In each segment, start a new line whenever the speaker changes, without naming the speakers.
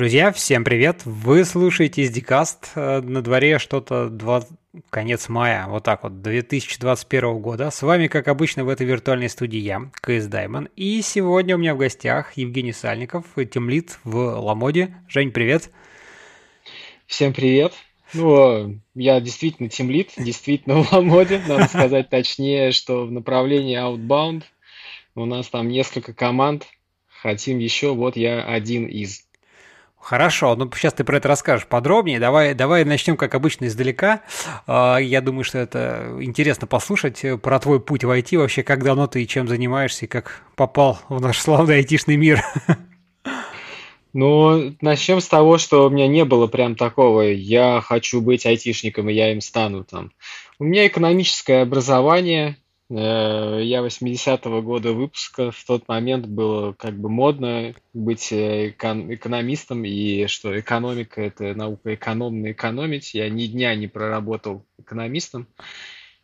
Друзья, всем привет! Вы слушаете SDCast. Э, на дворе что-то 2... конец мая, вот так вот, 2021 года. С вами, как обычно, в этой виртуальной студии я, КС Даймон. И сегодня у меня в гостях Евгений Сальников, темлит в Ламоде. Жень, привет!
Всем привет! Ну, я действительно темлит, действительно в Ламоде. Надо сказать точнее, что в направлении Outbound у нас там несколько команд. Хотим еще, вот я один из.
Хорошо, ну сейчас ты про это расскажешь подробнее. Давай, давай начнем, как обычно, издалека. А, я думаю, что это интересно послушать э, про твой путь в IT, вообще, как давно ты и чем занимаешься, и как попал в наш славный айтишный мир.
Ну, начнем с того, что у меня не было прям такого, я хочу быть айтишником, и я им стану там. У меня экономическое образование, я 80-го года выпуска. В тот момент было как бы модно быть э, экономистом, и что экономика – это наука экономно экономить. Я ни дня не проработал экономистом.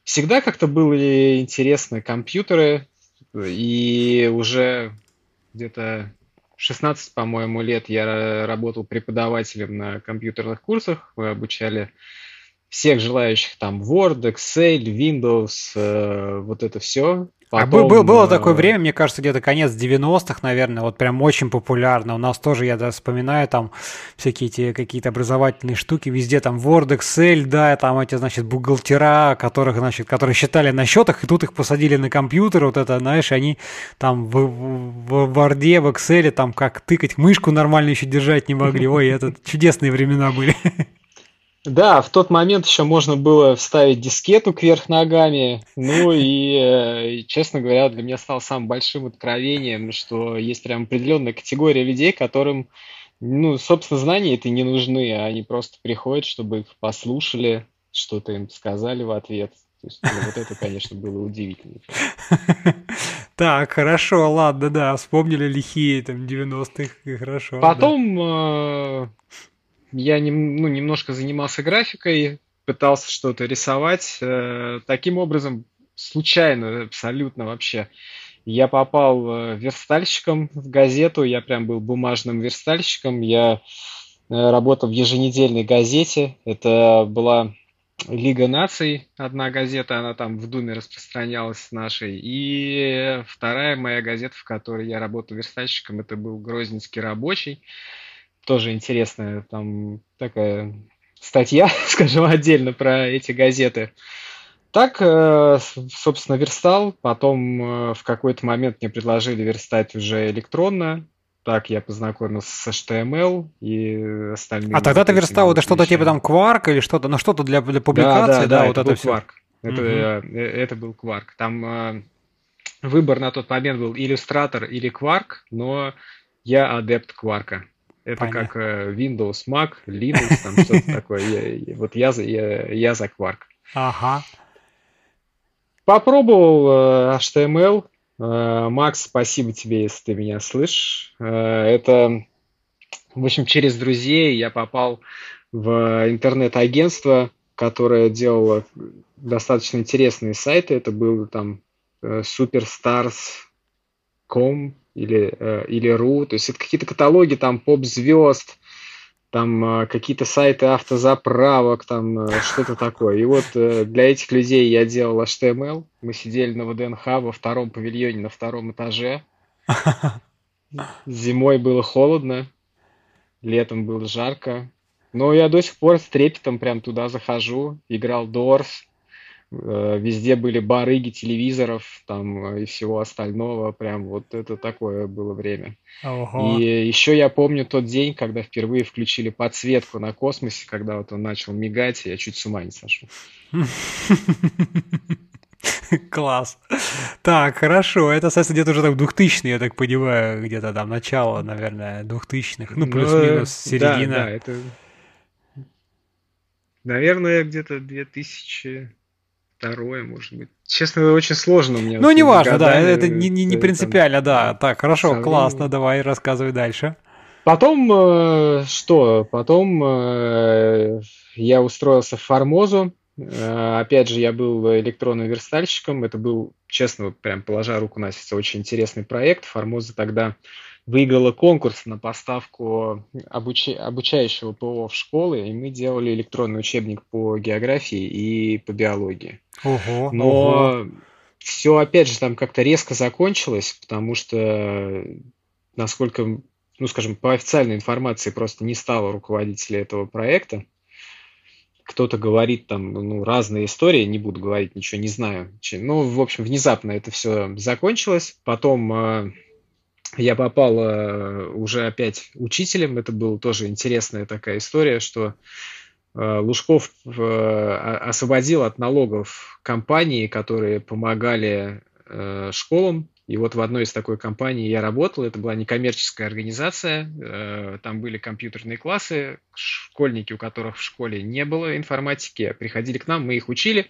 Всегда как-то были интересны компьютеры, и уже где-то 16, по-моему, лет я работал преподавателем на компьютерных курсах. Мы обучали всех желающих там Word, Excel, Windows, э, вот это все.
Потом, а был, было э, такое время, мне кажется, где-то конец 90-х, наверное, вот прям очень популярно. У нас тоже, я да, вспоминаю, там всякие эти какие-то образовательные штуки, везде там Word, Excel, да, там эти, значит, бухгалтера, которых, значит, которые считали на счетах, и тут их посадили на компьютер, вот это, знаешь, они там в, в, в Word, в Excel, там как тыкать мышку нормально еще держать не могли. Ой, это чудесные времена были.
Да, в тот момент еще можно было вставить дискету кверх ногами. Ну и, э, честно говоря, для меня стало самым большим откровением, что есть прям определенная категория людей, которым, ну, собственно, знания это не нужны, а они просто приходят, чтобы их послушали, что-то им сказали в ответ. То есть, ну, вот это, конечно, было удивительно.
Так, хорошо, ладно, да, вспомнили лихие там 90-х, хорошо.
Потом э, я нем, ну, немножко занимался графикой, пытался что-то рисовать. Э, таким образом, случайно абсолютно вообще, я попал э, верстальщиком в газету, я прям был бумажным верстальщиком, я э, работал в еженедельной газете, это была Лига наций, одна газета, она там в Думе распространялась нашей, и вторая моя газета, в которой я работал верстальщиком, это был Грозненский рабочий тоже интересная там такая статья, скажем, отдельно про эти газеты. Так, э, собственно, верстал. Потом э, в какой-то момент мне предложили верстать уже электронно. Так я познакомился с HTML и остальными.
А тогда ты верстал, это что-то типа там Quark или что-то, ну что-то для, для публикации,
да, да, да, да вот это, это все. Quark. Это, угу. это был Quark. Там выбор на тот момент был иллюстратор или Quark, но я адепт Quark. Это Понятно. как э, Windows, Mac, Linux, там что-то такое. Я, вот я, я, я за Quark.
Ага.
Попробовал э, HTML. Э, Макс, спасибо тебе, если ты меня слышишь. Это, в общем, через друзей я попал в интернет-агентство, которое делало достаточно интересные сайты. Это был там superstars.com, или, э, или ру, то есть это какие-то каталоги там поп-звезд, там э, какие-то сайты автозаправок, там э, что-то такое. И вот для этих людей я делал HTML, мы сидели на ВДНХ во втором павильоне на втором этаже. Зимой было холодно, летом было жарко. Но я до сих пор с трепетом прям туда захожу, играл Э, везде были барыги телевизоров там э, и всего остального. Прям вот это такое было время. Ого. И еще я помню тот день, когда впервые включили подсветку на космосе, когда вот он начал мигать, и я чуть с ума не сошел.
Класс. Так, хорошо. Это, соответственно, где-то уже там 2000 я так понимаю, где-то там начало, наверное, 2000-х. Ну, плюс-минус середина. Да, да, это...
Наверное, где-то 2000 второе, может быть. Честно, очень сложно у меня.
Ну, не важно, да, это не, не, не принципиально, да. Так, хорошо, классно, давай, рассказывай дальше.
Потом э, что? Потом э, я устроился в Формозу. Э, опять же, я был электронным верстальщиком. Это был, честно, вот прям положа руку на сердце, очень интересный проект. Формоза тогда выиграла конкурс на поставку обучи... обучающего ПО в школы, и мы делали электронный учебник по географии и по биологии.
Ого,
Но
ого.
все, опять же, там как-то резко закончилось, потому что, насколько, ну, скажем, по официальной информации просто не стало руководителя этого проекта. Кто-то говорит там, ну, разные истории, не буду говорить, ничего не знаю. Ну, в общем, внезапно это все закончилось. Потом э, я попал э, уже опять учителем. Это была тоже интересная такая история, что э, Лужков э, освободил от налогов компании, которые помогали э, школам. И вот в одной из такой компаний я работал. Это была некоммерческая организация. Э, там были компьютерные классы. Школьники, у которых в школе не было информатики, приходили к нам, мы их учили.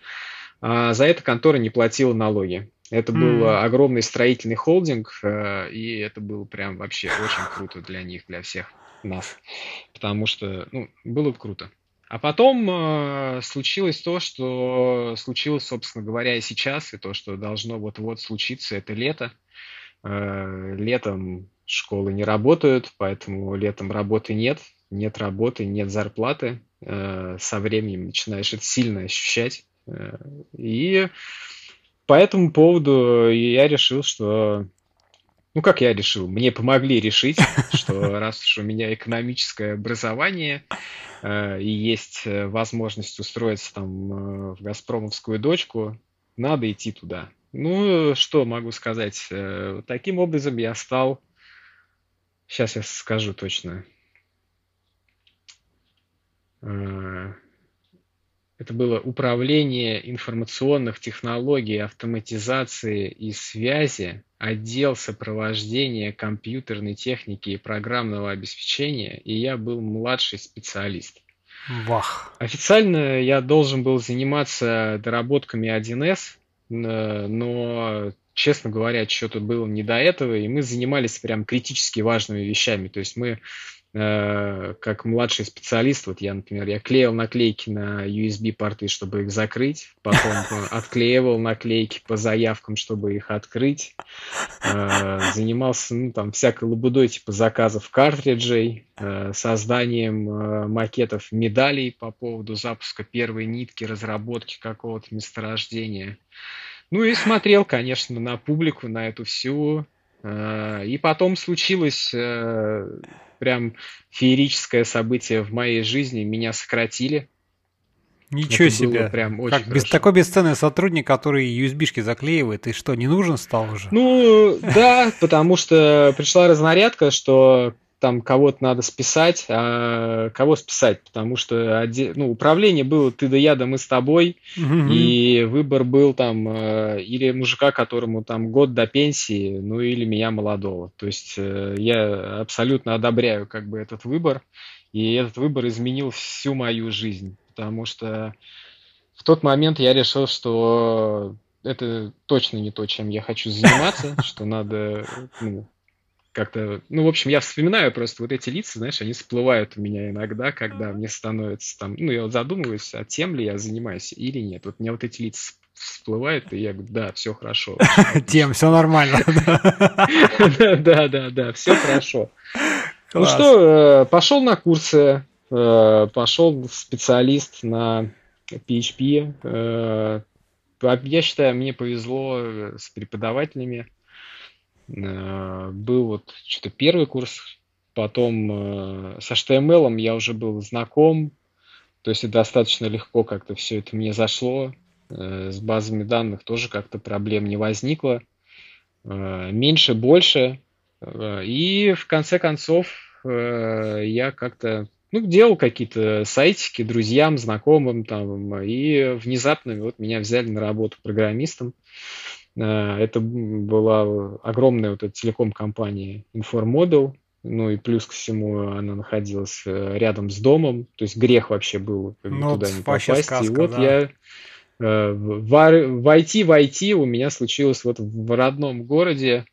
А за это контора не платила налоги. Это mm. был огромный строительный холдинг, э, и это было прям вообще очень круто для них, для всех нас, потому что, ну, было круто. А потом э, случилось то, что случилось, собственно говоря, и сейчас, и то, что должно вот-вот случиться, это лето. Э, летом школы не работают, поэтому летом работы нет, нет работы, нет зарплаты. Э, со временем начинаешь это сильно ощущать. Э, и по этому поводу я решил, что... Ну, как я решил? Мне помогли решить, что раз уж у меня экономическое образование э, и есть э, возможность устроиться там э, в «Газпромовскую дочку», надо идти туда. Ну, что могу сказать? Э, таким образом я стал... Сейчас я скажу точно. Э, это было управление информационных технологий, автоматизации и связи, отдел сопровождения компьютерной техники и программного обеспечения, и я был младший специалист.
Вах.
Официально я должен был заниматься доработками 1С, но, честно говоря, что-то было не до этого, и мы занимались прям критически важными вещами. То есть мы Э, как младший специалист, вот я, например, я клеил наклейки на USB-порты, чтобы их закрыть, потом отклеивал наклейки по заявкам, чтобы их открыть, э, занимался, ну, там, всякой лабудой, типа заказов картриджей, э, созданием макетов медалей по поводу запуска первой нитки, разработки какого-то месторождения. Ну и смотрел, конечно, на публику, на эту всю. И потом случилось прям феерическое событие в моей жизни. Меня сократили.
Ничего Это себе. прям очень как без, такой бесценный сотрудник, который USB-шки заклеивает, и что, не нужен стал уже?
Ну, да, потому что пришла разнарядка, что там кого-то надо списать, а кого списать, потому что ну, управление было ты да я, да мы с тобой, угу. и выбор был там э, или мужика, которому там год до пенсии, ну или меня молодого. То есть э, я абсолютно одобряю как бы этот выбор, и этот выбор изменил всю мою жизнь, потому что в тот момент я решил, что это точно не то, чем я хочу заниматься, что надо ну, как-то, ну, в общем, я вспоминаю просто вот эти лица, знаешь, они всплывают у меня иногда, когда мне становится там, ну, я вот задумываюсь, а тем ли я занимаюсь или нет. Вот у меня вот эти лица всплывают, и я говорю, да, все хорошо.
Тем, все нормально.
Да, да, да, все хорошо. Ну что, э, пошел на курсы, э, пошел специалист на PHP. Э, я считаю, мне повезло с преподавателями был вот что-то первый курс, потом э, с HTML я уже был знаком, то есть достаточно легко как-то все это мне зашло. Э, с базами данных тоже как-то проблем не возникло. Меньше, больше. И в конце концов я как-то ну, делал какие-то сайтики друзьям, знакомым там, и внезапно вот меня взяли на работу программистом. Э, это была огромная вот эта телеком-компания Informodel, ну и плюс ко всему она находилась э, рядом с домом, то есть грех вообще был как бы, ну, туда не попасть. Сказка, и вот да. я э, в, войти в IT у меня случилось вот в родном городе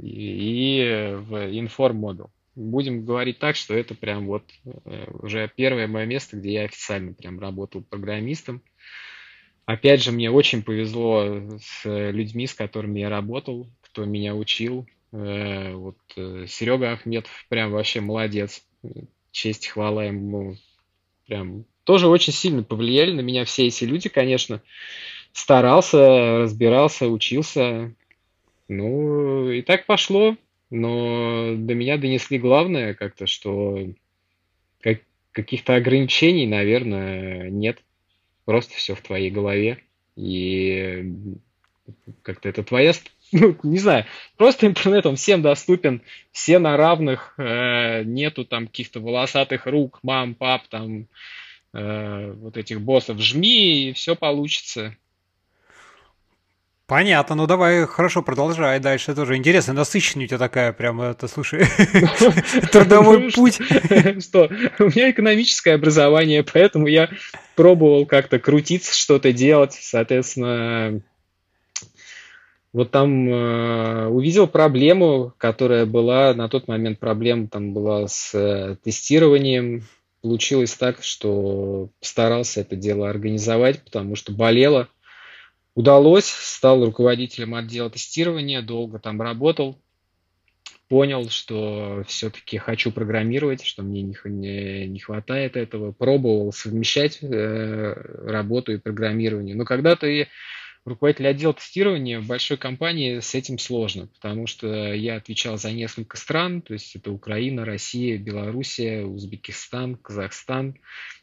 и, и в Informodel. Будем говорить так, что это прям вот уже первое мое место, где я официально прям работал программистом. Опять же, мне очень повезло с людьми, с которыми я работал, кто меня учил. Э, вот э, Серега Ахметов прям вообще молодец. Честь, хвала ему. Прям тоже очень сильно повлияли на меня все эти люди, конечно. Старался, разбирался, учился. Ну, и так пошло. Но до меня донесли главное как-то, что как, каких-то ограничений, наверное, нет. Просто все в твоей голове. И как-то это твоя, ну, не знаю, просто интернет, он всем доступен, все на равных, э, нету там каких-то волосатых рук, мам, пап, там, э, вот этих боссов, жми, и все получится.
Понятно, ну давай, хорошо, продолжай дальше. Тоже интересно, насыщенная у тебя такая прям, это, слушай, трудовой ну, путь.
Что, у меня экономическое образование, поэтому я пробовал как-то крутиться, что-то делать, соответственно, вот там э, увидел проблему, которая была на тот момент проблема там была с э, тестированием. Получилось так, что старался это дело организовать, потому что болело удалось, стал руководителем отдела тестирования, долго там работал, понял, что все-таки хочу программировать, что мне не, не, не хватает этого, пробовал совмещать э, работу и программирование. Но когда ты руководитель отдела тестирования в большой компании, с этим сложно, потому что я отвечал за несколько стран, то есть это Украина, Россия, Белоруссия, Узбекистан, Казахстан,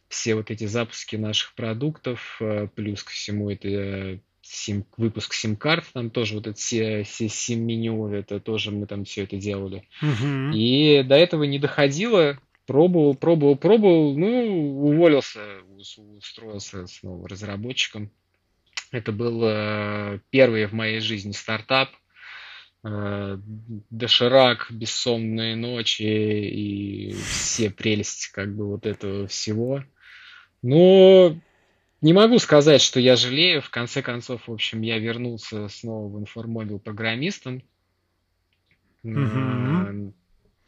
все вот эти запуски наших продуктов, э, плюс ко всему это сим, выпуск сим-карт, там тоже вот это сим-меню, это тоже мы там все это делали. Uh-huh. И до этого не доходило, пробовал, пробовал, пробовал, ну, уволился, устроился снова разработчиком. Это был э, первый в моей жизни стартап. Э, доширак, бессонные ночи и все прелести как бы вот этого всего. Но не могу сказать, что я жалею. В конце концов, в общем, я вернулся снова в информобил программистом. Mm-hmm.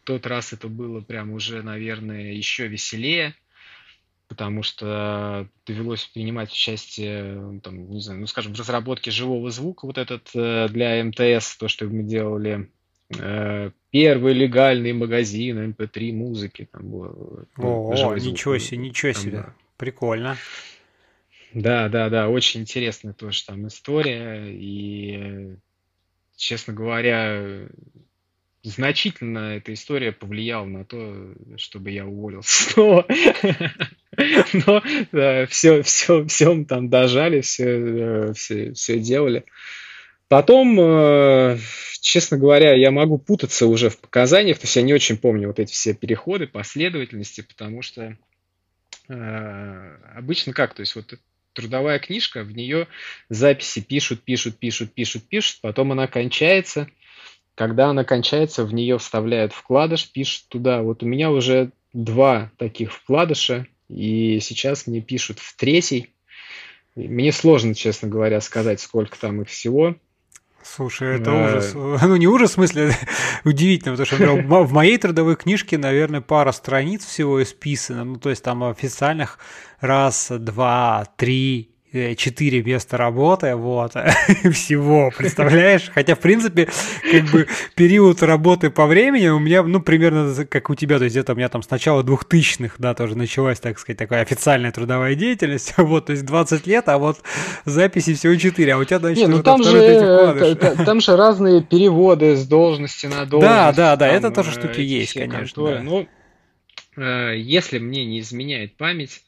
Тот раз это было прям уже, наверное, еще веселее, потому что довелось принимать участие, там, не знаю, ну, скажем, в разработке живого звука, вот этот э, для МТС, то, что мы делали, э, первый легальный магазин MP3 эм музыки. Там было,
ну, О, ничего себе, ничего себе, прикольно.
Да, да, да, очень интересная тоже там история. И, честно говоря, значительно эта история повлияла на то, чтобы я уволился снова. Но да, все, все, все там дожали, все, все, все делали. Потом, э, честно говоря, я могу путаться уже в показаниях, то есть я не очень помню вот эти все переходы, последовательности, потому что э, обычно как, то есть вот трудовая книжка, в нее записи пишут, пишут, пишут, пишут, пишут, потом она кончается. Когда она кончается, в нее вставляют вкладыш, пишут туда. Вот у меня уже два таких вкладыша, и сейчас мне пишут в третий. Мне сложно, честно говоря, сказать, сколько там их всего.
Слушай, это а... ужас. Ну, не ужас, в смысле, удивительно, потому что в моей трудовой книжке, наверное, пара страниц всего исписано. Ну, то есть там официальных раз, два, три, Э, четыре места работы, вот, всего, представляешь? Хотя, в принципе, как бы период работы по времени у меня, ну, примерно как у тебя, то есть где-то у меня там с начала двухтысячных, да, тоже началась, так сказать, такая официальная трудовая деятельность, вот, то есть 20 лет, а вот записи всего 4, а у тебя, значит, Не,
ну там же, э, там же разные переводы с должности на должность.
Да, да, да, это тоже штуки есть, конечно.
Ну, если мне не изменяет память,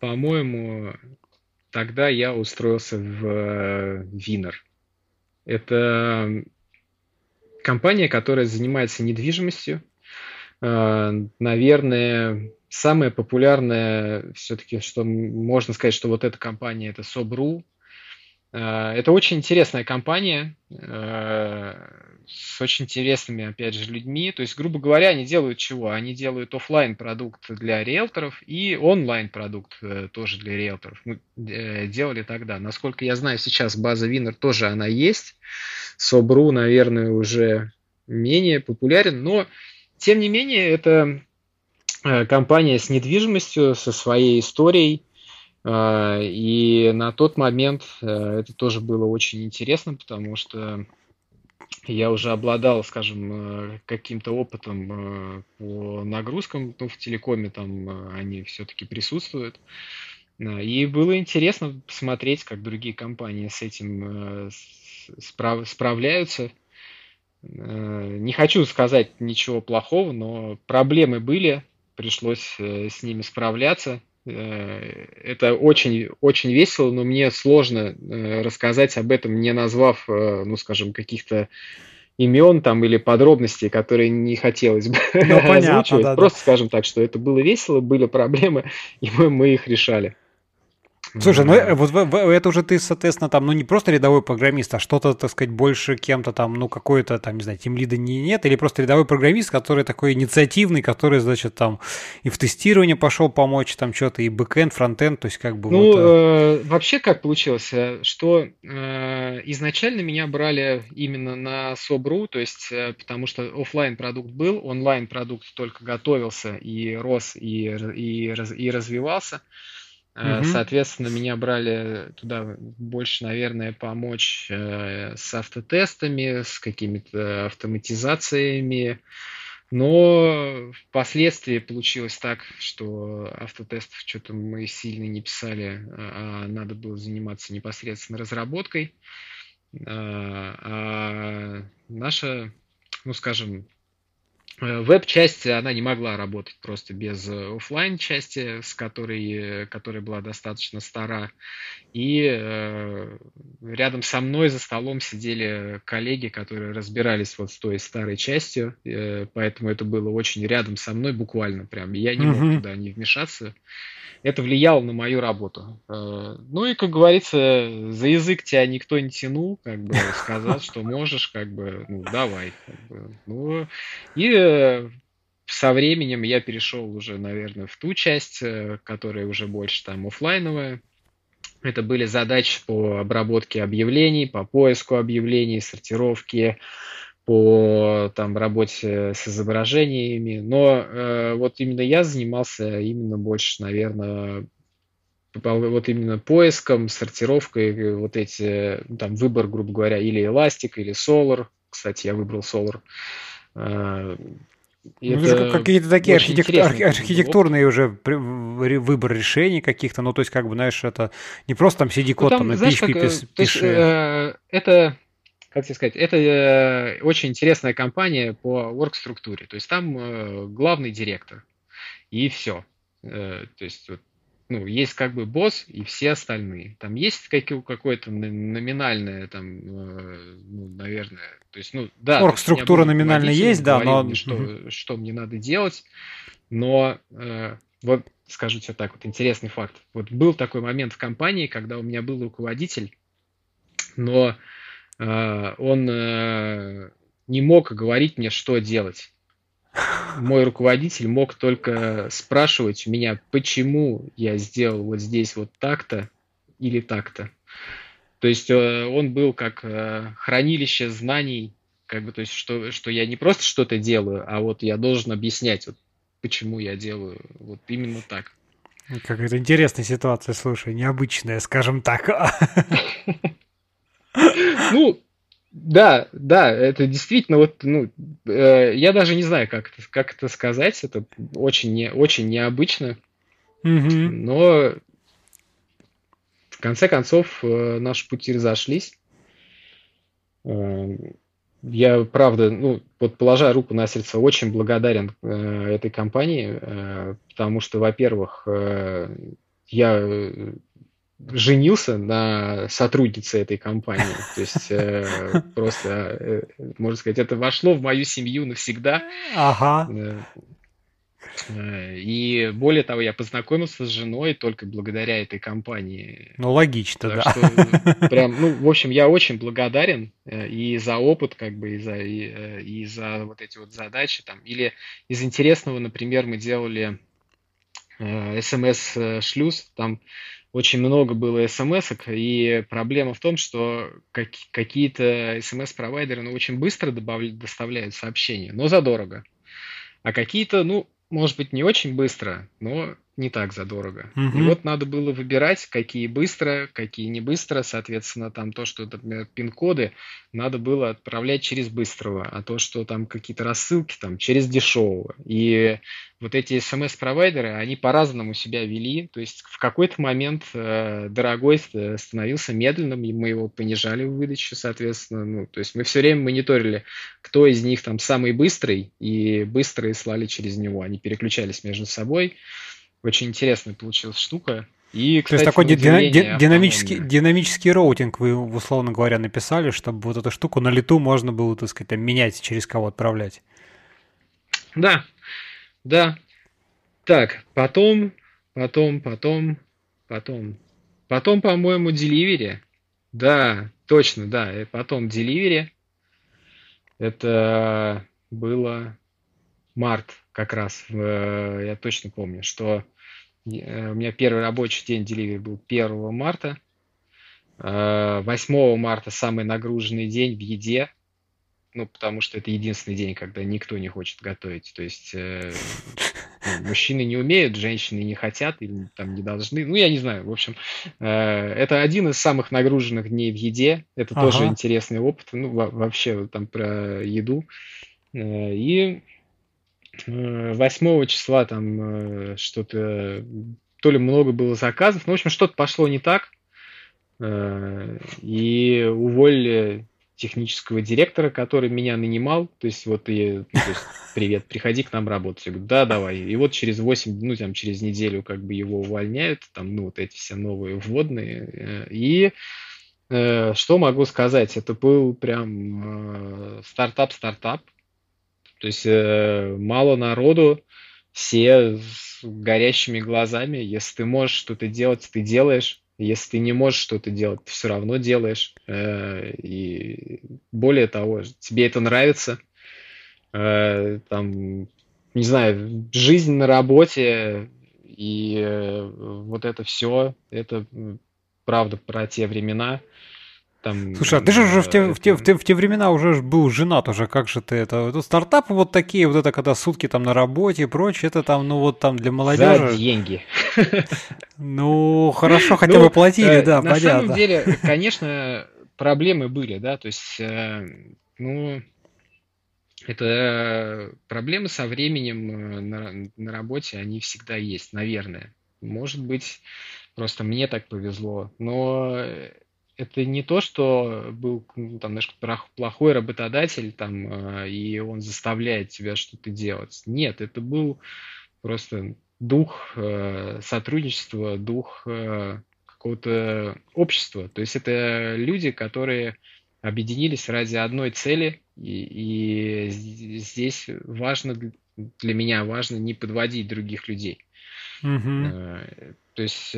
по-моему, тогда я устроился в Винер. Э, Это компания, которая занимается недвижимостью. Э, наверное, самая популярная все-таки, что можно сказать, что вот эта компания, это Sobru. Э, это очень интересная компания с очень интересными, опять же, людьми. То есть, грубо говоря, они делают чего? Они делают офлайн продукт для риэлторов и онлайн продукт э, тоже для риэлторов. Мы э, делали тогда. Насколько я знаю, сейчас база Winner тоже она есть. Собру, наверное, уже менее популярен, но тем не менее это э, компания с недвижимостью, со своей историей. И на тот момент это тоже было очень интересно, потому что я уже обладал, скажем, каким-то опытом по нагрузкам, ну, в телекоме там они все-таки присутствуют. И было интересно посмотреть, как другие компании с этим справ справляются. Не хочу сказать ничего плохого, но проблемы были, пришлось с ними справляться. Это очень, очень весело, но мне сложно рассказать об этом, не назвав, ну, скажем, каких-то имен там или подробностей, которые не хотелось бы ну, понятно, озвучивать. Да, Просто да. скажем так, что это было весело, были проблемы, и мы, мы их решали.
Слушай, ну э, вот это уже ты, соответственно, там, ну не просто рядовой программист, а что-то, так сказать, больше кем-то там, ну какой-то там, не знаю, тем лида не нет, или просто рядовой программист, который такой инициативный, который, значит, там и в тестирование пошел помочь, там что-то, и бэкэнд, фронтенд, то есть как бы
Ну, вот, э... Э, вообще как получилось, э, что э, изначально меня брали именно на Собру, то есть э, потому что офлайн продукт был, онлайн продукт только готовился и рос, и, и, и развивался. Угу. Соответственно, меня брали туда больше, наверное, помочь э, с автотестами, с какими-то автоматизациями. Но впоследствии получилось так, что автотестов что-то мы сильно не писали, а надо было заниматься непосредственно разработкой. А, а наша, ну скажем, Э, веб-часть, она не могла работать просто без э, офлайн части с которой, которая была достаточно стара. И э, рядом со мной за столом сидели коллеги, которые разбирались вот с той старой частью, э, поэтому это было очень рядом со мной буквально прям. Я не мог туда не вмешаться это влияло на мою работу. Э, ну и, как говорится, за язык тебя никто не тянул, как бы сказать, что можешь, как бы, ну, давай. Как бы. Ну, и э, со временем я перешел уже, наверное, в ту часть, э, которая уже больше там офлайновая. Это были задачи по обработке объявлений, по поиску объявлений, сортировке, по там, работе с изображениями, но э, вот именно я занимался именно больше, наверное, вот именно поиском, сортировкой, вот эти, ну, там, выбор, грубо говоря, или Elastic, или Solar. Кстати, я выбрал Solar.
Э, ну, какие-то такие архитектур, архитектурные уже выбор решений каких-то, ну, то есть, как бы, знаешь, это не просто там сиди код, ну, там, там на PHP как,
пиши. То есть, э, это как тебе сказать, это э, очень интересная компания по орг-структуре. То есть там э, главный директор и все. Э, то есть вот, ну, есть как бы босс и все остальные. Там есть какое-то номинальное, там, ну, наверное, то есть, ну, да.
Орг-структура номинальная есть, да, но...
Мне, что, угу. что мне надо делать, но вот скажу тебе так, вот интересный факт. Вот был такой момент в компании, когда у меня был руководитель, но Э, он э, не мог говорить мне, что делать. Мой руководитель мог только спрашивать у меня, почему я сделал вот здесь вот так-то или так-то. То есть э, он был как хранилище знаний, как бы, то есть, что, что я не просто что-то делаю, а вот я должен объяснять, вот, почему я делаю вот именно так.
Какая-то интересная ситуация, слушай, необычная, скажем так.
Ну, да, да, это действительно вот, ну, э, я даже не знаю, как это, как это сказать, это очень, не, очень необычно, mm-hmm. но в конце концов э, наши пути разошлись. Э, я, правда, ну, вот положа руку на сердце, очень благодарен э, этой компании, э, потому что, во-первых, э, я женился на сотруднице этой компании. То есть э, просто, э, можно сказать, это вошло в мою семью навсегда. Ага. Э, и более того, я познакомился с женой только благодаря этой компании.
Ну, логично, так да.
Что, прям, ну, в общем, я очень благодарен э, и за опыт, как бы, и за, и, э, и за вот эти вот задачи. Там. Или из интересного, например, мы делали смс-шлюз, там очень много было смс и проблема в том, что как, какие-то смс-провайдеры ну, очень быстро добавля, доставляют сообщения, но задорого. А какие-то, ну, может быть, не очень быстро, но не так задорого. Угу. И вот надо было выбирать, какие быстро, какие не быстро. Соответственно, там то, что, например, пин-коды, надо было отправлять через быстрого, а то, что там какие-то рассылки, там, через дешевого. И вот эти смс-провайдеры, они по-разному себя вели. То есть в какой-то момент э, дорогой становился медленным, и мы его понижали в выдаче, соответственно. Ну, то есть мы все время мониторили, кто из них там самый быстрый, и быстрые слали через него. Они переключались между собой. Очень интересная получилась штука. И,
кстати, То есть такой ди- ди- динамический, динамический роутинг вы, условно говоря, написали, чтобы вот эту штуку на лету можно было, так сказать, менять, через кого отправлять.
Да, да. Так, потом, потом, потом, потом. Потом, по-моему, Delivery. Да, точно, да. И потом Delivery. Это было март как раз. Я точно помню, что Э, у меня первый рабочий день Delivery был 1 марта. 8 э, марта самый нагруженный день в еде, ну, потому что это единственный день, когда никто не хочет готовить. То есть э, ну, мужчины не умеют, женщины не хотят или там не должны. Ну, я не знаю. В общем, э, это один из самых нагруженных дней в еде. Это ага. тоже интересный опыт. Ну, вообще там про еду. Э, и 8 числа там э, что-то, то ли много было заказов, ну, в общем, что-то пошло не так, э, и уволили технического директора, который меня нанимал, то есть вот и, ну, то есть, привет, приходи к нам работать. Я говорю, да, давай. И вот через 8, ну, там, через неделю как бы его увольняют, там, ну, вот эти все новые вводные, э, и что могу сказать? Это был прям стартап-стартап. То есть э, мало народу, все с горящими глазами. Если ты можешь что-то делать, ты делаешь. Если ты не можешь что-то делать, ты все равно делаешь. Э, и более того, тебе это нравится. Э, там, не знаю, жизнь на работе и э, вот это все, это правда про те времена.
Там, Слушай, а ты же уже в те, в, те, в, те, в те времена уже был женат уже, как же ты это? это? Стартапы вот такие, вот это когда сутки там на работе и прочее, это там, ну вот там для молодежи.
За деньги.
Ну, хорошо, хотя бы ну, платили, э, да,
понятно. На самом деле, конечно, проблемы были, да, то есть, э, ну, это проблемы со временем э, на, на работе, они всегда есть, наверное. Может быть, просто мне так повезло, но это не то, что был ну, там, знаешь, плохой работодатель, там, а, и он заставляет тебя что-то делать. Нет, это был просто дух э, сотрудничества, дух э, какого-то общества. То есть это люди, которые объединились ради одной цели, и, и здесь важно для меня важно не подводить других людей. Mm-hmm. То есть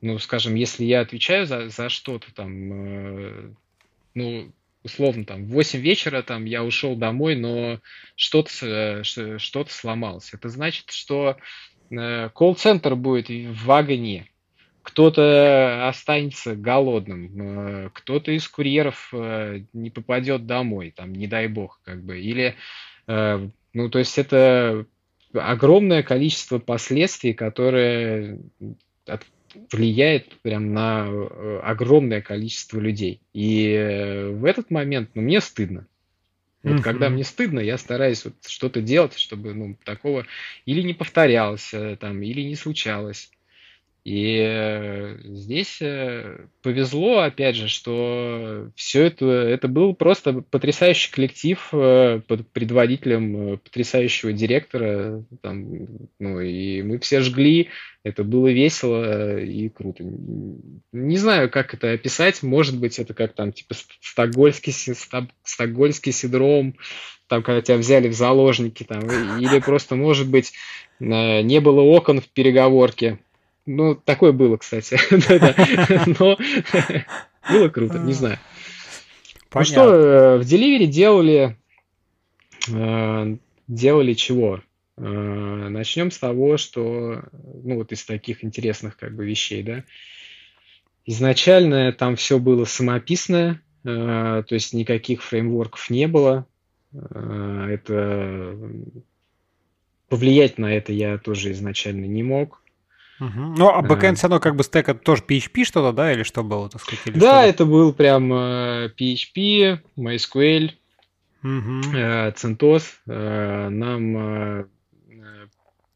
ну, скажем, если я отвечаю за, за что-то там, э, ну, условно, там, в 8 вечера там я ушел домой, но что-то э, что сломалось. Это значит, что э, колл-центр будет в огне, кто-то останется голодным, э, кто-то из курьеров э, не попадет домой, там, не дай бог, как бы, или, э, ну, то есть это огромное количество последствий, которые от влияет прям на э, огромное количество людей. И э, в этот момент, ну, мне стыдно. Вот mm-hmm. когда мне стыдно, я стараюсь вот что-то делать, чтобы ну, такого или не повторялось, э, там, или не случалось. И э, здесь э, повезло, опять же, что все это, это был просто потрясающий коллектив э, под предводителем потрясающего директора. Там, ну, и мы все жгли, это было весело и круто. Не знаю, как это описать. Может быть, это как там, типа, стокгольский, стокгольский синдром, там, когда тебя взяли в заложники, там, или просто, может быть, не было окон в переговорке ну, такое было, кстати. Но было круто, не знаю. Ну что, э, в Delivery делали... Э, делали чего? Э, Начнем с того, что, ну, вот из таких интересных как бы вещей, да. Изначально там все было самописное, то есть никаких фреймворков не было. Это повлиять на это я тоже изначально не мог.
Угу. Ну, а бэкэнд все равно как бы стек это тоже PHP что-то, да, или что было, так сказать? Или
да, это был прям э, PHP, MySQL, угу. э, CentOS. Э, нам э,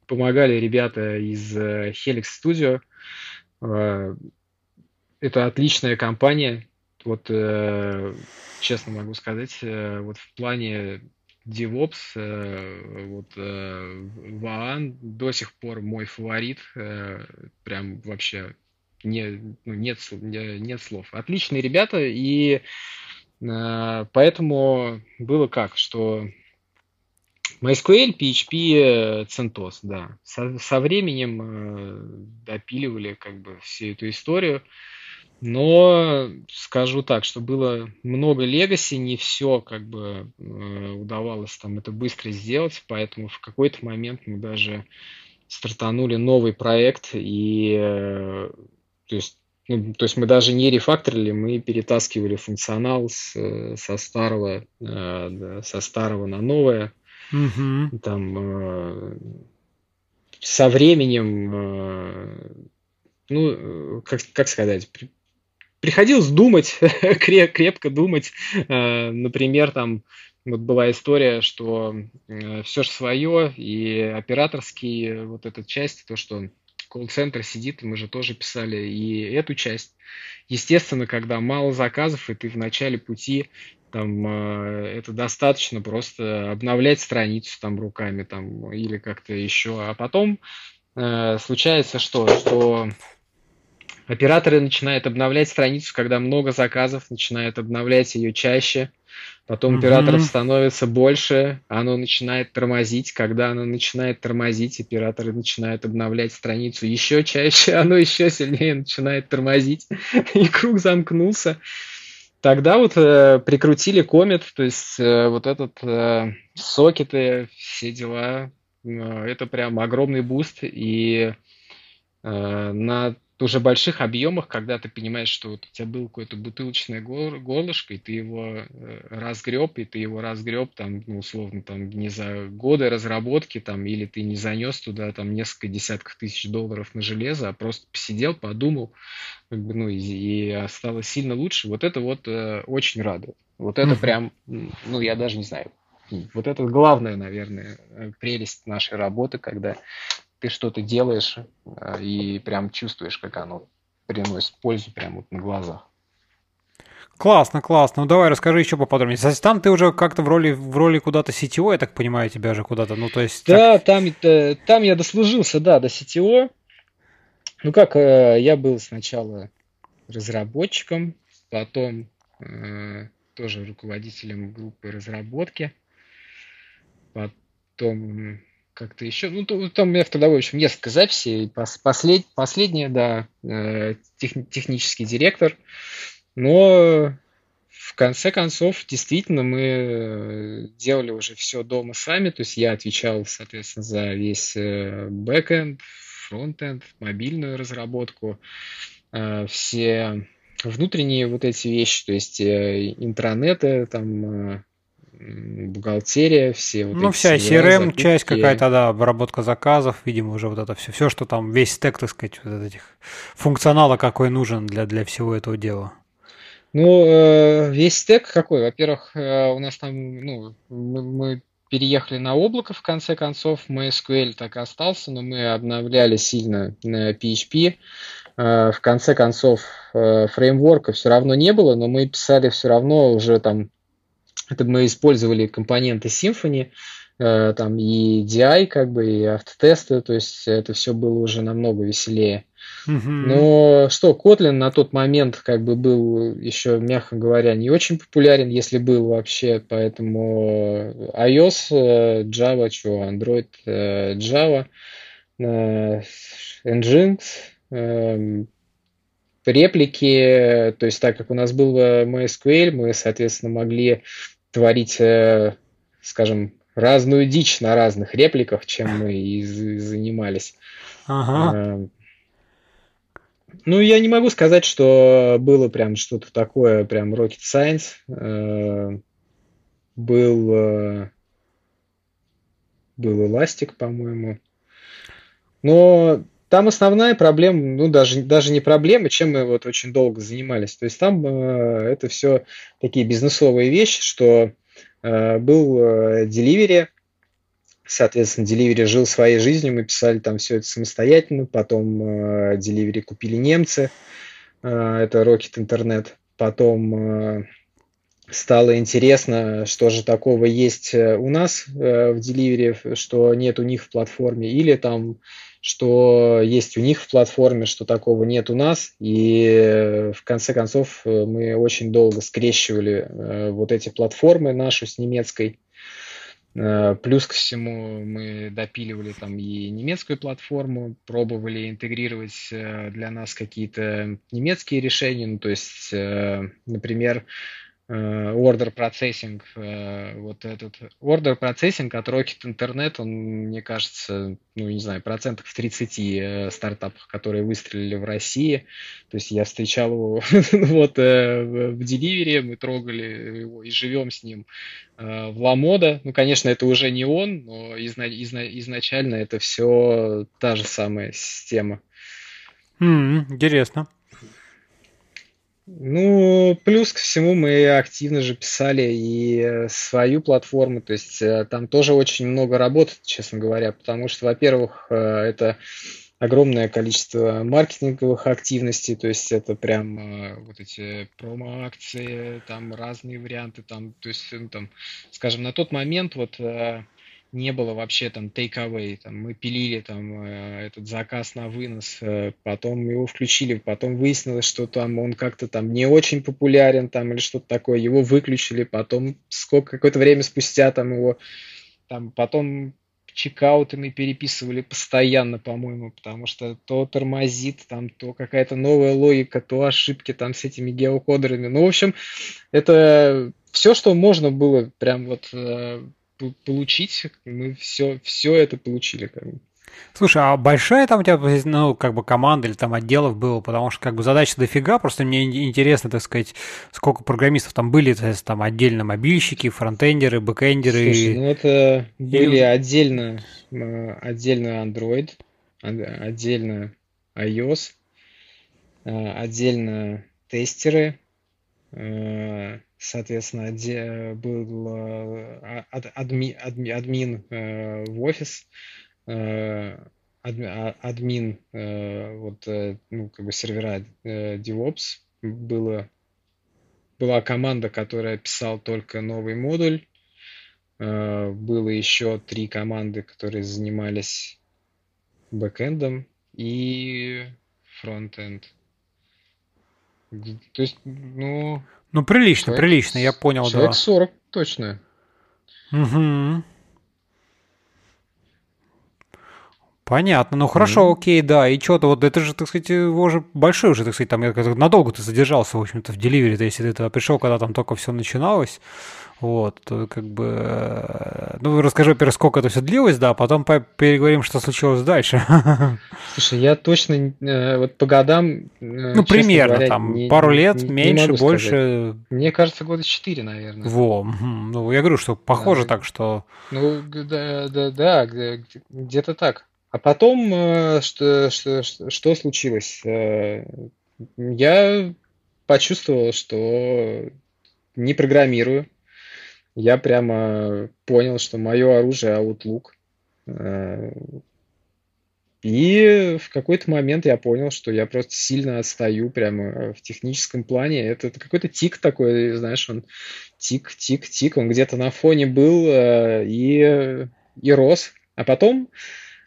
помогали ребята из э, Helix Studio. Э, это отличная компания. Вот э, честно могу сказать, э, вот в плане DevOps, э, вот э, Ваан до сих пор мой фаворит, э, прям вообще не, ну, нет, нет слов. Отличные ребята, и поэтому было как, что MySQL, PHP, CentOS, да. Со, со временем допиливали как бы всю эту историю. Но скажу так, что было много легаси, не все как бы э, удавалось там это быстро сделать, поэтому в какой-то момент мы даже стартанули новый проект и э, то есть ну, то есть мы даже не рефакторили, мы перетаскивали функционал с, со старого э, со старого на новое. Mm-hmm. Там со временем, ну как как сказать, приходилось думать, крепко думать. Э, например, там вот была история, что э, все же свое, и операторский вот эта часть, то, что колл-центр сидит, мы же тоже писали и эту часть. Естественно, когда мало заказов, и ты в начале пути, там, э, это достаточно просто обновлять страницу там руками там, или как-то еще. А потом э, случается что? Что Операторы начинают обновлять страницу, когда много заказов, начинают обновлять ее чаще. Потом mm-hmm. операторов становится больше, оно начинает тормозить. Когда оно начинает тормозить, операторы начинают обновлять страницу еще чаще, оно еще сильнее начинает тормозить. И круг замкнулся. Тогда вот э, прикрутили Comet, то есть э, вот этот э, сокеты, все дела. Э, это прям огромный буст. И э, на уже больших объемах, когда ты понимаешь, что вот у тебя было какое-то бутылочное горлышко, и ты его э, разгреб, и ты его разгреб, там, ну, условно, там, не за годы разработки, там, или ты не занес туда, там, несколько десятков тысяч долларов на железо, а просто посидел, подумал, как бы, ну, и, и стало сильно лучше. Вот это вот э, очень радует. Вот это прям, ну, я даже не знаю, вот это главная, наверное, прелесть нашей работы, когда ты что-то делаешь э, и прям чувствуешь, как оно приносит пользу прямо вот на глазах.
Классно, классно. Ну давай расскажи еще поподробнее. Кстати, там ты уже как-то в роли, в роли куда-то CTO, я так понимаю, тебя же куда-то, ну то есть...
Да, так... там, э, там я дослужился, да, до CTO. Ну как, э, я был сначала разработчиком, потом тоже руководителем группы разработки, потом как-то еще. Ну, там у меня в трудовой, в общем, несколько записей. Послед, последняя, да, э, тех, технический директор. Но в конце концов, действительно, мы э, делали уже все дома сами. То есть я отвечал, соответственно, за весь э, бэкэнд, фронтенд, мобильную разработку, все внутренние вот эти вещи, то есть интранеты, там бухгалтерия, все
вот Ну, вся CRM часть какая-то, да, обработка заказов, видимо, уже вот это все, все, что там, весь стек, так сказать, вот этих функционала, какой нужен для, для всего этого дела.
Ну, э, весь стек какой? Во-первых, э, у нас там, ну, мы, мы переехали на облако, в конце концов, MySQL так и остался, но мы обновляли сильно на PHP. Э, в конце концов, фреймворка все равно не было, но мы писали все равно уже там это мы использовали компоненты Symfony, э, там и DI, как бы, и автотесты, то есть это все было уже намного веселее. Но что, Kotlin на тот момент как бы был еще, мягко говоря, не очень популярен, если был вообще, поэтому iOS, э, Java, что, Android, э, Java, Nginx, эм, реплики, то есть так как у нас был MySQL, мы, соответственно, могли творить, э, скажем, разную дичь на разных репликах, чем мы и занимались. Ага. Э, ну, я не могу сказать, что было прям что-то такое, прям rocket science. Э, был, был эластик, по-моему. Но там основная проблема, ну даже, даже не проблема, чем мы вот очень долго занимались. То есть там э, это все такие бизнесовые вещи, что э, был э, Delivery, соответственно, Delivery жил своей жизнью, мы писали там все это самостоятельно, потом э, Delivery купили немцы, э, это Rocket Internet, потом э, стало интересно, что же такого есть э, у нас э, в Delivery, что нет у них в платформе, или там что есть у них в платформе, что такого нет у нас. И э, в конце концов мы очень долго скрещивали вот эти платформы нашу с немецкой. Плюс ко всему мы допиливали там и немецкую платформу, пробовали интегрировать для нас какие-то немецкие решения. Ну, то есть, например, Э, order processing, э, вот этот order processing от Rocket Internet, он, мне кажется, ну, не знаю, процентов в 30 э, стартапах, которые выстрелили в России. То есть я встречал его вот в Delivery, мы трогали его и живем с ним в Ламода. Ну, конечно, это уже не он, но изна- изна- изначально это все та же самая система.
Mm, интересно.
Ну, плюс ко всему мы активно же писали и э, свою платформу, то есть э, там тоже очень много работы, честно говоря, потому что, во-первых, э, это огромное количество маркетинговых активностей, то есть это прям вот эти промо-акции, там разные варианты, там, то есть, ну, там, скажем, на тот момент вот не было вообще там take-away, там мы пилили там э, этот заказ на вынос, э, потом его включили, потом выяснилось, что там он как-то там не очень популярен там или что-то такое, его выключили, потом сколько какое-то время спустя там его там потом чекауты мы переписывали постоянно, по-моему, потому что то тормозит, там, то какая-то новая логика, то ошибки там с этими геокодерами. Ну, в общем, это все, что можно было прям вот э, получить, мы все, все это получили. Как бы.
Слушай, а большая там у тебя, ну, как бы команда или там отделов было, потому что как бы задача дофига, просто мне интересно, так сказать, сколько программистов там были, то есть там отдельно мобильщики, фронтендеры, бэкендеры.
Слушай, ну это были и... отдельно, отдельно Android, отдельно iOS, а, отдельно тестеры, а, соответственно, был э, адми, адми, админ э, в офис, э, а, админ вот, ну, как бы сервера DevOps, было, была команда, которая писала только новый модуль, было еще три команды, которые занимались бэкэндом и фронтенд. То есть, ну,
ну, прилично, человек, прилично, я понял,
человек да. 40, точно.
Угу. Понятно, ну хорошо, mm-hmm. окей, да, и что-то вот это же, так сказать, его же большой уже, так сказать, там надолго ты задержался, в общем-то, в деливере, то если ты туда пришел, когда там только все начиналось, вот, то как бы, э, ну, расскажи, во-первых, сколько это все длилось, да, а потом переговорим, что случилось дальше.
Слушай, я точно, э, вот по годам, э,
Ну, примерно, говоря, там, не, пару лет, не, меньше, не больше. Сказать.
Мне кажется, года четыре, наверное.
Во, ну, я говорю, что похоже да. так, что...
Ну, да, да, да, где-то так. А потом, что, что, что случилось? Я почувствовал, что не программирую, я прямо понял, что мое оружие Outlook. Э, и в какой-то момент я понял, что я просто сильно отстаю прямо в техническом плане. Это, какой-то тик такой, знаешь, он тик, тик, тик, он где-то на фоне был э, и, и рос. А потом э,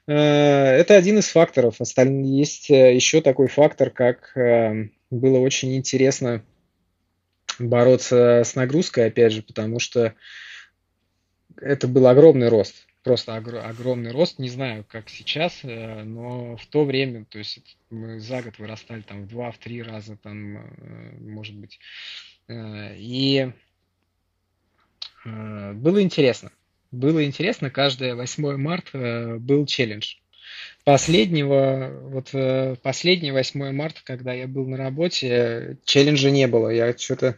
это один из факторов. Остальные есть еще такой фактор, как было очень интересно бороться с нагрузкой, опять же, потому что это был огромный рост. Просто огромный рост. Не знаю, как сейчас, э, но в то время, то есть мы за год вырастали там в два, в три раза, там, э, может быть. Э, и было интересно. Было интересно, каждое 8 марта был челлендж последнего, вот э, последний 8 марта, когда я был на работе, челленджа не было. Я что-то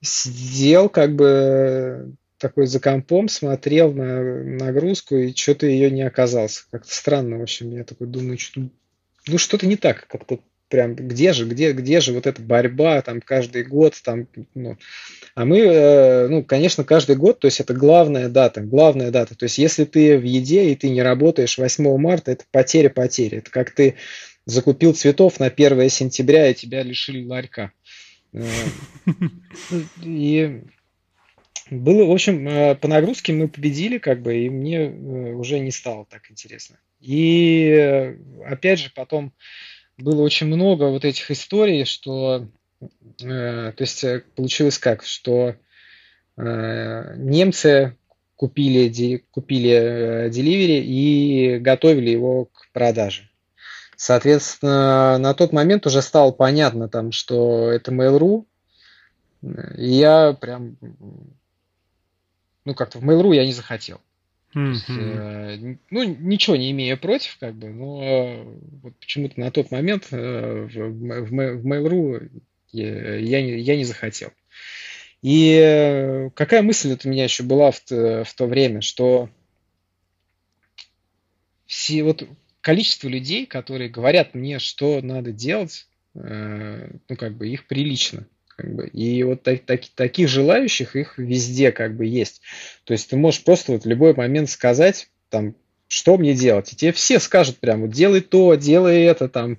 сидел, как бы такой за компом смотрел на нагрузку и что-то ее не оказался. Как-то странно, в общем, я такой думаю, что ну что-то не так, как-то прям где же, где, где же вот эта борьба там каждый год там, ну, а мы, э, ну, конечно, каждый год, то есть это главная дата, главная дата, то есть если ты в еде и ты не работаешь 8 марта, это потеря потери, это как ты закупил цветов на 1 сентября и тебя лишили ларька. Э, и было, в общем, э, по нагрузке мы победили, как бы, и мне уже не стало так интересно. И опять же, потом было очень много вот этих историй, что э, то есть э, получилось как, что э, немцы купили, ди, купили э, Delivery и готовили его к продаже. Соответственно, на тот момент уже стало понятно, там, что это Mail.ru, и я прям, ну как-то в Mail.ru я не захотел. Mm-hmm. ну, ничего не имея против, как бы, но вот почему-то на тот момент э, в, в, в Mail.ru я, я, не, я не захотел. И э, какая мысль это у меня еще была в, в то время, что все вот количество людей, которые говорят мне, что надо делать, ну, как бы их прилично. Как бы. И вот так, так, таких желающих их везде как бы есть. То есть ты можешь просто вот в любой момент сказать, там, что мне делать. И тебе все скажут прям, вот делай то, делай это, там.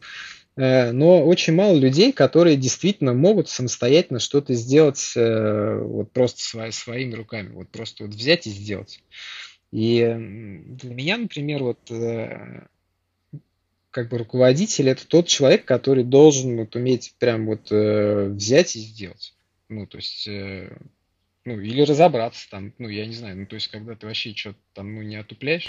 Э, но очень мало людей, которые действительно могут самостоятельно что-то сделать э, вот просто свои, своими руками. Вот просто вот взять и сделать. И для меня, например, вот э, как бы руководитель это тот человек, который должен вот уметь прям вот э, взять и сделать. Ну, то есть э, ну, или разобраться там, ну, я не знаю, ну, то есть, когда ты вообще что-то там, ну, не отупляешь,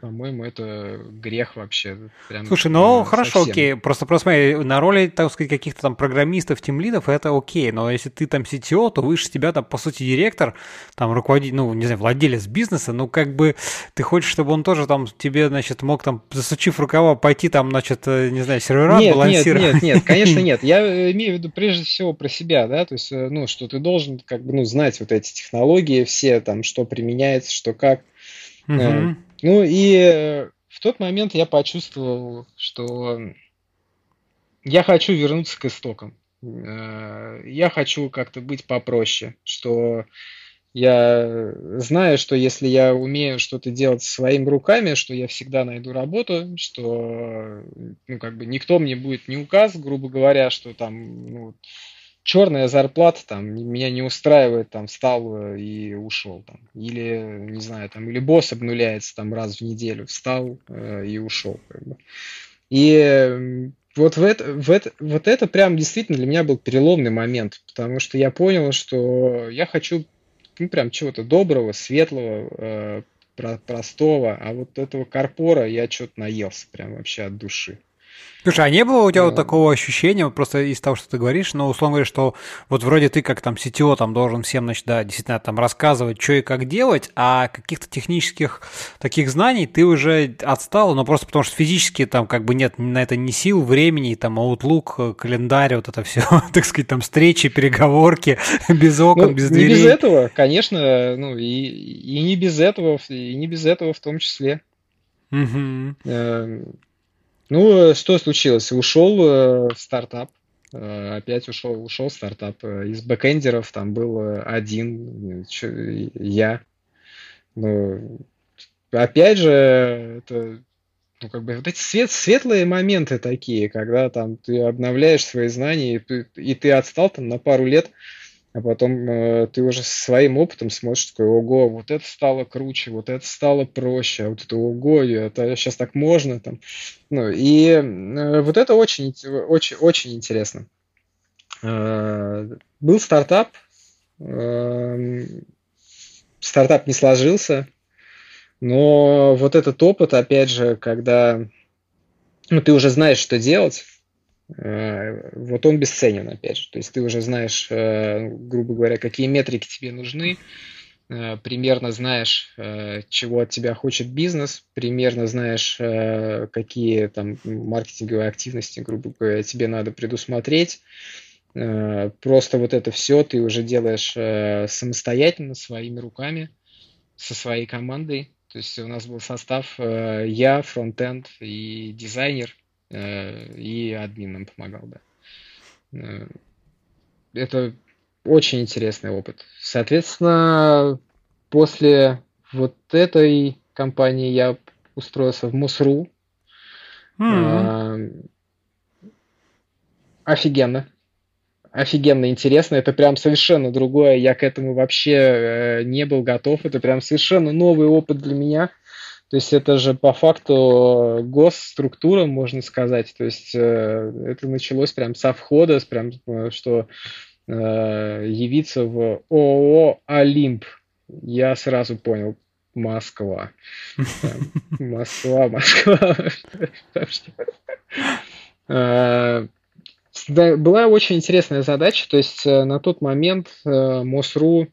по-моему, это грех вообще.
Прям, Слушай, ну, хорошо, совсем. окей, просто, просто смотри, на роли, так сказать, каких-то там программистов, тимлидов, это окей, но если ты там CTO, то выше тебя там, по сути, директор, там, руководитель, ну, не знаю, владелец бизнеса, ну, как бы ты хочешь, чтобы он тоже там тебе, значит, мог там, засучив рукава, пойти там, значит, э, не знаю, сервера
нет, балансировать? Нет, нет, нет, конечно, нет, я имею в виду прежде всего про себя, да, то есть, э, ну, что ты должен, как бы, ну, знать вот эти эти технологии все, там, что применяется, что как. Угу. Ну и э, в тот момент я почувствовал, что я хочу вернуться к истокам. Э, я хочу как-то быть попроще, что я знаю, что если я умею что-то делать своими руками, что я всегда найду работу, что ну, как бы никто мне будет не указ, грубо говоря, что там ну, черная зарплата там меня не устраивает, там встал э, и ушел там. Или, не знаю, там, или босс обнуляется там раз в неделю, встал э, и ушел. Как бы. И вот в это, в это, вот это прям действительно для меня был переломный момент, потому что я понял, что я хочу ну, прям чего-то доброго, светлого, э, простого, а вот этого карпора я что-то наелся прям вообще от души.
Слушай, а не было у тебя вот такого ощущения, просто из того, что ты говоришь, но условно говоря, что вот вроде ты как там CTO там должен всем, значит, да, действительно там рассказывать, что и как делать, а каких-то технических таких знаний ты уже отстал, но просто потому что физически там как бы нет на это ни сил, времени, там Outlook, календарь, вот это все, так сказать, там встречи, переговорки, без окон, ну, без дверей.
Не без этого, конечно, ну и, и не без этого, и не без этого в том числе. Угу. Ну, что случилось? Ушел э, стартап. Э, опять ушел, ушел стартап. Из бэкэндеров там был один, я. Ну, опять же, это ну, как бы вот эти свет, светлые моменты такие, когда там ты обновляешь свои знания, и и ты отстал там на пару лет, а потом э, ты уже своим опытом смотришь такой, ого, вот это стало круче, вот это стало проще, а вот это ого, это сейчас так можно там. Ну, и э, вот это очень, очень, очень интересно. Э, был стартап, э, стартап не сложился, но вот этот опыт, опять же, когда ну, ты уже знаешь, что делать, вот он бесценен, опять же. То есть ты уже знаешь, э, грубо говоря, какие метрики тебе нужны, э, примерно знаешь, чего от тебя хочет бизнес, примерно знаешь, какие там маркетинговые активности, грубо говоря, тебе надо предусмотреть. Просто вот это все ты уже делаешь самостоятельно, своими руками – со своей командой. То есть у нас был состав э, я, фронтенд и дизайнер, э, и админ нам помогал, да. Э, это очень интересный опыт. Соответственно, после вот этой компании я устроился в МОСРУ. Mm-hmm. Офигенно офигенно интересно. Это прям совершенно другое. Я к этому вообще э, не был готов. Это прям совершенно новый опыт для меня. То есть это же по факту госструктура, можно сказать. То есть э, это началось прям со входа, прям, э, что явиться в ООО «Олимп». Я сразу понял, Москва. Москва, Москва была очень интересная задача, то есть э, на тот момент э, МОСРУ э,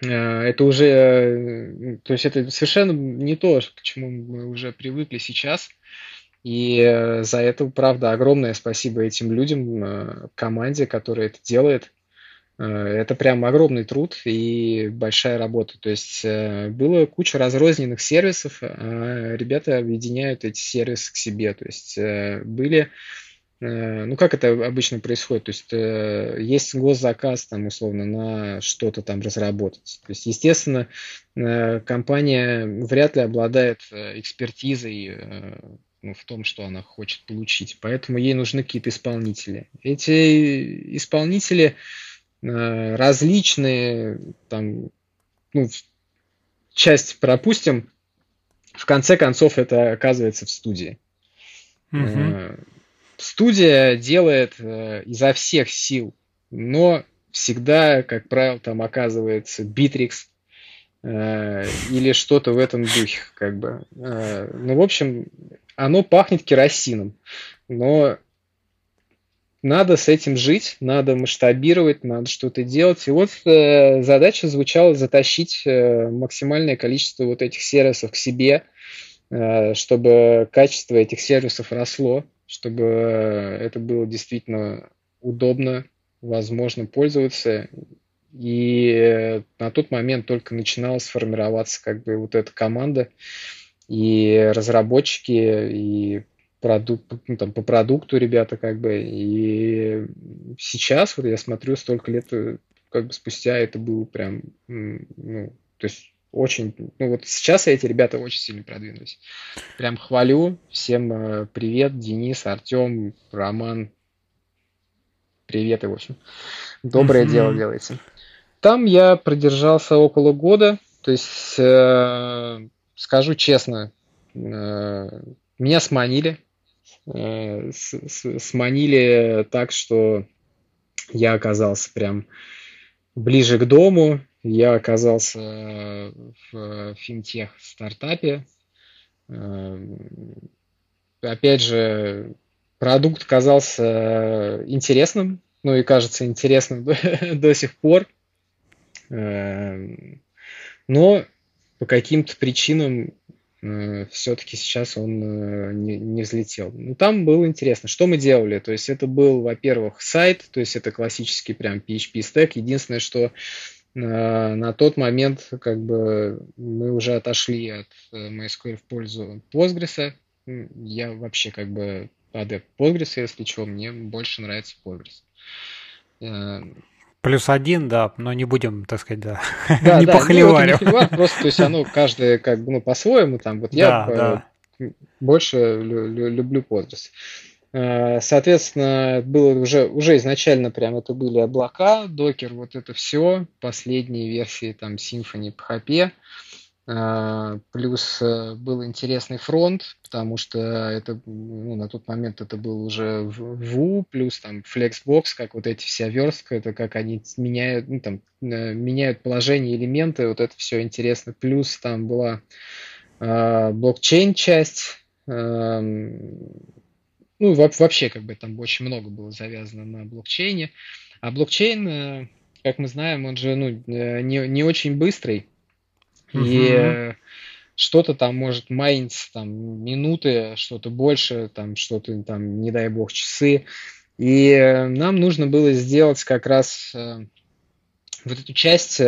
это уже, то есть это совершенно не то, к чему мы уже привыкли сейчас. И за это, правда, огромное спасибо этим людям, команде, которая это делает. Это прям огромный труд и большая работа. То есть было куча разрозненных сервисов, а ребята объединяют эти сервисы к себе. То есть были Э, ну, как это обычно происходит? То есть э, есть госзаказ, там, условно, на что-то там разработать. То есть, естественно, э, компания вряд ли обладает экспертизой ну, в том, что она хочет получить. Поэтому ей нужны какие-то исполнители. Эти исполнители различные, там, ну, часть пропустим, в конце концов это оказывается в студии. Uh-huh студия делает э, изо всех сил, но всегда, как правило, там оказывается Битрикс э, или что-то в этом духе, как бы. Э, ну, в общем, оно пахнет керосином, но надо с этим жить, надо масштабировать, надо что-то делать. И вот э, задача звучала затащить э, максимальное количество вот этих сервисов к себе, э, чтобы качество этих сервисов росло чтобы это было действительно удобно, возможно пользоваться. И на тот момент только начиналась формироваться как бы вот эта команда, и разработчики, и продукт, ну, там, по продукту ребята как бы. И сейчас, вот я смотрю, столько лет как бы спустя это было прям, ну, то есть очень, ну вот сейчас эти ребята очень сильно продвинулись. Прям хвалю. Всем э, привет, Денис, Артем, Роман. Привет и в общем. Доброе mm-hmm. дело делаете. Там я продержался около года. То есть, э, скажу честно, э, меня сманили. Э, с, с, сманили так, что я оказался прям ближе к дому, я оказался в финтех-стартапе. Эм, опять же, продукт казался интересным, ну и кажется интересным до сих пор. Эм, но по каким-то причинам э, все-таки сейчас он э, не, не взлетел. Ну, там было интересно, что мы делали. То есть это был, во-первых, сайт, то есть это классический прям PHP стек. Единственное, что на тот момент как бы мы уже отошли от э, MySQL в пользу Postgres. Я вообще как бы адепт Postgres, если что, мне больше нравится Postgres.
Э, Плюс один, да, но не будем, так сказать, да, да не да, похлевали.
Ну, просто, то есть оно каждое как бы, ну, по-своему, там, вот я да, да. больше люблю Postgres. Э, соответственно, было уже, уже изначально прям это были облака, докер, вот это все, последние версии там Symfony, PHP. Э, плюс э, был интересный фронт, потому что это ну, на тот момент это был уже Vue, плюс там Flexbox, как вот эти вся верстка, это как они меняют, ну, там, меняют положение элементы, вот это все интересно. Плюс там была блокчейн часть, эм, ну, вообще, как бы там очень много было завязано на блокчейне. А блокчейн, э, как мы знаем, он же ну, э, не, не очень быстрый. Угу. И э, что-то там может майнить там минуты, что-то больше, там что-то там, не дай бог, часы. И нам нужно было сделать как раз вот эту часть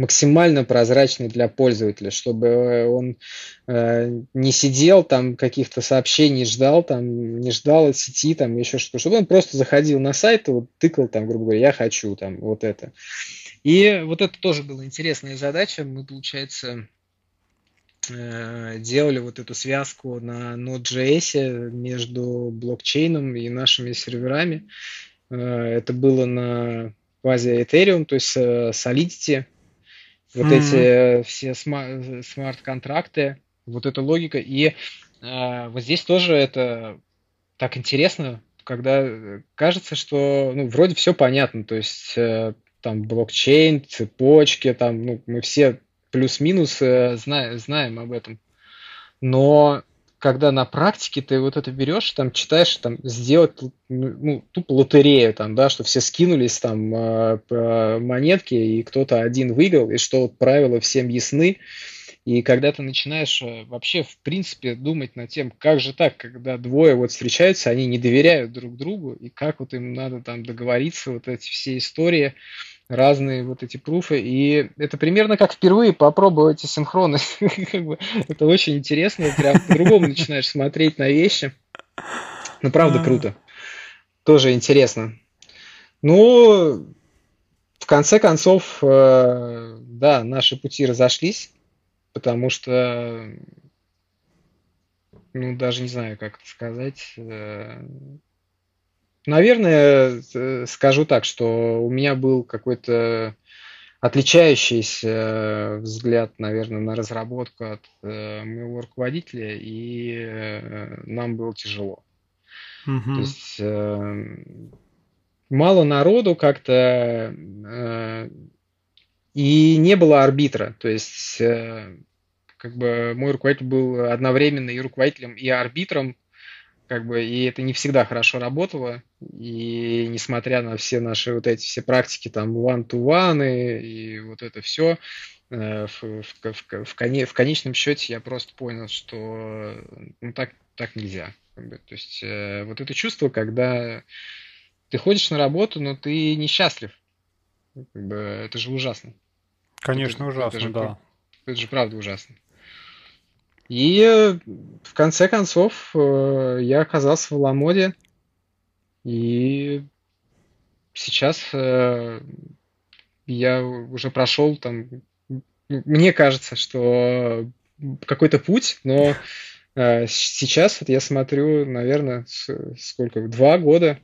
максимально прозрачный для пользователя, чтобы он э, не сидел там каких-то сообщений ждал, там не ждал от сети, там еще что-то, чтобы он просто заходил на сайт и вот тыкал там, грубо говоря, я хочу там вот это. И вот это тоже была интересная задача. Мы, получается, э, делали вот эту связку на Node.js между блокчейном и нашими серверами. Э, это было на базе Ethereum, то есть э, Solidity, вот mm-hmm. эти все смарт-контракты, вот эта логика. И вот здесь тоже это так интересно, когда кажется, что ну, вроде все понятно, то есть там блокчейн, цепочки, там, ну, мы все плюс-минус э, знаем, знаем об этом. Но когда на практике ты вот это берешь, там читаешь, там сделать ну, тупо лотерею, там, да, что все скинулись там э, монетки, и кто-то один выиграл, и что вот правила всем ясны. И когда ты начинаешь э, вообще, в принципе, думать над тем, как же так, когда двое вот встречаются, они не доверяют друг другу, и как вот им надо там договориться, вот эти все истории, разные вот эти пруфы, и это примерно как впервые попробовать синхроны. это очень интересно, прям по-другому начинаешь смотреть на вещи. Ну, правда, круто. Тоже интересно. Ну, в конце концов, э, да, наши пути разошлись, потому что, ну, даже не знаю, как это сказать, э, Наверное, э, скажу так, что у меня был какой-то отличающийся взгляд, наверное, на разработку от э, моего руководителя, и э, нам было тяжело. Угу. То есть э, мало народу как-то, э, и не было арбитра. То есть э, как бы мой руководитель был одновременно и руководителем, и арбитром как бы, и это не всегда хорошо работало, и несмотря на все наши вот эти все практики, там, one-to-one и, и вот это все, э, в, в, в, в, коне, в конечном счете я просто понял, что ну, так, так нельзя. Как бы. То есть э, вот это чувство, когда ты ходишь на работу, но ты несчастлив. Как бы, это же ужасно.
Конечно, это, ужасно,
это же,
да.
Это же правда ужасно. И в конце концов э, я оказался в Ламоде. И сейчас э, я уже прошел там, мне кажется, что какой-то путь, но э, сейчас вот я смотрю, наверное, сколько, два года.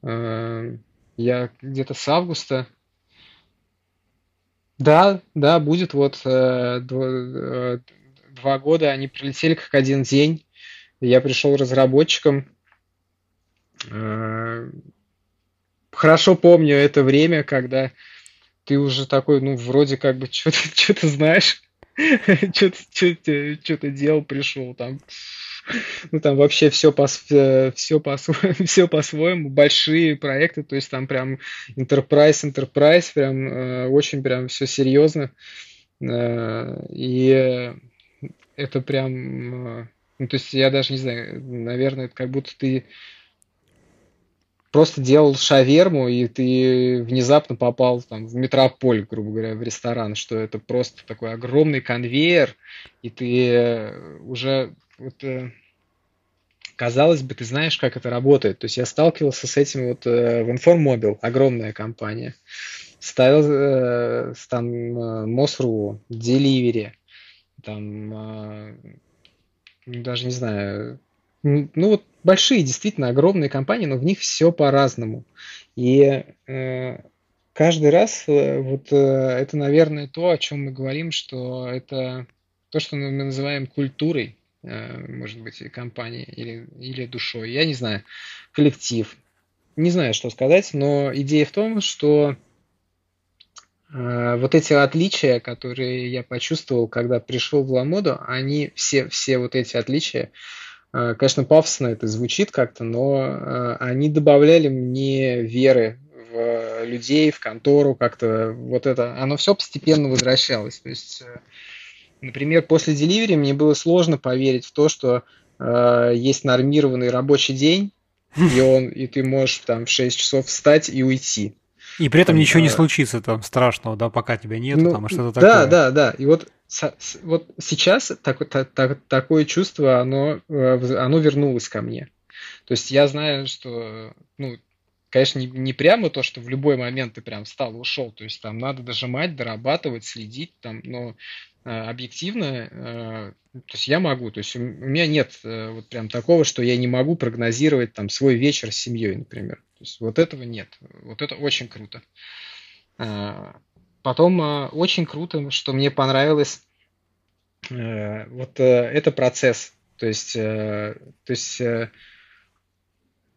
Я где-то с августа да, да, будет вот э, два, э, два года, они прилетели как один день. Я пришел разработчиком. Э, хорошо помню это время, когда ты уже такой, ну, вроде как бы что-то знаешь, что-то делал, пришел там. Ну там вообще все по все по все по-своему большие проекты, то есть там прям enterprise enterprise прям э, очень прям все серьезно э, и это прям э, ну то есть я даже не знаю, наверное, это как будто ты просто делал шаверму, и ты внезапно попал там, в метрополь, грубо говоря, в ресторан, что это просто такой огромный конвейер, и ты уже вот, э, казалось бы, ты знаешь, как это работает. То есть я сталкивался с этим вот э, в Informobil, огромная компания. Ставил э, там э, Мосру, Delivery, там, э, даже не знаю, ну вот большие, действительно огромные компании, но в них все по-разному. И э, каждый раз э, вот э, это, наверное, то, о чем мы говорим, что это то, что мы называем культурой, э, может быть, компании или, или душой, я не знаю, коллектив. Не знаю, что сказать, но идея в том, что э, вот эти отличия, которые я почувствовал, когда пришел в Ламоду, они все, все вот эти отличия, конечно, пафосно это звучит как-то, но э, они добавляли мне веры в людей, в контору, как-то вот это, оно все постепенно возвращалось. То есть э, Например, после delivery мне было сложно поверить в то, что э, есть нормированный рабочий день, и, он, и ты можешь там в 6 часов встать и уйти.
И при этом там, ничего не случится там страшного, да, пока тебя нет, ну, там, что-то
такое. Да, да, да. И вот, вот сейчас так, так, так, такое чувство, оно, оно вернулось ко мне. То есть я знаю, что, ну, конечно, не, не прямо то, что в любой момент ты прям встал и ушел. То есть там надо дожимать, дорабатывать, следить, там, но э, объективно, э, то есть я могу, то есть у, меня нет э, вот прям такого, что я не могу прогнозировать там свой вечер с семьей, например. То есть вот этого нет. Вот это очень круто. Потом э, очень круто, что мне понравилось, э, вот э, это процесс. То есть, то есть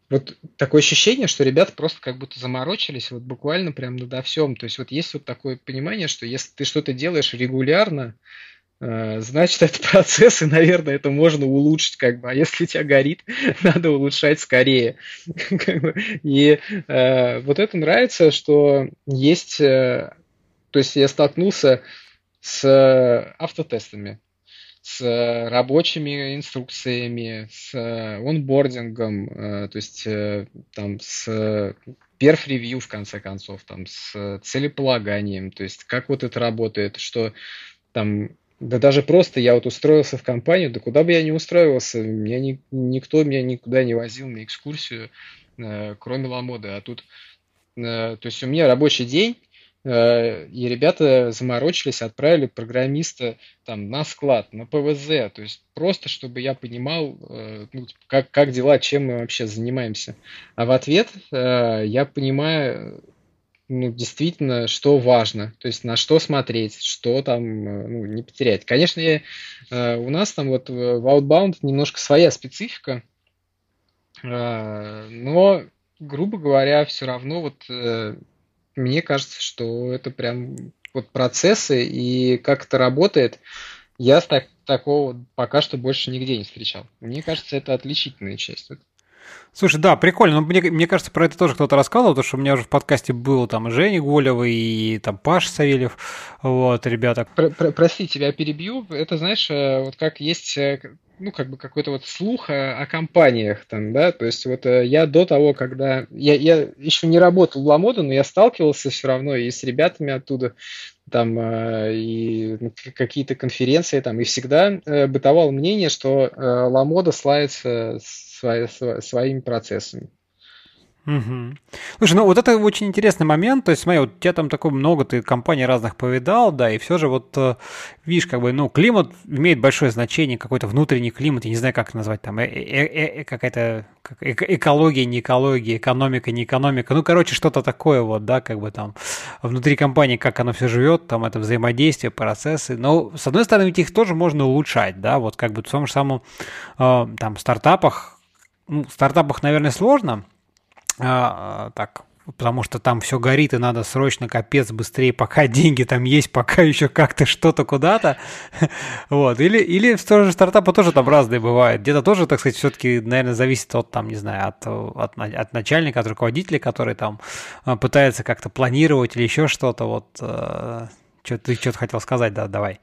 вот такое ощущение, что ребята просто как будто заморочились вот буквально прям надо всем. То есть вот есть вот такое понимание, что если ты что-то делаешь регулярно, значит, это процесс, и, наверное, это можно улучшить, как бы. А если у тебя горит, надо улучшать скорее. И вот это нравится, что есть... то есть я столкнулся с автотестами с рабочими инструкциями, с онбордингом, э, то есть э, там с перф-ревью, в конце концов, там с целеполаганием, то есть как вот это работает, что там да даже просто я вот устроился в компанию, да куда бы я ни устроился, меня ни, никто меня никуда не возил на экскурсию, э, кроме Ламоды. А тут, то есть у меня рабочий день, Э, и ребята заморочились, отправили программиста там на склад, на ПВЗ, то есть просто, чтобы я понимал, э, ну, как, как дела, чем мы вообще занимаемся. А в ответ э, я понимаю, ну, действительно, что важно, то есть на что смотреть, что там ну, не потерять. Конечно, я, у нас там вот в Outbound немножко своя специфика, но, грубо говоря, все равно вот мне кажется, что это прям вот процессы и как это работает, я так, такого пока что больше нигде не встречал. Мне кажется, это отличительная часть.
Слушай, да, прикольно. Но мне, мне кажется, про это тоже кто-то рассказывал, потому что у меня уже в подкасте был там Женя Голева и там Паш Савельев, вот, ребята.
Про, про, прости, тебя перебью. Это, знаешь, э, вот как есть э, ну, как бы какой-то вот слух о, о компаниях там, да, то есть вот э, я до того, когда, я, я еще не работал в Ламода, но я сталкивался все равно и с ребятами оттуда, там, э, и какие-то конференции там, и всегда э, бытовало мнение, что Ламода славится свои, своими процессами.
Угу. Слушай, ну вот это очень интересный момент. То есть, смотри, вот тебя там такое много, ты компаний разных повидал, да, и все же вот, э, видишь, как бы, ну, климат имеет большое значение, какой-то внутренний климат, я не знаю, как это назвать, там, э -э -э какая-то экология, не экология, экономика, не экономика, ну, короче, что-то такое вот, да, как бы там внутри компании, как оно все живет, там, это взаимодействие, процессы. Но, с одной стороны, ведь их тоже можно улучшать, да, вот как бы в том же самом, э, там, стартапах, ну, в стартапах, наверное, сложно, а, так, потому что там все горит, и надо срочно, капец, быстрее, пока деньги там есть, пока еще как-то что-то куда-то. Вот. Или, или в же стартапы тоже там разные бывают. Где-то тоже, так сказать, все-таки, наверное, зависит от, там, не знаю, от, от, от начальника, от руководителя, который там а, пытается как-то планировать или еще что-то. Вот, э, что ты что-то хотел сказать, да, давай.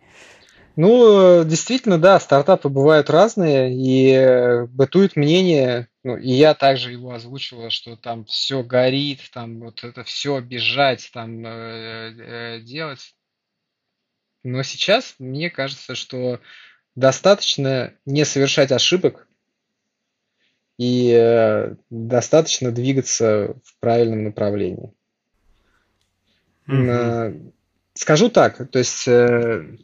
Ну, действительно, да, стартапы бывают разные, и бытует мнение, ну, и я также его озвучивал, что там все горит, там вот это все бежать, там э, э, делать. Но сейчас мне кажется, что достаточно не совершать ошибок и э, достаточно двигаться в правильном направлении. Mm-hmm. Скажу так, то есть э,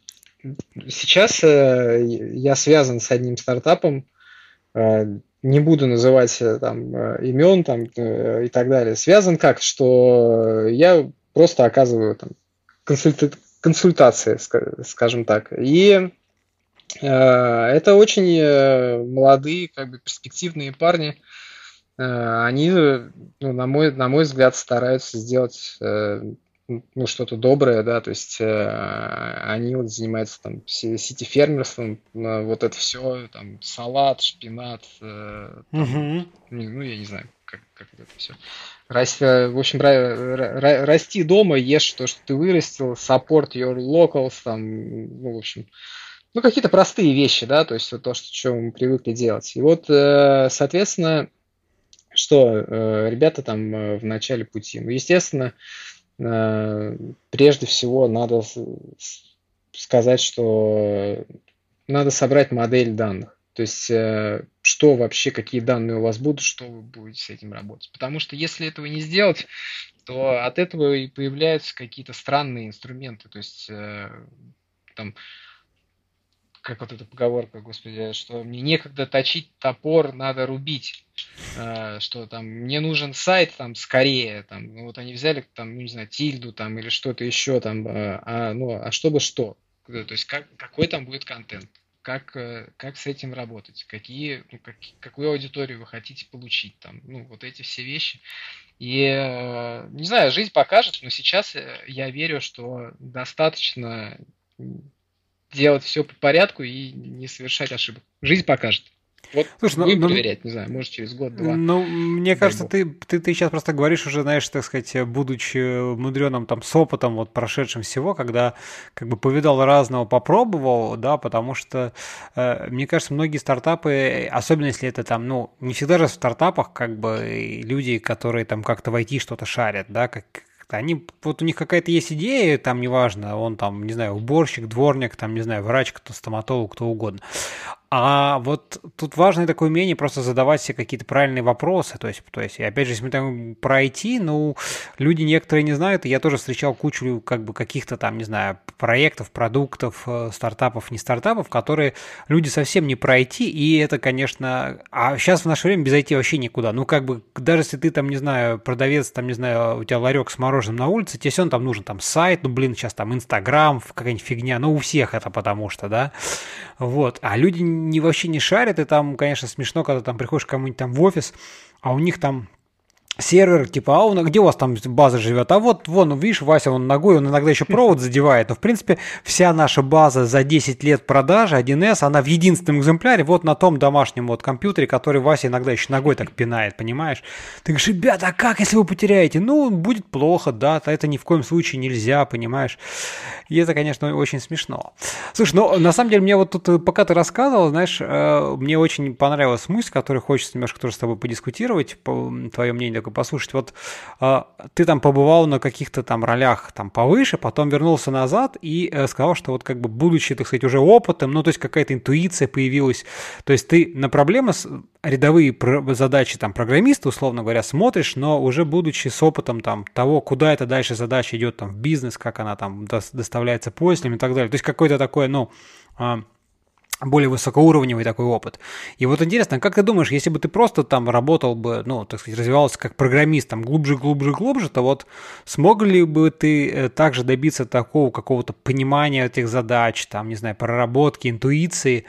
сейчас э, я связан с одним стартапом, э, не буду называть э, там имен там и так далее. Связан как, что я просто оказываю там консульта консультации, скажем так. И это очень молодые, как бы перспективные парни. Они, ну, на мой, на мой взгляд, стараются сделать ну, что-то доброе, да, то есть э, они вот занимаются там сити-фермерством, э, вот это все, там, салат, шпинат, э, там, угу. ну, я не знаю, как, как это все. Расти, в общем, расти дома, ешь то, что ты вырастил, support your locals, там, ну, в общем, ну, какие-то простые вещи, да, то есть вот то, что, что мы привыкли делать. И вот, э, соответственно, что э, ребята там э, в начале пути. Ну, естественно, э, прежде всего надо сказать, что надо собрать модель данных. То есть, э, что вообще, какие данные у вас будут, что вы будете с этим работать. Потому что если этого не сделать, то от этого и появляются какие-то странные инструменты. То есть, э, там, как вот эта поговорка, господи, что мне некогда точить топор, надо рубить. Э, что там, мне нужен сайт там скорее, там, ну, вот они взяли там, ну, не знаю, тильду там или что-то еще там, э, а, ну, а чтобы что? То есть как, какой там будет контент? Как, э, как с этим работать? Какие, ну, как, какую аудиторию вы хотите получить там? Ну, вот эти все вещи. И, не знаю, жизнь покажет, но сейчас я верю, что достаточно делать все по порядку и не совершать ошибок. Жизнь покажет. Вот Слушай, будем ну, проверять, не знаю, может через год-два.
Ну, мне кажется, ты, ты, ты сейчас просто говоришь уже, знаешь, так сказать, будучи мудреным там с опытом, вот прошедшим всего, когда как бы повидал разного, попробовал, да, потому что, э, мне кажется, многие стартапы, особенно если это там, ну, не всегда же в стартапах как бы люди, которые там как-то войти что-то шарят, да, как они, вот у них какая-то есть идея, там неважно, он там, не знаю, уборщик, дворник, там, не знаю, врач, кто стоматолог, кто угодно. А вот тут важное такое умение просто задавать себе какие-то правильные вопросы. То есть, то есть, опять же, если мы там про IT, ну, люди некоторые не знают, я тоже встречал кучу как бы каких-то там, не знаю, проектов, продуктов, э, стартапов, не стартапов, которые люди совсем не про IT, и это, конечно, а сейчас в наше время без IT вообще никуда. Ну, как бы, даже если ты там, не знаю, продавец, там, не знаю, у тебя ларек с мороженым на улице, тебе все равно там нужен там сайт, ну, блин, сейчас там Инстаграм, какая-нибудь фигня, ну, у всех это потому что, да, вот, а люди не, вообще не шарят, и там, конечно, смешно, когда там приходишь кому-нибудь там в офис, а у них там сервер, типа, а он, где у вас там база живет? А вот, вон, видишь, Вася, он ногой, он иногда еще провод задевает. Но, в принципе, вся наша база за 10 лет продажи 1С, она в единственном экземпляре, вот на том домашнем вот компьютере, который Вася иногда еще ногой так пинает, понимаешь? Ты говоришь, ребята, а как, если вы потеряете? Ну, будет плохо, да, это ни в коем случае нельзя, понимаешь? И это, конечно, очень смешно. Слушай, ну, на самом деле, мне вот тут, пока ты рассказывал, знаешь, э, мне очень понравилась мысль, которую хочется немножко тоже с тобой подискутировать, по твое мнение такое послушать. Вот э, ты там побывал на каких-то там ролях там повыше, потом вернулся назад и э, сказал, что вот как бы будучи, так сказать, уже опытом, ну то есть какая-то интуиция появилась, то есть ты на проблемы рядовые задачи там программиста, условно говоря, смотришь, но уже будучи с опытом там того, куда эта дальше задача идет там в бизнес, как она там доставляется пользователям и так далее. То есть какое-то такое, ну, а, более высокоуровневый такой опыт. И вот интересно, как ты думаешь, если бы ты просто там работал бы, ну, так сказать, развивался как программист, там, глубже, глубже, глубже, то вот смог ли бы ты э, также добиться такого какого-то понимания этих задач, там, не знаю, проработки, интуиции,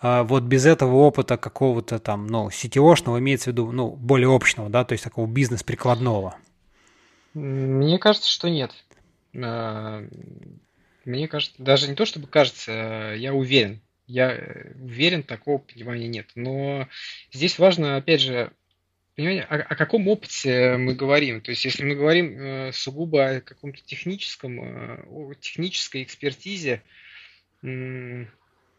э, вот без этого опыта какого-то там, ну, сетевошного, имеется в виду, ну, более общего, да, то есть такого бизнес-прикладного?
Мне кажется, что нет. Э, мне кажется, даже не то, чтобы кажется, я уверен, я э, уверен, такого понимания нет. Но здесь важно, опять же, понимание, о, о каком опыте мы говорим. То есть, если мы говорим э, сугубо о каком-то техническом, э, о технической экспертизе, э,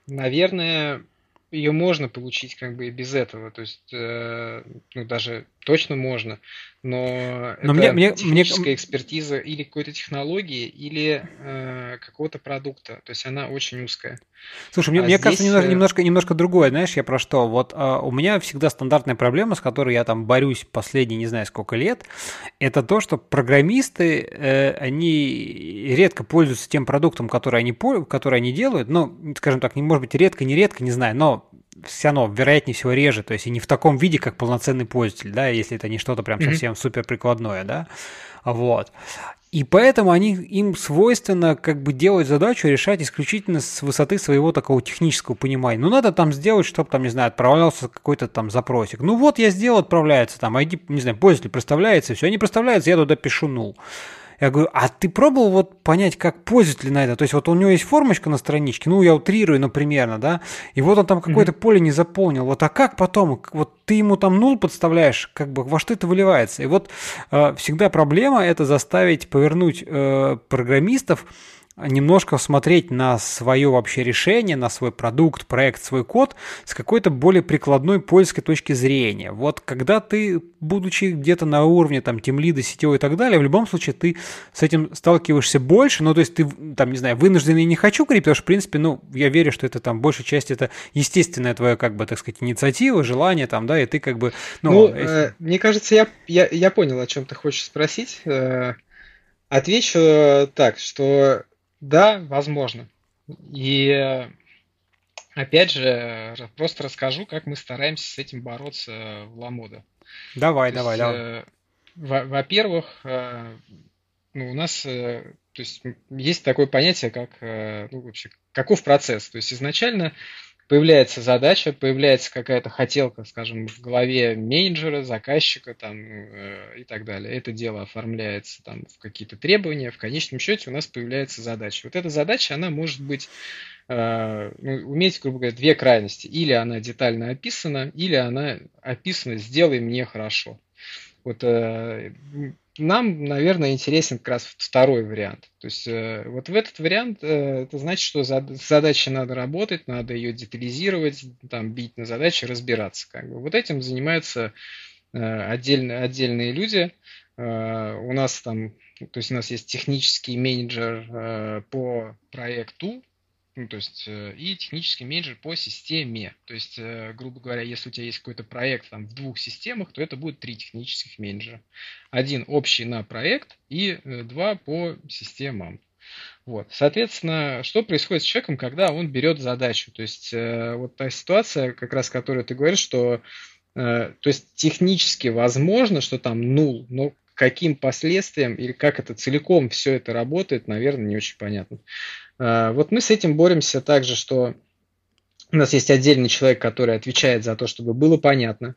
наверное, ее можно получить как бы и без этого. То есть, э, ну, даже точно можно но, но это мне, техническая мне... экспертиза или какой-то технологии, или э, какого-то продукта. То есть она очень узкая.
Слушай, мне, а мне здесь... кажется, немножко, э, немножко, немножко другое. Знаешь, я про что? Вот э, у меня всегда стандартная проблема, с которой я там борюсь последние не знаю сколько лет, это то, что программисты, э, они редко пользуются тем продуктом, который они, который они делают. Ну, скажем так, не может быть редко, не редко, не знаю, но все равно, вероятнее всего, реже, то есть и не в таком виде, как полноценный пользователь, да, если это не что-то прям mm-hmm. совсем супер прикладное, да, вот. И поэтому они, им свойственно как бы делать задачу, решать исключительно с высоты своего такого технического понимания. Ну, надо там сделать, чтобы там, не знаю, отправлялся какой-то там запросик. Ну, вот я сделал, отправляется там, ID, не знаю, пользователь проставляется, все, не проставляется, я туда пишу нул. Я говорю, а ты пробовал вот понять, как пользователь на это? То есть вот у него есть формочка на страничке, ну я утрирую, ну примерно, да, и вот он там какое-то mm-hmm. поле не заполнил. Вот а как потом? Вот ты ему там нул подставляешь, как бы во что это выливается? И вот э, всегда проблема это заставить повернуть э, программистов немножко смотреть на свое вообще решение, на свой продукт, проект, свой код с какой-то более прикладной польской точки зрения. Вот когда ты, будучи где-то на уровне там тимлида, сетевой и так далее, в любом случае ты с этим сталкиваешься больше, ну то есть ты там, не знаю, вынужден и не хочу говорить, потому что, в принципе, ну, я верю, что это там большая часть это естественная твоя, как бы, так сказать, инициатива, желание там, да, и ты как бы,
ну... ну если... э, мне кажется, я, я, я понял, о чем ты хочешь спросить. Э, отвечу так, что да, возможно. И опять же, просто расскажу, как мы стараемся с этим бороться в Ламода.
Давай, То давай, есть, давай.
Во-первых, ну, у нас то есть, есть такое понятие, как ну, вообще, каков процесс. То есть изначально появляется задача, появляется какая-то хотелка, скажем, в голове менеджера, заказчика там, э, и так далее. Это дело оформляется там, в какие-то требования, в конечном счете у нас появляется задача. Вот эта задача, она может быть, э, ну, уметь, грубо говоря, две крайности. Или она детально описана, или она описана «сделай мне хорошо». Вот э, нам, наверное, интересен как раз второй вариант. То есть э, вот в этот вариант э, это значит, что задача надо работать, надо ее детализировать, там бить на задачи, разбираться. Как бы. Вот этим занимаются э, отдельные, отдельные люди. У нас там, то есть у нас есть технический менеджер по проекту, ну, то есть, э, и технический менеджер по системе. То есть, э, грубо говоря, если у тебя есть какой-то проект там, в двух системах, то это будет три технических менеджера. Один общий на проект и э, два по системам. Вот. Соответственно, что происходит с человеком, когда он берет задачу? То есть, вот та ситуация, как раз, которую ты говоришь, что то есть технически возможно, что там нул, но каким последствиям или как это целиком все это работает, наверное, не очень понятно. А, вот мы с этим боремся также, что у нас есть отдельный человек, который отвечает за то, чтобы было понятно.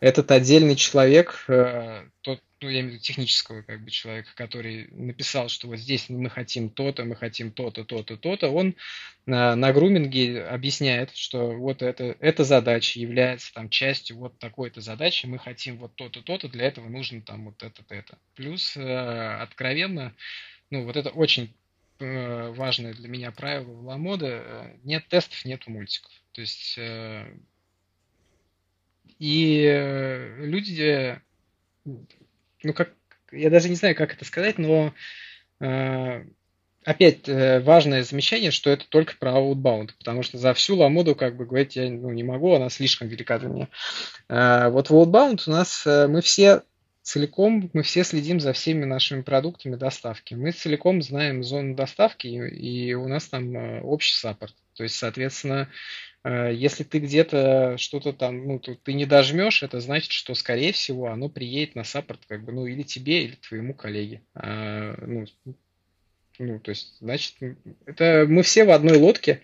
Этот отдельный человек, э, тот, ну, я имею в виду технического как бы человека, который написал, что вот здесь мы хотим то-то, мы хотим то-то, то-то, то-то, он на, на груминге объясняет, что вот это, эта задача является там частью вот такой-то задачи, мы хотим вот то-то, то-то, для этого нужно там вот это, это. Плюс, э, откровенно, ну, вот это очень Э, важное для меня правило в Ламода, э, нет тестов, нет мультиков. То есть э, и люди, ну как, я даже не знаю, как это сказать, но опять важное замечание, что это только про outbound, потому что за всю ламоду, как бы говорить, я ну, не могу, она слишком велика для меня. Вот в outbound у нас мы все целиком мы все следим за всеми нашими продуктами доставки. Мы целиком знаем зону доставки, и, у нас там э, общий саппорт. То есть, соответственно, э, если ты где-то что-то там, ну, ты не дожмешь, это значит, что, скорее всего, оно приедет на саппорт, как бы, ну, или тебе, или твоему коллеге. А, ну, ну, то есть, значит, это мы все в одной лодке,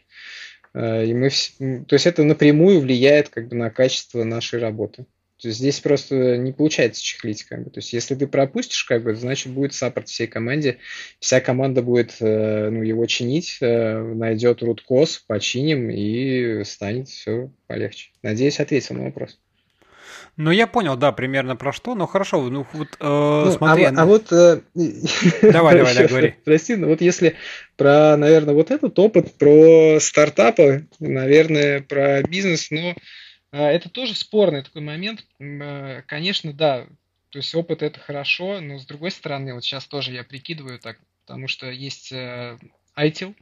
э, и мы, то есть это напрямую влияет как бы на качество нашей работы. То есть здесь просто не получается чехлить. Как бы. То есть если ты пропустишь, как бы, значит будет саппорт всей команде. Вся команда будет э, ну, его чинить, э, найдет cause, починим и станет все полегче. Надеюсь, ответил на вопрос.
Ну, я понял, да, примерно про что, но хорошо, ну вот э, ну, смотри.
А, а вот... Э,
давай, давай, да, говори.
Прости, но вот если про, наверное, вот этот опыт, про стартапы, наверное, про бизнес, но а, это тоже спорный такой момент. А, конечно, да, то есть опыт это хорошо, но с другой стороны, вот сейчас тоже я прикидываю так, потому что есть э, ITIL,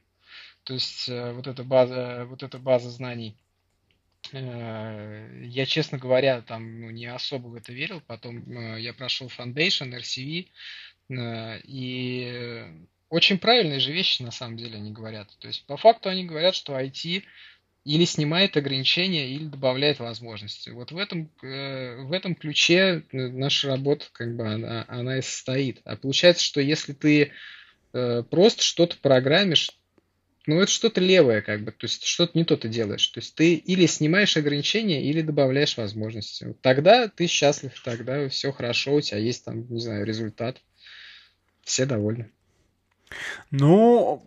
то есть э, вот эта база, вот эта база знаний. Э, я, честно говоря, там ну, не особо в это верил. Потом я прошел Foundation, RCV, и очень правильные же вещи на самом деле они говорят. То есть по факту они говорят, что IT или снимает ограничения, или добавляет возможности. Вот в этом, э, в этом ключе э, наша работа, как бы, она, она и состоит. А получается, что если ты э, просто что-то программишь, ну, это что-то левое, как бы, то есть что-то не то ты делаешь. То есть ты или снимаешь ограничения, или добавляешь возможности. Вот тогда ты счастлив, тогда все хорошо, у тебя есть там, не знаю, результат. Все довольны.
Ну,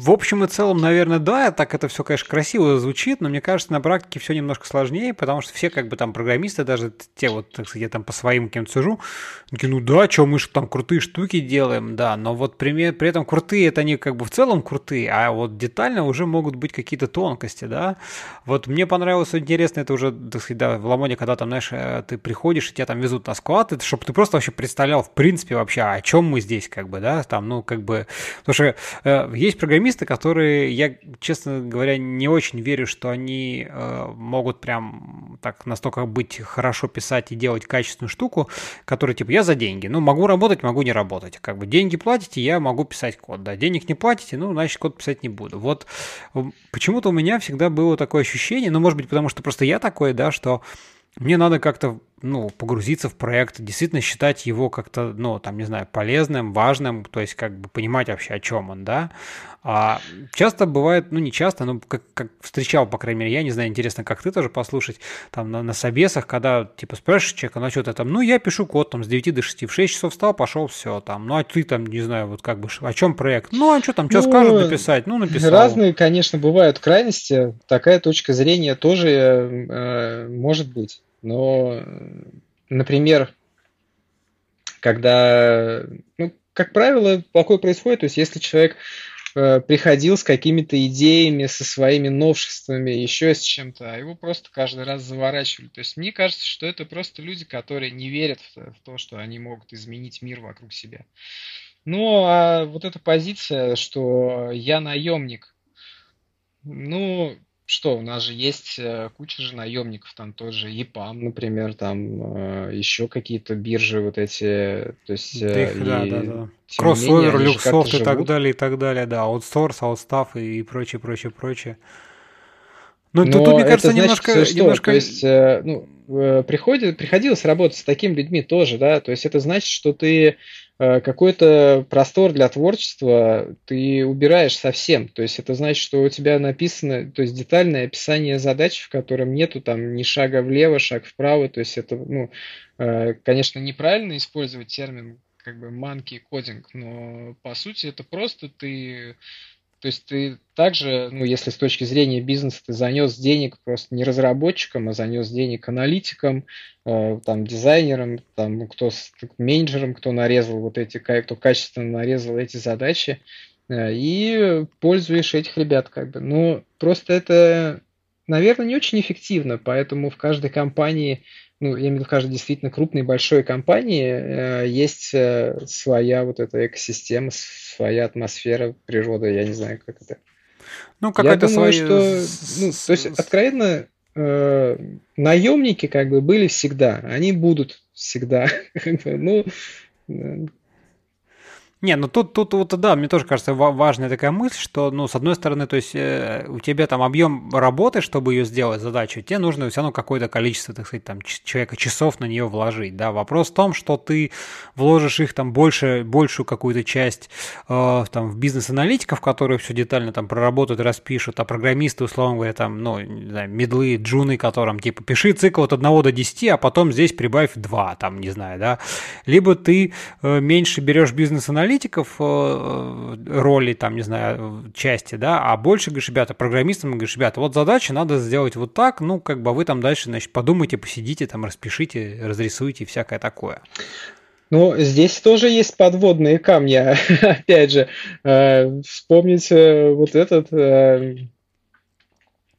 в общем и целом, наверное, да, так это все, конечно, красиво звучит, но мне кажется, на практике все немножко сложнее, потому что все как бы там программисты, даже те вот, так сказать, я там по своим каким-то сужу, такие, ну да, что мы же там крутые штуки делаем, да, но вот при, при этом крутые, это они как бы в целом крутые, а вот детально уже могут быть какие-то тонкости, да. Вот мне понравилось интересно, это уже, так сказать, да, в Ламоне, когда там, знаешь, э, ты приходишь, и тебя там везут на склад, это чтобы ты просто вообще представлял, в принципе, вообще, о чем мы здесь, как бы, да, там, ну, как бы, потому что э, есть программисты, которые, я, честно говоря, не очень верю, что они э, могут прям так настолько быть хорошо писать и делать качественную штуку, которая типа я за деньги. Ну, могу работать, могу не работать. Как бы деньги платите, я могу писать код. Да, денег не платите, ну, значит, код писать не буду. Вот почему-то у меня всегда было такое ощущение, ну, может быть, потому что просто я такой, да, что мне надо как-то ну, погрузиться в проект, действительно считать его как-то, ну, там, не знаю, полезным, важным, то есть как бы понимать вообще, о чем он, да. А часто бывает, ну, не часто, но как, как встречал, по крайней мере, я не знаю, интересно, как ты тоже послушать, там, на, на собесах, когда, типа, спрашиваешь человека, ну, что ты там, ну, я пишу код, там, с 9 до 6, в 6 часов встал, пошел, все, там, ну, а ты там, не знаю, вот как бы, о чем проект? Ну, а что там, что ну, скажут написать? Ну, написал.
Разные, конечно, бывают крайности, такая точка зрения тоже э, может быть. Но, например, когда, ну, как правило, такое происходит, то есть если человек э, приходил с какими-то идеями, со своими новшествами, еще с чем-то, а его просто каждый раз заворачивали. То есть мне кажется, что это просто люди, которые не верят в, в то, что они могут изменить мир вокруг себя. Ну, а вот эта позиция, что я наемник, ну, что, у нас же есть э, куча же наемников, там тоже ЕПАМ, например, там э, еще какие-то биржи вот эти, то есть...
Да, их, да, да, да. Кроссовер, люксофт и так далее, и так далее, да, аутсорс, аутстаф и прочее, прочее, прочее.
Ну, тут, тут, мне кажется, значит, немножко... Что? немножко... То есть, э, ну, приходит, приходилось работать с такими людьми тоже, да, то есть это значит, что ты Э, какой-то простор для творчества ты убираешь совсем. То есть это значит, что у тебя написано, то есть детальное описание задач, в котором нету там ни шага влево, шаг вправо. То есть это, ну, э, конечно, неправильно использовать термин как бы monkey кодинг, но по сути это просто ты то есть ты также, ну, если с точки зрения бизнеса ты занес денег просто не разработчикам, а занес денег аналитикам, э, там, дизайнерам, там, ну, кто менеджерам, кто нарезал вот эти, кто качественно нарезал эти задачи, э, и пользуешь этих ребят как бы. Ну, просто это, наверное, не очень эффективно, поэтому в каждой компании ну, я имею в виду, в каждой действительно крупной большой компании э, есть э, своя вот эта экосистема, своя атмосфера, природа, я не знаю, как это. Ну, какая-то я думаю, своя... что, ну, то есть, откровенно, э, наемники как бы были всегда, они будут всегда. ну,
не, ну тут, тут вот, да, мне тоже кажется важная такая мысль, что, ну, с одной стороны, то есть э, у тебя там объем работы, чтобы ее сделать задачу, тебе нужно все равно какое-то количество, так сказать, там, человека часов на нее вложить, да. Вопрос в том, что ты вложишь их там больше, большую какую-то часть э, там в бизнес-аналитиков, которые все детально там проработают, распишут, а программисты, условно говоря, там, ну, не знаю, медлы, джуны, которым, типа, пиши цикл от 1 до 10, а потом здесь прибавь 2, там, не знаю, да. Либо ты э, меньше берешь бизнес-аналитиков, аналитиков э, э, роли, там, не знаю, части, да, а больше, говоришь, ребята, программистам, говоришь, ребята, вот задача надо сделать вот так, ну, как бы вы там дальше, значит, подумайте, посидите, там, распишите, разрисуйте и всякое такое.
Ну, здесь тоже есть подводные камни. Опять же, э, вспомнить вот этот,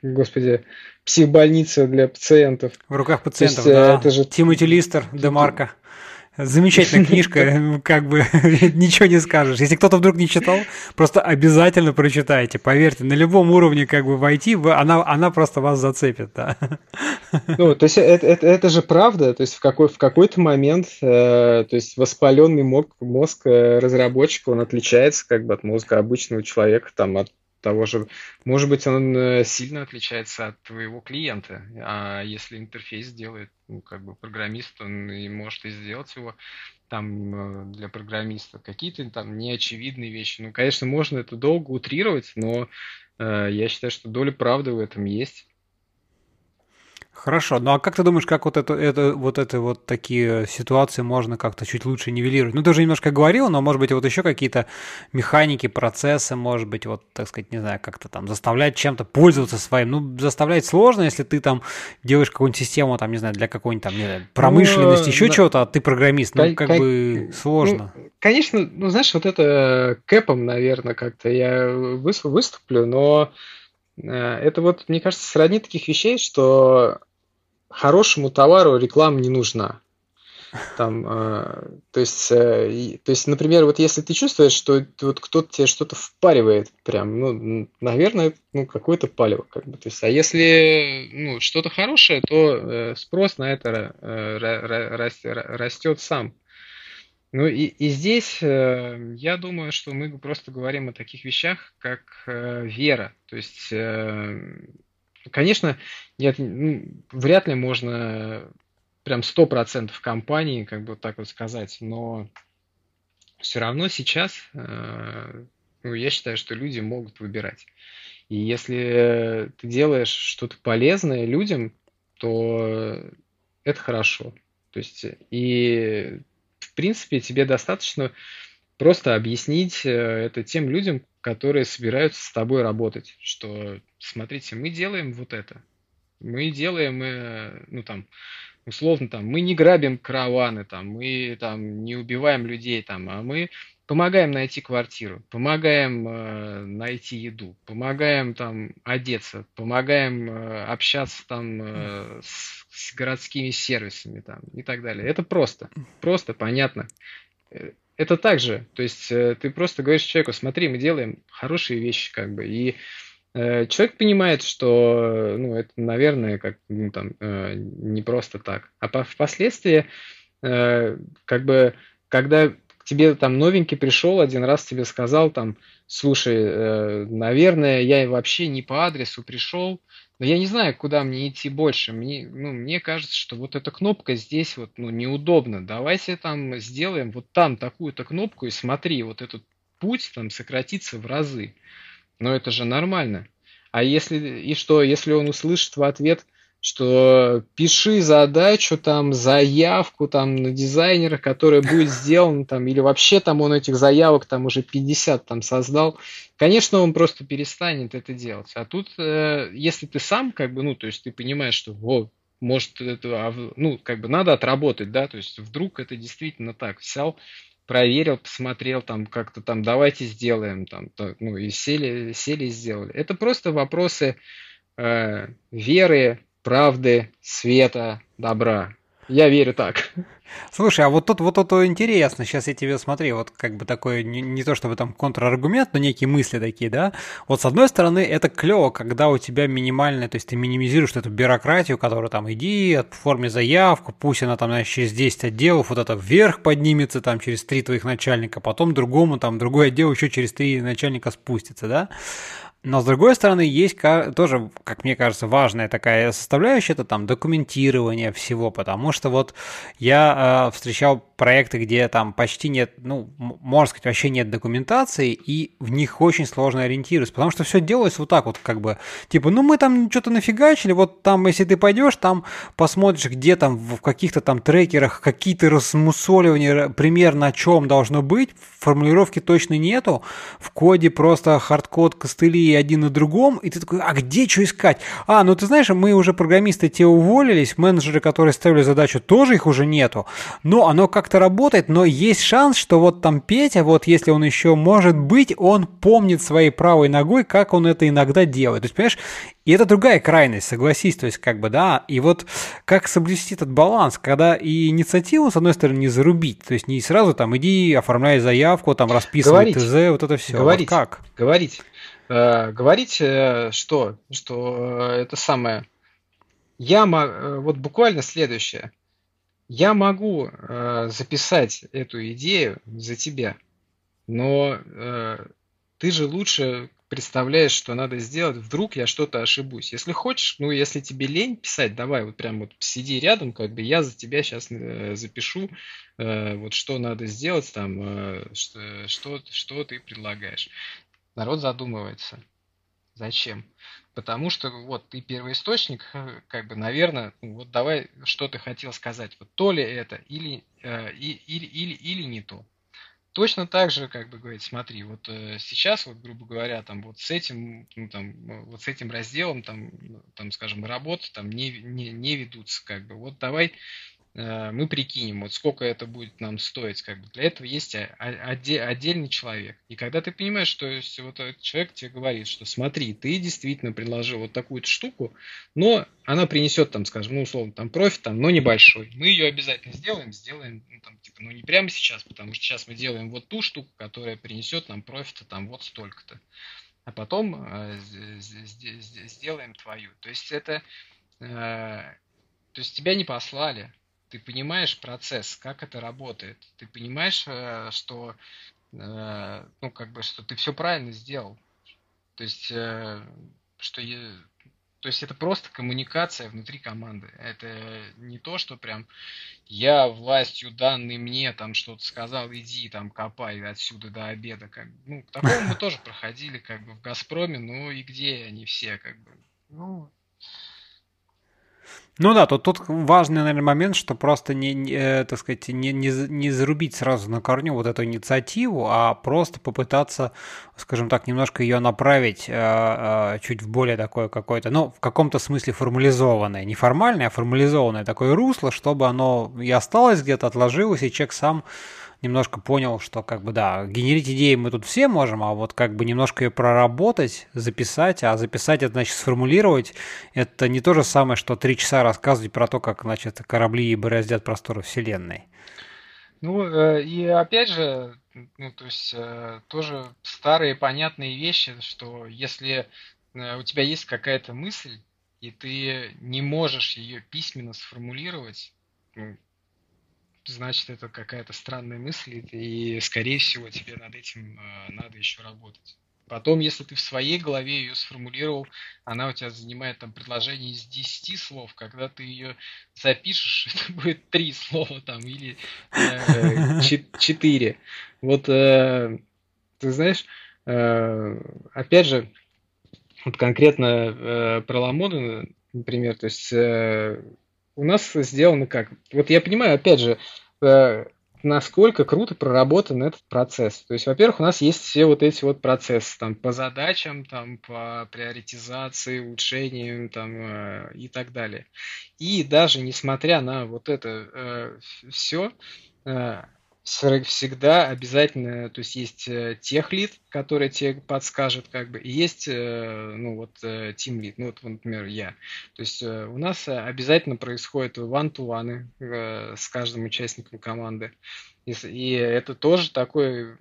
господи, психбольница для пациентов.
В руках пациентов, есть, да. Это же... Тимоти Листер, Демарка. Замечательная книжка, как бы ничего не скажешь. Если кто-то вдруг не читал, просто обязательно прочитайте. Поверьте, на любом уровне как бы войти, она, она просто вас зацепит. Да.
Ну, то есть это, это, это же правда. То есть в, какой, в какой-то момент э, то есть воспаленный мозг, мозг э, разработчика, он отличается как бы от мозга обычного человека, там, от того же, может быть, он э, сильно отличается от твоего клиента, а если интерфейс делает, ну, как бы программист, он и может и сделать его там э, для программиста какие-то там неочевидные вещи. Ну, конечно, можно это долго утрировать, но э, я считаю, что доля правды в этом есть.
Хорошо, ну а как ты думаешь, как вот это, это вот это вот такие ситуации можно как-то чуть лучше нивелировать? Ну ты уже немножко говорил, но может быть вот еще какие-то механики, процессы, может быть вот, так сказать, не знаю, как-то там заставлять чем-то пользоваться своим. Ну заставлять сложно, если ты там делаешь какую-нибудь систему, там, не знаю, для какой-нибудь там, не знаю, промышленности, ну, еще да. чего-то, а ты программист, ну как, как бы сложно.
Ну, конечно, ну знаешь, вот это кэпом, наверное, как-то я выступлю, но э, это вот, мне кажется, сродни таких вещей, что хорошему товару реклама не нужна. Там, э, то есть, э, то есть, например, вот если ты чувствуешь, что вот кто-то тебе что-то впаривает, прям, ну, наверное, ну, какое-то палево, как бы. То есть, а если, ну, что-то хорошее, то э, спрос на это э, растет сам. Ну и, и здесь э, я думаю, что мы просто говорим о таких вещах, как э, вера. То есть э, Конечно, нет, ну, вряд ли можно прям сто процентов компании, как бы так вот сказать, но все равно сейчас, э, ну, я считаю, что люди могут выбирать. И если ты делаешь что-то полезное людям, то это хорошо. То есть, и в принципе тебе достаточно просто объяснить э, это тем людям, которые собираются с тобой работать, что смотрите, мы делаем вот это, мы делаем, э, ну там, условно там, мы не грабим караваны, там, мы там не убиваем людей, там, а мы помогаем найти квартиру, помогаем э, найти еду, помогаем там одеться, помогаем э, общаться там э, с, с городскими сервисами там и так далее. Это просто, просто понятно. Это также, то есть э, ты просто говоришь человеку, смотри, мы делаем хорошие вещи, как бы, и э, человек понимает, что, ну, это, наверное, как, ну, там, э, не просто так. А по, впоследствии, э, как бы, когда тебе там новенький пришел, один раз тебе сказал, там, слушай, э, наверное, я вообще не по адресу пришел, но я не знаю, куда мне идти больше. Мне, ну, мне кажется, что вот эта кнопка здесь вот ну, неудобно. Давайте там сделаем вот там такую-то кнопку и смотри, вот этот путь там сократится в разы. Но это же нормально. А если и что, если он услышит в ответ – что пиши задачу, там, заявку там на дизайнера, которая будет сделана там, или вообще там он этих заявок там уже 50 там создал, конечно, он просто перестанет это делать. А тут, э, если ты сам, как бы, ну, то есть ты понимаешь, что, вот, может, это, а ну, как бы надо отработать, да, то есть вдруг это действительно так, взял, проверил, посмотрел, там, как-то там, давайте сделаем, там, то, ну, и сели, сели и сделали. Это просто вопросы э, веры, правды, света, добра. Я верю так.
Слушай, а вот тут вот это интересно, сейчас я тебе смотри, вот как бы такой, не, не то чтобы там контраргумент, но некие мысли такие, да, вот с одной стороны это клево, когда у тебя минимальная, то есть ты минимизируешь эту бюрократию, которая там, иди, оформи заявку, пусть она там, знаешь, через 10 отделов вот это вверх поднимется, там, через три твоих начальника, потом другому, там, другой отдел еще через три начальника спустится, да, но с другой стороны, есть тоже, как мне кажется, важная такая составляющая, это там документирование всего, потому что вот я э, встречал проекты, где там почти нет, ну, можно сказать, вообще нет документации, и в них очень сложно ориентироваться, потому что все делается вот так вот, как бы, типа, ну, мы там что-то нафигачили, вот там, если ты пойдешь, там посмотришь, где там в каких-то там трекерах какие-то рассмусоливания, примерно о чем должно быть, формулировки точно нету, в коде просто хардкод костыли один на другом, и ты такой, а где что искать? А, ну ты знаешь, мы уже программисты те уволились, менеджеры, которые ставили задачу, тоже их уже нету, но оно как-то работает, но есть шанс, что вот там Петя, вот если он еще может быть, он помнит своей правой ногой, как он это иногда делает. То есть, понимаешь, и это другая крайность, согласись, то есть как бы, да, и вот как соблюсти этот баланс, когда и инициативу, с одной стороны, не зарубить, то есть не сразу там иди, оформляй заявку, там расписывай ТЗ, вот это все.
Говорить,
вот как?
Говорить. Э, говорить, э, что, что э, это самое. Я вот буквально следующее. Я могу записать эту идею за тебя, но ты же лучше представляешь, что надо сделать, вдруг я что-то ошибусь. Если хочешь, ну, если тебе лень писать, давай вот прям вот сиди рядом, как бы я за тебя сейчас запишу, вот что надо сделать там, что, что, что ты предлагаешь народ задумывается. Зачем? Потому что вот ты первоисточник, э, как бы, наверное, ну, вот давай, что ты хотел сказать, вот то ли это или, э, или, или, или не то. Точно так же, как бы говорить, смотри, вот э, сейчас, вот, грубо говоря, там вот с этим, ну, там, вот с этим разделом, там, там, скажем, работы там не, не, не ведутся, как бы. Вот давай Э, мы прикинем, вот сколько это будет нам стоить. Как бы. Для этого есть отдельный человек. И когда ты понимаешь, что вот этот человек тебе говорит, что смотри, ты действительно предложил вот такую-то штуку, но она принесет там, скажем, ну, условно, там профит, там, но небольшой. Мы ее обязательно сделаем, сделаем, ну, там, типа, ну, не прямо сейчас, потому что сейчас мы делаем вот ту штуку, которая принесет нам профита там вот столько-то. А потом э, сделаем твою. То есть это... Э, то есть тебя не послали, ты понимаешь процесс, как это работает, ты понимаешь, э, что, э, ну, как бы, что ты все правильно сделал. То есть, э, что то есть это просто коммуникация внутри команды. Это не то, что прям я властью данный мне там что-то сказал, иди там копай отсюда до обеда. Как, ну, такого мы тоже проходили как бы в Газпроме, ну и где они все как бы. Ну,
ну да, тут, тут важный, наверное, момент, что просто не, не э, так сказать, не, не, не зарубить сразу на корню вот эту инициативу, а просто попытаться, скажем так, немножко ее направить э, э, чуть в более такое какое-то, ну, в каком-то смысле формализованное, не формальное, а формализованное такое русло, чтобы оно и осталось где-то, отложилось, и человек сам немножко понял, что как бы да, генерить идеи мы тут все можем, а вот как бы немножко ее проработать, записать, а записать это значит сформулировать, это не то же самое, что три часа рассказывать про то, как значит корабли бороздят просторы Вселенной.
Ну э, и опять же, ну то есть э, тоже старые понятные вещи, что если э, у тебя есть какая-то мысль, и ты не можешь ее письменно сформулировать, ну, значит, это какая-то странная мысль, и, скорее всего, тебе над этим э, надо еще работать. Потом, если ты в своей голове ее сформулировал, она у тебя занимает там предложение из 10 слов, когда ты ее запишешь, это будет 3 слова там или э, 4. Вот э, ты знаешь, э, опять же, вот конкретно э, про Ламоду, например, то есть э, у нас сделано как? Вот я понимаю, опять же, э, насколько круто проработан этот процесс. То есть, во-первых, у нас есть все вот эти вот процессы там по задачам, там по приоритизации, улучшениям там э, и так далее. И даже несмотря на вот это э, все, всегда обязательно, то есть есть э, техлит, который тебе подскажет, как бы, и есть, э, ну, вот, team lead, ну, вот, например, я. То есть э, у нас обязательно происходит one-to-one с каждым участником команды. И это тоже такой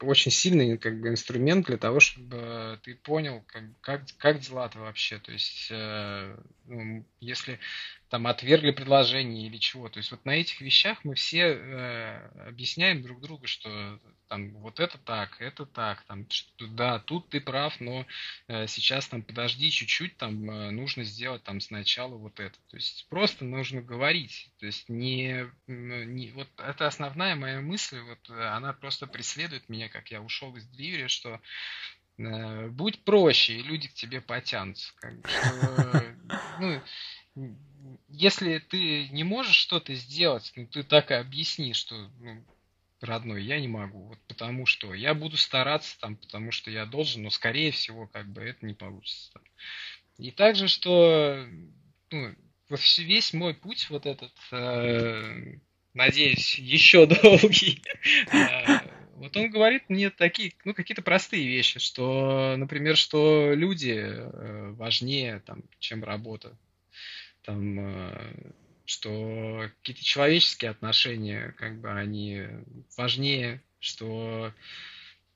очень сильный как бы, инструмент для того, чтобы ты понял, как, как, как дела-то вообще. То есть, э, ну, если там отвергли предложение или чего. То есть вот на этих вещах мы все э, объясняем друг другу, что там вот это так, это так, там, что, да, тут ты прав, но э, сейчас там подожди чуть-чуть, там э, нужно сделать там сначала вот это. То есть просто нужно говорить. То есть не, не вот это основная моя мысль, вот она просто преследует меня, как я ушел из двери, что э, будь проще, и люди к тебе потянутся. Как что, ну, если ты не можешь что-то сделать, ну ты так и объясни, что ну, родной, я не могу, вот потому что я буду стараться там, потому что я должен, но скорее всего как бы это не получится. И также, что ну, весь мой путь вот этот, э, надеюсь, еще долгий, э, вот он говорит мне такие, ну, какие-то простые вещи, что, например, что люди э, важнее, там, чем работа там, э, что какие-то человеческие отношения, как бы, они важнее, что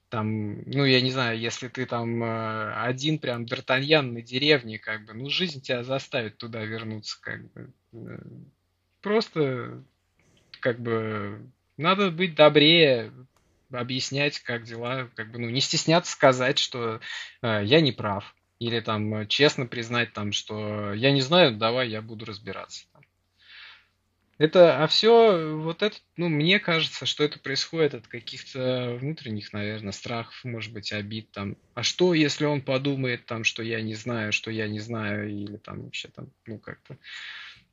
там, ну, я не знаю, если ты там э, один прям Д'Артаньян на деревне, как бы, ну, жизнь тебя заставит туда вернуться, как бы. Э, просто, как бы, надо быть добрее, объяснять, как дела, как бы, ну, не стесняться сказать, что э, я не прав. Или там э, честно признать, там, что я не знаю, давай я буду разбираться. Это, а все вот это, ну, мне кажется, что это происходит от каких-то внутренних, наверное, страхов, может быть, обид там. А что, если он подумает там, что я не знаю, что я не знаю, или там вообще там, ну, как-то.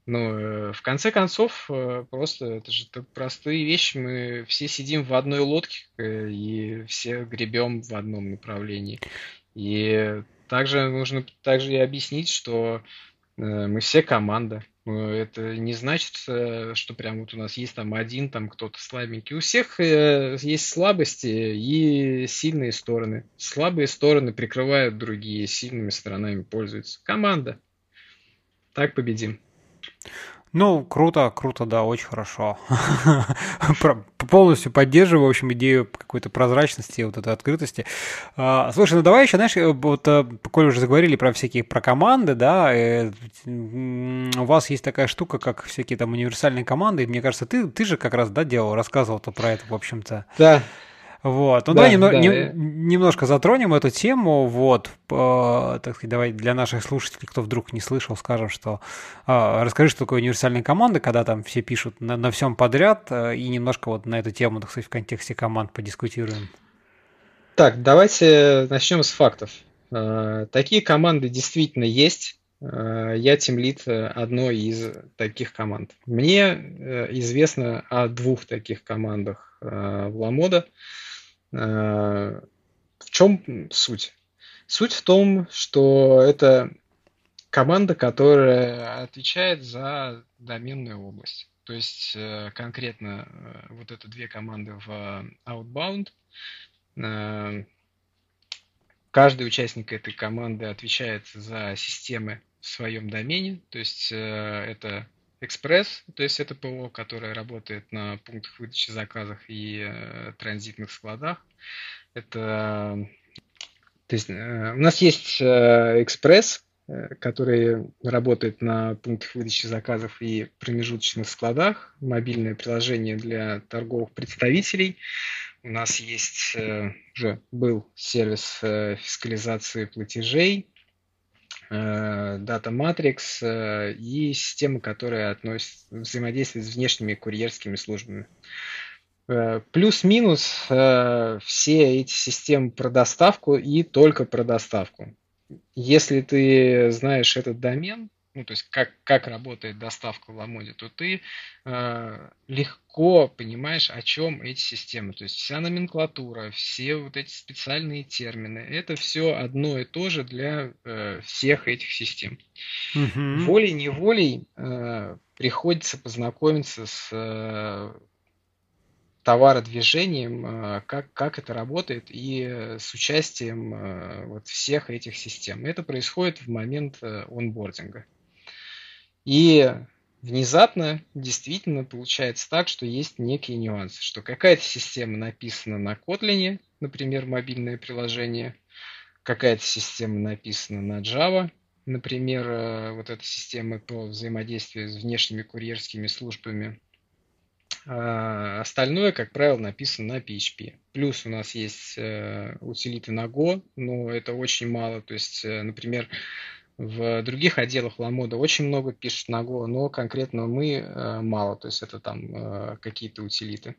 Но э, в конце концов, э, просто это же так простые вещи. Мы все сидим в одной лодке и все гребем в одном направлении. И также нужно также и объяснить, что э, мы все команда. Э, это не значит, э, что прям вот у нас есть там один, там кто-то слабенький. У всех э, есть слабости и сильные стороны. Слабые стороны прикрывают другие, сильными сторонами пользуются. Команда. Так победим.
Ну, круто, круто, да, очень хорошо. Полностью поддерживаю, в общем, идею какой-то прозрачности, вот этой открытости. А, слушай, ну давай еще, знаешь, вот, э, коль уже заговорили про всякие, про команды, да, э, у вас есть такая штука, как всякие там универсальные команды, и мне кажется, ты, ты же как раз, да, делал, рассказывал-то про это, в общем-то.
Да,
вот, ну да, да, немно, да. Не, немножко затронем эту тему, вот, э, так сказать, давай для наших слушателей, кто вдруг не слышал, скажем, что э, расскажи, что такое универсальная команда, когда там все пишут на, на всем подряд, э, и немножко вот на эту тему, так сказать, в контексте команд подискутируем.
Так, давайте начнем с фактов. Э, такие команды действительно есть. Э, я тимлит одной из таких команд. Мне известно о двух таких командах в Ламода. Э, в чем суть? Суть в том, что это команда, которая отвечает за доменную область. То есть э, конкретно э, вот это две команды в Outbound. Каждый участник этой команды отвечает за системы в своем домене. То есть это Экспресс, то есть это ПО, которое работает на пунктах выдачи заказов и э, транзитных складах. Это, то есть э, у нас есть э, Экспресс, э, который работает на пунктах выдачи заказов и промежуточных складах, мобильное приложение для торговых представителей. У нас есть э, уже был сервис э, фискализации платежей, Data Matrix э, и системы, которые относят, взаимодействуют с внешними курьерскими службами. Э, плюс-минус все эти системы про доставку и только про доставку. Если ты знаешь этот домен, ну, то есть как, как работает доставка в Ламоде, то ты э, легко понимаешь, о чем эти системы. То есть вся номенклатура, все вот эти специальные термины, это все одно и то же для э, всех этих систем. Угу. Волей-неволей э, приходится познакомиться с э, товародвижением, э, как, как это работает, и с участием э, вот всех этих систем. Это происходит в момент э, онбординга. И внезапно действительно получается так, что есть некие нюансы, что какая-то система написана на Kotlin, например, мобильное приложение, какая-то система написана на Java, например, э, вот эта система по взаимодействию с внешними курьерскими службами. А остальное, как правило, написано на PHP. Плюс у нас есть э, утилиты на Go, но это очень мало. То есть, э, например, в других отделах Ламода очень много пишут на Go, но конкретно мы э, мало, то есть это там э, какие-то утилиты.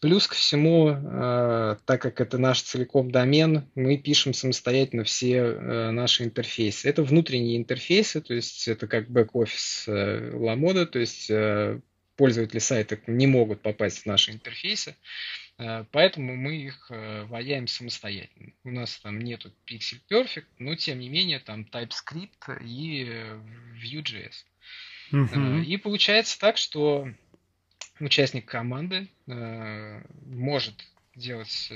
Плюс ко всему, э, так как это наш целиком домен, мы пишем самостоятельно все наши интерфейсы. Это внутренние интерфейсы, то есть это как бэк-офис Ламода, то есть пользователи сайта не могут попасть в наши интерфейсы. Э, поэтому мы их э, ваяем самостоятельно. У нас там нету Pixel Perfect, но тем не менее там TypeScript и э, Vue.js. Uh-huh. И получается так, что участник команды может делать,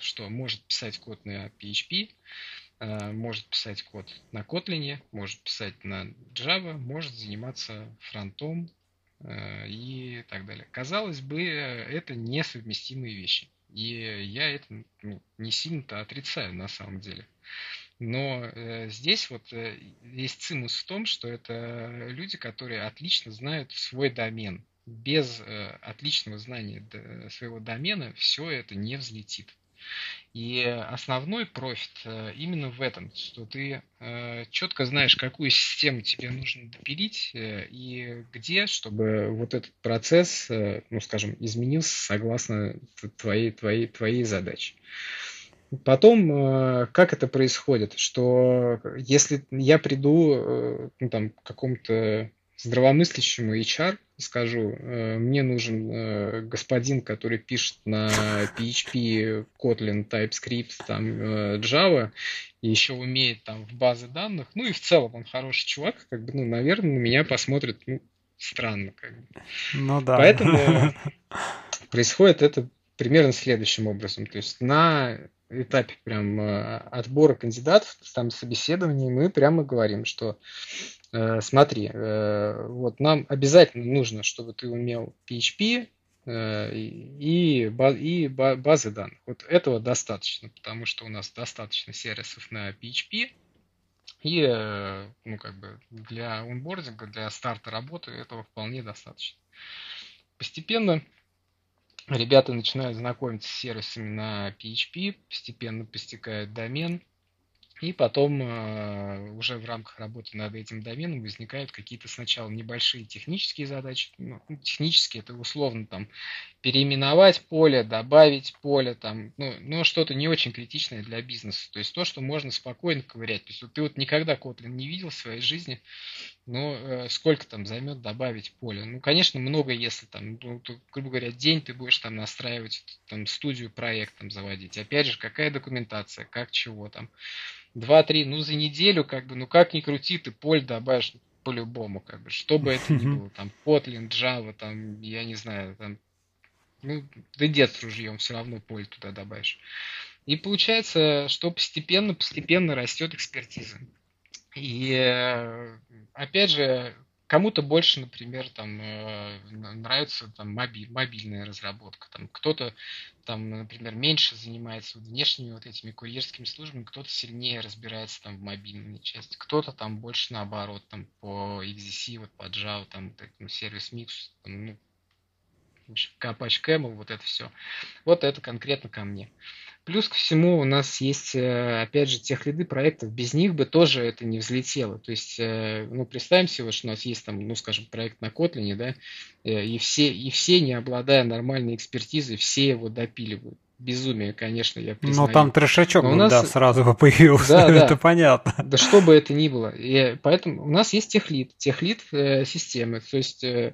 что может писать код на PHP, может писать код на Kotlin, может писать на Java, может заниматься фронтом, и так далее. Казалось бы, это несовместимые вещи. И я это ну, не сильно-то отрицаю на самом деле. Но э, здесь вот э, есть цимус в том, что это люди, которые отлично знают свой домен. Без э, отличного знания своего домена все это не взлетит. И основной профит э, именно в этом, что ты э, четко знаешь, какую систему тебе нужно допилить э, и где, чтобы вот этот процесс, ну скажем, изменился согласно твоей, твоей, твоей задаче. Потом, как это происходит, что если я приду ну, там, к какому-то здравомыслящему HR скажу, э, мне нужен э, господин, который пишет на PHP, Kotlin, TypeScript, там, э, Java, и еще умеет там в базы данных, ну и в целом он хороший чувак, как бы, ну, наверное, на меня посмотрит, ну, странно, как бы.
Ну да.
Поэтому происходит это примерно следующим образом. То есть на этапе прям отбора кандидатов, там собеседований, мы прямо говорим, что Э, смотри, э, вот нам обязательно нужно, чтобы ты умел PHP э, и, и базы данных. Вот этого достаточно, потому что у нас достаточно сервисов на PHP, и ну, как бы для онбординга, для старта работы этого вполне достаточно. Постепенно ребята начинают знакомиться с сервисами на PHP, постепенно постигают домен, и потом э, уже в рамках работы над этим доменом возникают какие-то сначала небольшие технические задачи. Ну, ну технические это условно там переименовать поле, добавить поле, там, ну, ну что-то не очень критичное для бизнеса. То есть то, что можно спокойно ковырять. То есть вот ты вот никогда Kotlin не видел в своей жизни, но э, сколько там займет добавить поле? Ну, конечно, много, если там, ну, то, грубо говоря, день ты будешь там настраивать там студию проект там заводить. Опять же, какая документация, как чего там два-три, ну, за неделю, как бы, ну, как ни крути, ты поль добавишь по-любому, как бы, что бы это ни было, там, Kotlin, Java, там, я не знаю, там, ну, да дед с ружьем, все равно поле туда добавишь. И получается, что постепенно, постепенно растет экспертиза. И э, опять же, Кому-то больше, например, там э, нравится там мобиль, мобильная разработка. Там кто-то там, например, меньше занимается внешними вот этими курьерскими службами, кто-то сильнее разбирается там в мобильной части, кто-то там больше наоборот там по XDC, вот по Java, там вот этому сервис микс, ну, Apache Camel, вот это все. Вот это конкретно ко мне. Плюс ко всему у нас есть, э, опять же, тех лиды проектов. Без них бы тоже это не взлетело. То есть, э, ну, представим себе, что у нас есть там, ну, скажем, проект на Kotlin, да, э, и все, и все, не обладая нормальной экспертизой, все его допиливают. Безумие, конечно, я признаю.
Но там трешачок, у нас... да, сразу появился, да, да. это понятно.
Да что бы это ни было. И поэтому у нас есть техлит, техлит э, системы. То есть Э,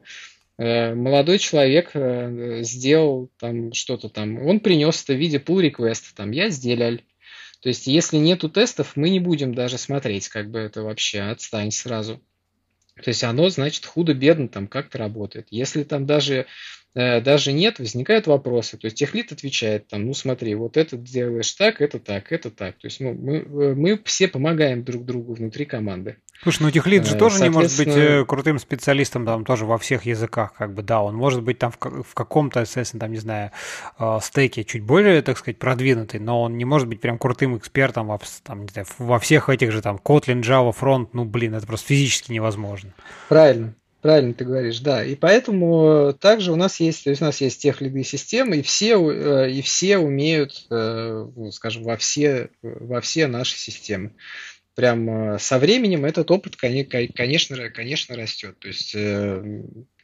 молодой человек э, сделал там что-то там, он принес это в виде pull request, там, я сделал. То есть, если нету тестов, мы не будем даже смотреть, как бы это вообще, отстань сразу. То есть, оно, значит, худо-бедно там как-то работает. Если там даже Э, даже нет, возникают вопросы. То есть техлит отвечает там, ну смотри, вот это делаешь так, это так, это так. То есть ну, мы, э, мы все помогаем друг другу внутри команды.
Слушай, ну техлит же тоже не может быть э, крутым специалистом там тоже во всех языках, как бы, да, он может быть там в, в каком-то, естественно, там, не знаю, стеке чуть более, так сказать, продвинутый, но он не может быть прям крутым экспертом во, там, не знаю, во всех этих же там Kotlin, Java, Front, ну, блин, это просто физически невозможно.
Правильно, Правильно ты говоришь, да. И поэтому также у нас есть, то есть у нас есть тех лиды системы, и все, э, и все умеют, э, ну, скажем, во все, во все наши системы. Прям э, со временем этот опыт, конечно, конечно, растет. То есть,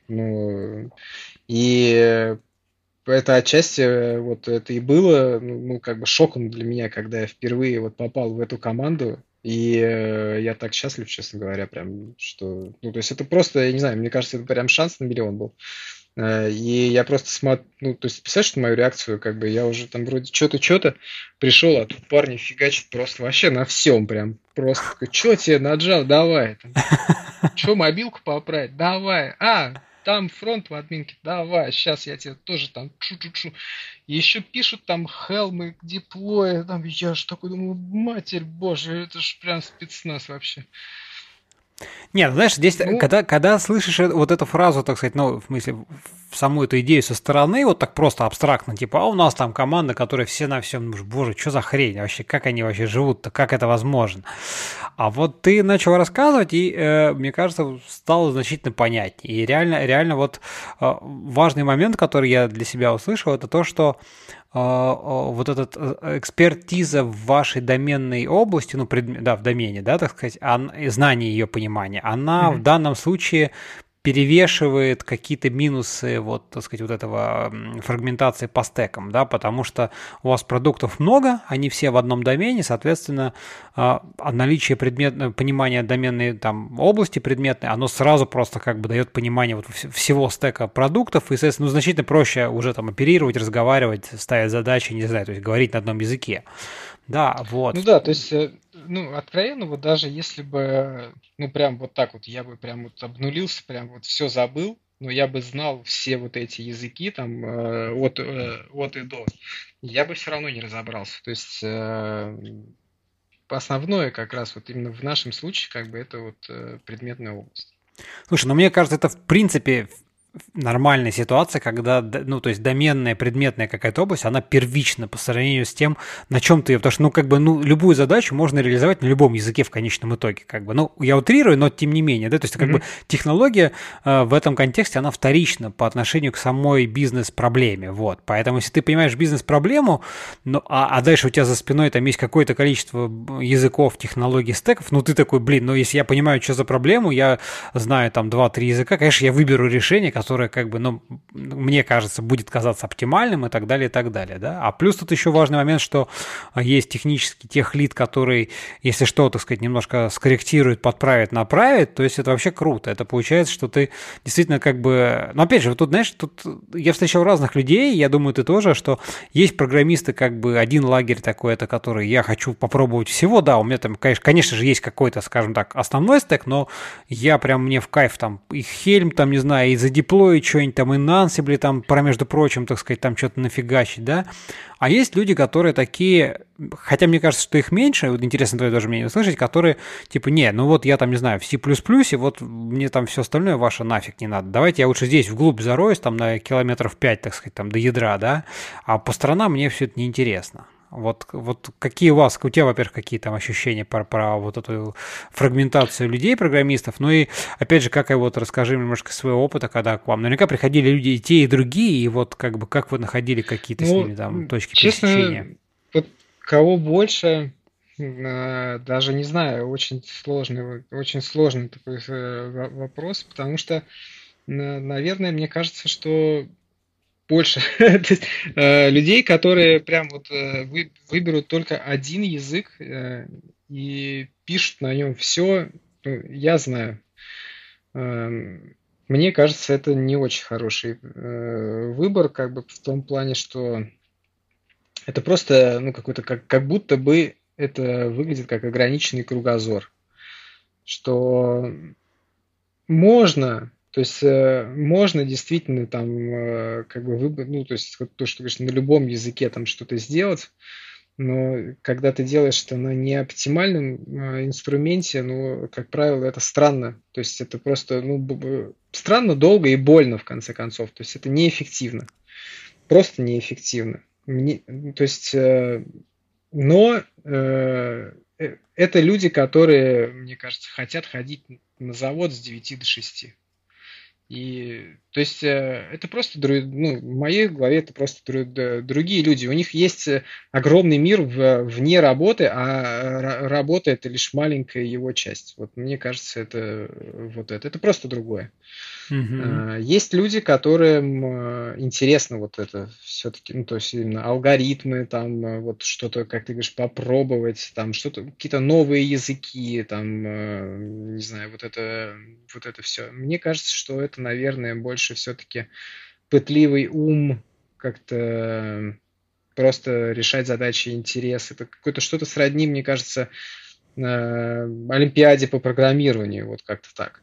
ну, и это отчасти вот это и было, ну, как бы шоком для меня, когда я впервые вот попал в эту команду, и э, я так счастлив, честно говоря, прям, что... Ну, то есть это просто, я не знаю, мне кажется, это прям шанс на миллион был. Э, и я просто смотрю, ну, то есть, представляешь, что мою реакцию, как бы, я уже там вроде что-то, что-то пришел, а тут парни фигачат просто вообще на всем прям. Просто, что тебе наджал, давай. Что, мобилку поправить? Давай. А, там фронт в админке, давай, сейчас я тебе тоже там чу-чу-чу. Еще пишут там хелмы, диплоя, там я ж такой думаю, матерь боже, это ж прям спецназ вообще.
Нет, знаешь, здесь, ну, когда, когда слышишь вот эту фразу, так сказать, ну, в смысле, в саму эту идею со стороны, вот так просто абстрактно, типа, а у нас там команда, которая все на всем, боже, что за хрень вообще, как они вообще живут-то, как это возможно? А вот ты начал рассказывать, и, э, мне кажется, стало значительно понятнее. И реально, реально вот э, важный момент, который я для себя услышал, это то, что а, вот эта э, экспертиза в вашей доменной области, ну, пред, да, в домене, да, так сказать, знание ее понимания, она mm-hmm. в данном случае перевешивает какие-то минусы вот, так сказать, вот этого фрагментации по стекам, да, потому что у вас продуктов много, они все в одном домене, соответственно, а, наличие предмет, понимания доменной там области предметной, оно сразу просто как бы дает понимание вот всего стека продуктов, и, соответственно, ну, значительно проще уже там оперировать, разговаривать, ставить задачи, не знаю, то есть говорить на одном языке. Да, вот.
Ну да, то есть, э, ну, откровенно, вот даже если бы, ну, прям вот так вот, я бы прям вот обнулился, прям вот все забыл, но я бы знал все вот эти языки там э, от, э, от и до, я бы все равно не разобрался. То есть основное как раз вот именно в нашем случае как бы это вот предметная область.
Слушай, ну мне кажется, это в принципе нормальная ситуация, когда, ну, то есть доменная, предметная какая-то область, она первична по сравнению с тем, на чем ты, потому что, ну, как бы, ну, любую задачу можно реализовать на любом языке в конечном итоге, как бы, ну, я утрирую, но тем не менее, да, то есть, как mm-hmm. бы, технология э, в этом контексте, она вторична по отношению к самой бизнес-проблеме, вот, поэтому, если ты понимаешь бизнес-проблему, ну, а, а дальше у тебя за спиной там есть какое-то количество языков, технологий, стеков, ну, ты такой, блин, ну, если я понимаю, что за проблему, я знаю там 2-3 языка, конечно, я выберу решение, которое, как бы, ну, мне кажется, будет казаться оптимальным и так далее, и так далее, да. А плюс тут еще важный момент, что есть технический техлит, который, если что, так сказать, немножко скорректирует, подправит, направит, то есть это вообще круто. Это получается, что ты действительно как бы... Но опять же, вот тут, знаешь, тут я встречал разных людей, я думаю, ты тоже, что есть программисты, как бы один лагерь такой, это который я хочу попробовать всего, да, у меня там, конечно, конечно же, есть какой-то, скажем так, основной стек, но я прям мне в кайф там и Хельм, там, не знаю, и за задеплоить что-нибудь там, и Ansible там, про, между прочим, так сказать, там что-то нафигачить, да. А есть люди, которые такие, хотя мне кажется, что их меньше, вот интересно твое даже мнение услышать, которые типа, не, ну вот я там, не знаю, в C++, и вот мне там все остальное ваше нафиг не надо. Давайте я лучше здесь вглубь зароюсь, там на километров 5, так сказать, там до ядра, да, а по сторонам мне все это неинтересно. Вот, вот какие у вас, у тебя, во-первых, какие там ощущения про, про вот эту фрагментацию людей, программистов, ну и, опять же, как и вот расскажи немножко своего опыта, когда к вам наверняка приходили люди и те, и другие, и вот как бы как вы находили какие-то ну, с ними там точки честно, пересечения?
Вот кого больше, э, даже не знаю, очень сложный, очень сложный такой э, вопрос, потому что, наверное, мне кажется, что больше э, людей, которые прям вот э, выберут только один язык э, и пишут на нем все. Ну, я знаю. Эм, мне кажется, это не очень хороший выбор, как бы в том плане, что это просто, ну, какой-то, как, как будто бы это выглядит как ограниченный кругозор. Что можно то есть э, можно действительно там э, как бы выбрать, ну то есть то, что говоришь, на любом языке там что-то сделать, но когда ты делаешь это на неоптимальном э, инструменте, ну, как правило, это странно. То есть это просто, ну, странно, долго и больно, в конце концов. То есть это неэффективно. Просто неэффективно. Мне, то есть, э, но э, э, это люди, которые, мне кажется, хотят ходить на завод с 9 до 6. И, то есть, э, это просто, ну, в моей голове это просто другие люди. У них есть э, огромный мир вне работы, а работа это лишь маленькая его часть. Вот мне кажется, это вот это. Это просто другое. Угу. Есть люди, которым э, интересно вот это все-таки, ну, то есть именно алгоритмы, там, э, вот что-то, как ты говоришь, попробовать, там, что-то, какие-то новые языки, там, не знаю, вот это, вот это все. Мне кажется, что это, наверное, больше все-таки пытливый ум, как-то просто решать задачи, интересы. Это какое-то что-то сродни, мне кажется, Олимпиаде по программированию, вот как-то так.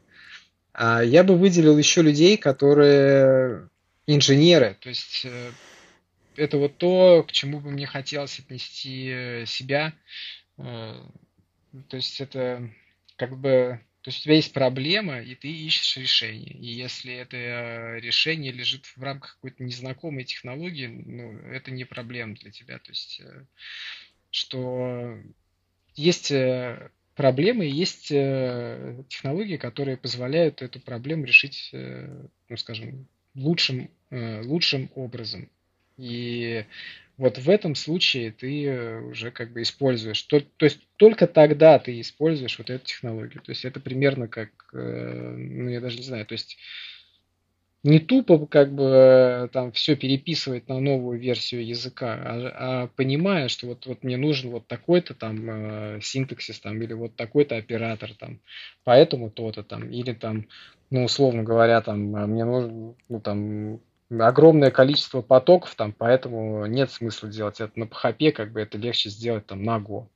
А я бы выделил еще людей, которые инженеры. То есть э, это вот то, к чему бы мне хотелось отнести себя. Э, то есть это как бы То есть у тебя есть проблема, и ты ищешь решение. И если это решение лежит в рамках какой-то незнакомой технологии, ну, это не проблема для тебя. То есть, э, что есть э, проблемы, есть технологии, которые позволяют эту проблему решить, ну, скажем, лучшим, лучшим образом. И вот в этом случае ты э, уже как бы используешь. То, то есть только тогда ты используешь вот эту технологию. То есть это примерно как, э, ну я даже не знаю, то есть не тупо как бы э, там все переписывать на новую версию языка, а, а понимая, что вот, вот мне нужен вот такой-то там э, синтаксис там или вот такой-то оператор там, поэтому то-то там, или там, ну условно говоря, там мне нужен, ну там огромное количество потоков, там, поэтому нет смысла делать это на PHP, как бы это легче сделать там на Go.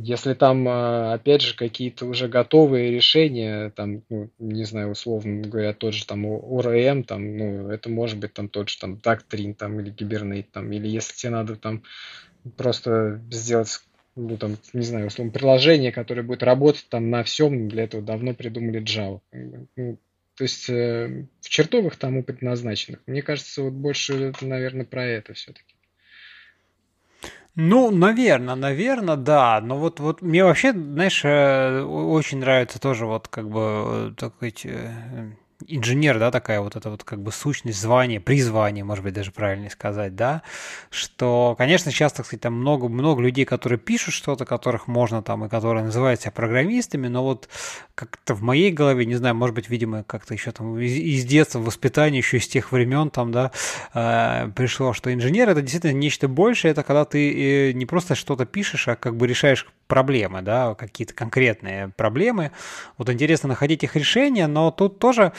Если там, а, опять же, какие-то уже готовые решения, там, ну, не знаю, условно говоря, тот же там ORM, там, ну, это может быть там тот же там Doctrine, там, или Hibernate, там, или если тебе надо там просто сделать ну, там, не знаю, условно, приложение, которое будет работать там на всем, для этого давно придумали Java. Ну, то есть э, в чертовых тому предназначенных. Мне кажется, вот больше, наверное, про это все-таки.
Ну, наверное, наверное, да. Но вот, вот мне вообще, знаешь, э, очень нравится тоже вот как бы э, такой инженер, да, такая вот эта вот как бы сущность, звание, призвание, может быть, даже правильнее сказать, да, что, конечно, сейчас, так сказать, там много, много людей, которые пишут что-то, которых можно там, и которые называют себя программистами, но вот как-то в моей голове, не знаю, может быть, видимо, как-то еще там из, из детства, воспитания, еще из тех времен там, да, э, пришло, что инженер это действительно нечто большее, это когда ты э, не просто что-то пишешь, а как бы решаешь проблемы, да, какие-то конкретные проблемы. Вот интересно находить их решения, но тут тоже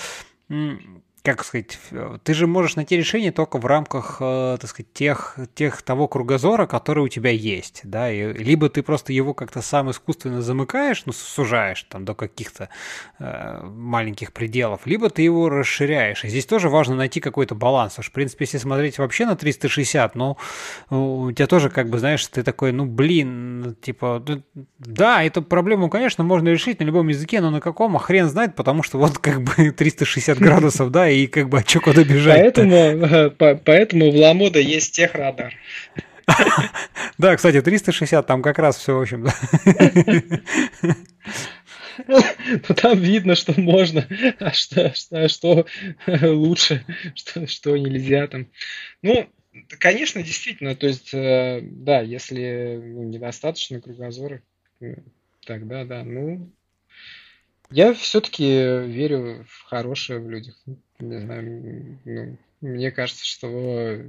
как сказать, ты же можешь найти решение только в рамках, э, так сказать, тех, тех того кругозора, который у тебя есть, да, и, либо ты просто его как-то сам искусственно замыкаешь, ну, сужаешь там до каких-то э, маленьких пределов, либо ты его расширяешь. И здесь тоже важно найти какой-то баланс. Уж, в принципе, если смотреть вообще на 360, ну, у тебя тоже, как бы, знаешь, ты такой, ну, блин, типа, да, эту проблему, конечно, можно решить на любом языке, но на каком, а хрен знает, потому что вот как бы 360 градусов, да, и как бы, а что куда бежать
Поэтому, э, по, поэтому в Ламода есть техрадар.
Да, кстати, 360 там как раз все, в общем,
Ну, там видно, что можно, а что, что, что лучше, что, что нельзя там. Ну, конечно, действительно, то есть, э, да, если ну, недостаточно кругозора, э, тогда да, ну, я все-таки верю в хорошее в людях. Не знаю, ну, мне кажется, что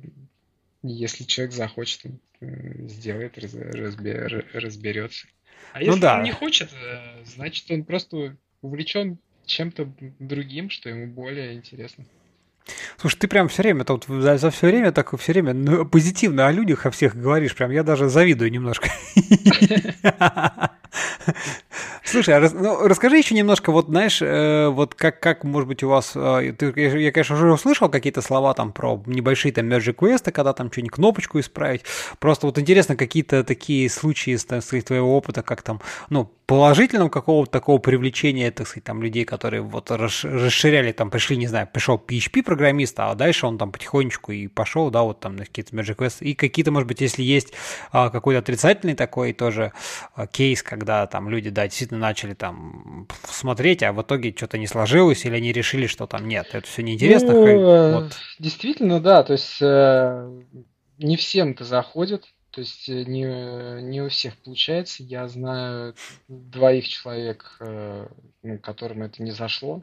если человек захочет, он э, сделает, разбер, разберется. А ну если да. он не хочет, э, значит он просто увлечен чем-то другим, что ему более интересно.
Слушай, ты прям все время, вот за, за все время так все время ну, позитивно о людях, о всех говоришь, прям я даже завидую немножко. Слушай, а рас, ну, расскажи еще немножко, вот знаешь, э, вот как, как, может быть, у вас, э, ты, я, конечно, уже услышал какие-то слова там про небольшие там merge квесты, когда там что-нибудь кнопочку исправить. Просто вот интересно какие-то такие случаи из, твоего опыта, как там, ну, положительного какого-то такого привлечения, так сказать, там людей, которые вот расширяли, там пришли, не знаю, пришел PHP-программист, а дальше он там потихонечку и пошел, да, вот там на какие-то Magic Quest, и какие-то, может быть, если есть а, какой-то отрицательный такой тоже а, кейс, когда там люди, да, действительно начали там смотреть, а в итоге что-то не сложилось, или они решили, что там нет, это все неинтересно.
Ну, вот. Действительно, да, то есть э, не всем это заходит, то есть э, не, не у всех получается. Я знаю двоих человек, э, ну, которым это не зашло.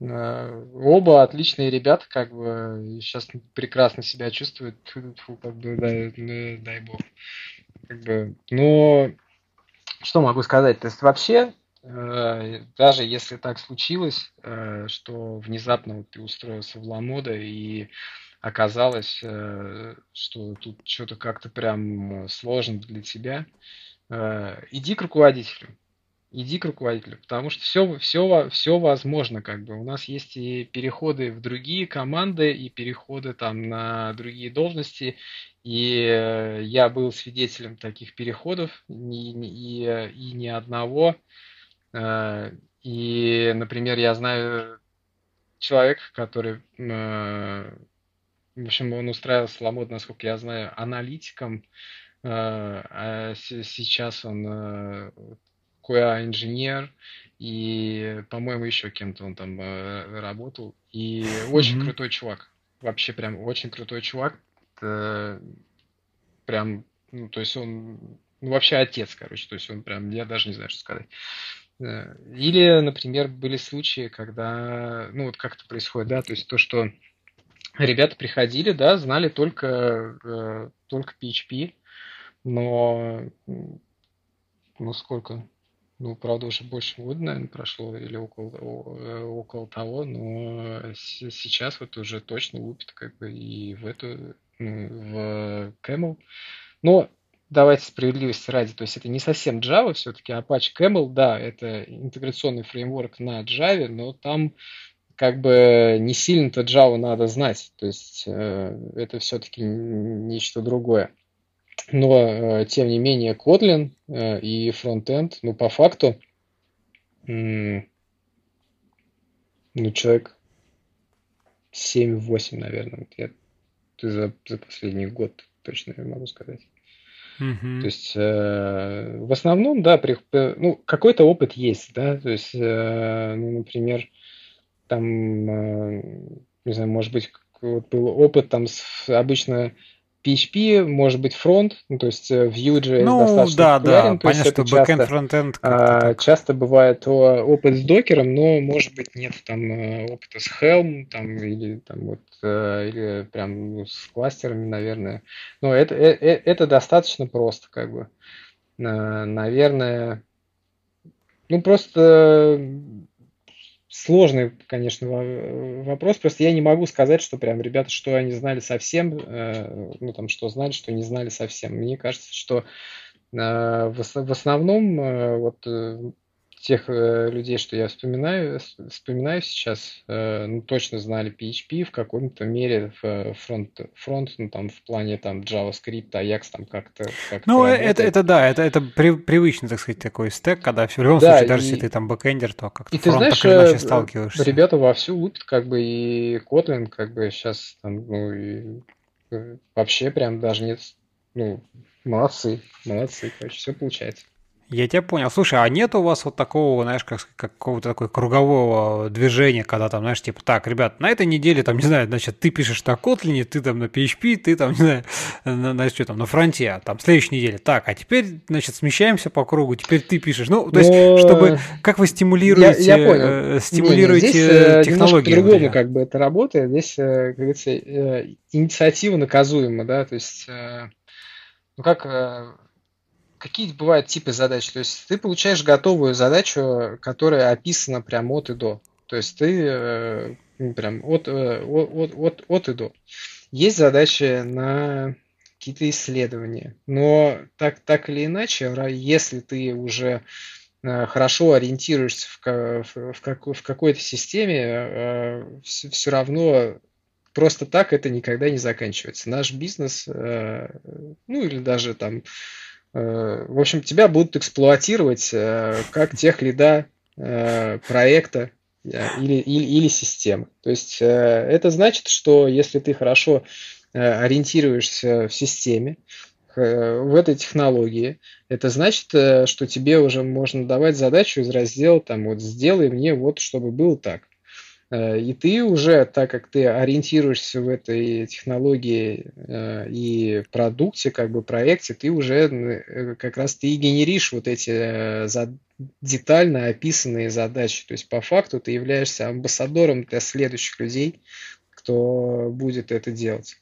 Э, оба отличные ребята, как бы сейчас прекрасно себя чувствуют, Фу, как бы дай, дай бог. Как бы, но что могу сказать? То есть вообще, даже если так случилось, что внезапно ты устроился в Ламода и оказалось, э, что тут что-то как-то прям сложно для тебя, э, иди к руководителю. Иди к руководителю, потому что все, все, все возможно, как бы. У нас есть и переходы в другие команды, и переходы там на другие должности, и э, я был свидетелем таких переходов, и, и, и ни одного. и, например, я знаю человека, который, э, в общем, он устраивался Ламод, насколько я знаю, аналитиком, э, а сейчас он э, QA-инженер, и, по-моему, еще кем-то он там э, работал. И очень mm-hmm. крутой чувак. Вообще прям очень крутой чувак. Э, прям, ну, то есть он ну, вообще отец, короче. То есть он прям, я даже не знаю, что сказать. Э, или, например, были случаи, когда, ну, вот как это происходит, да, то есть то, что ребята приходили, да, знали только, э, только PHP, но, ну, сколько, ну, правда, уже больше года, наверное, прошло, или около, э, около того, но сейчас вот уже точно лупит как бы и в эту, в Camel. Но давайте справедливости ради, то есть это не совсем Java, все-таки Apache Camel, да, это интеграционный фреймворк на Java, но там как бы не сильно-то Java надо знать, то есть э, это все-таки нечто другое. Но, э, тем не менее, Kotlin э, и фронтенд, ну, по факту, ну, человек 7-8, наверное, я за, за последний год точно могу сказать.
Мгм.
То есть, э, в основном, да, при, ну, какой-то опыт есть, да, то есть, э, ну, например, там, э, не знаю, может быть, вот был опыт там с, обычно PHP, может быть, фронт, ну, то есть э, Vue.js
ну,
достаточно
да,
популярен.
да, понятно, что бэкэнд, фронтенд
а, часто бывает опыт с докером, но, может быть, нет там э, опыта с Helm, там, или там вот, э, или прям ну, с кластерами, наверное. Но это, это, это достаточно просто, как бы. Наверное, ну, просто сложный, конечно, вопрос. Просто я не могу сказать, что прям ребята, что они знали совсем, э, ну там, что знали, что не знали совсем. Мне кажется, что э, в основном э, вот тех э, людей, что я вспоминаю, вспоминаю сейчас, э, ну, точно знали PHP в каком-то мере в фронт, фронт ну, там, в плане там JavaScript, Ajax там как-то как
Ну, это, это да, это, это при, привычный, так сказать, такой стек, когда в любом да, случае, даже и, если ты там бэкэндер, то как-то
и ты знаешь, так или иначе э, сталкиваешься. Ребята вовсю лупят, как бы, и Kotlin, как бы, сейчас там, ну, и вообще прям даже нет, ну, молодцы, молодцы, короче, все получается.
Я тебя понял. Слушай, а нет у вас вот такого, знаешь, как, какого-то такой кругового движения, когда там, знаешь, типа, так, ребят, на этой неделе, там, не знаю, значит, ты пишешь на Kotlin, ты там на PHP, ты там, не знаю, на, на что там, на фронте, а там, следующей неделе. Так, а теперь, значит, смещаемся по кругу, теперь ты пишешь. Ну, то есть, Но... чтобы, как вы стимулируете, я, я понял. Э, стимулируете не, не, здесь,
э, технологии? по-другому как бы это работает. Здесь, э, как говорится, инициатива наказуема, да, то есть, ну, как какие бывают типы задач? То есть ты получаешь готовую задачу, которая описана прям от и до. То есть ты э, прям от, э, от, от, от и до. Есть задачи на какие-то исследования. Но так, так или иначе, если ты уже э, хорошо ориентируешься в, в, в, в какой-то системе, все, равно просто так это никогда не заканчивается. Наш бизнес, ну или даже там в общем, тебя будут эксплуатировать э, как тех лида э, проекта или, или, или системы. То есть это значит, что если ты хорошо ориентируешься в системе, в этой технологии, это значит, что тебе уже можно давать задачу из раздела там вот сделай мне вот, чтобы было так. Э, и ты уже, так как ты ориентируешься в этой технологии э, и продукте, как бы проекте, ты уже э, как раз ты генеришь вот эти детально описанные задачи. То есть по факту ты являешься амбассадором для следующих людей, кто будет это делать.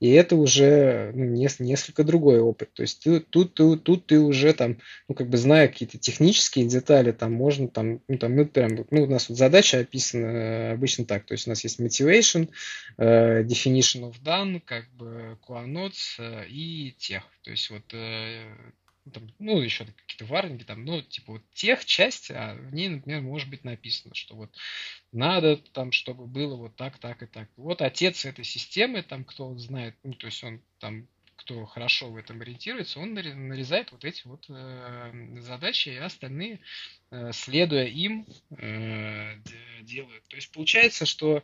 И это уже ну, несколько другой опыт. То есть ты, тут, тут, тут ты уже там, ну, как бы зная какие-то технические детали, там можно там, ну, там мы прям, ну, у нас вот задача описана э, обычно так. То есть у нас есть motivation, uh, definition of done, как бы notes uh, и тех. То есть вот uh, там, ну, еще какие-то варнинги, там, ну, типа, вот тех часть, а в ней, например, может быть написано, что вот надо там, чтобы было вот так, так и так. Вот отец этой системы, там, кто знает, ну, то есть он там кто хорошо в этом ориентируется, он нарезает вот эти вот задачи, и остальные, следуя им, делают. То есть получается, что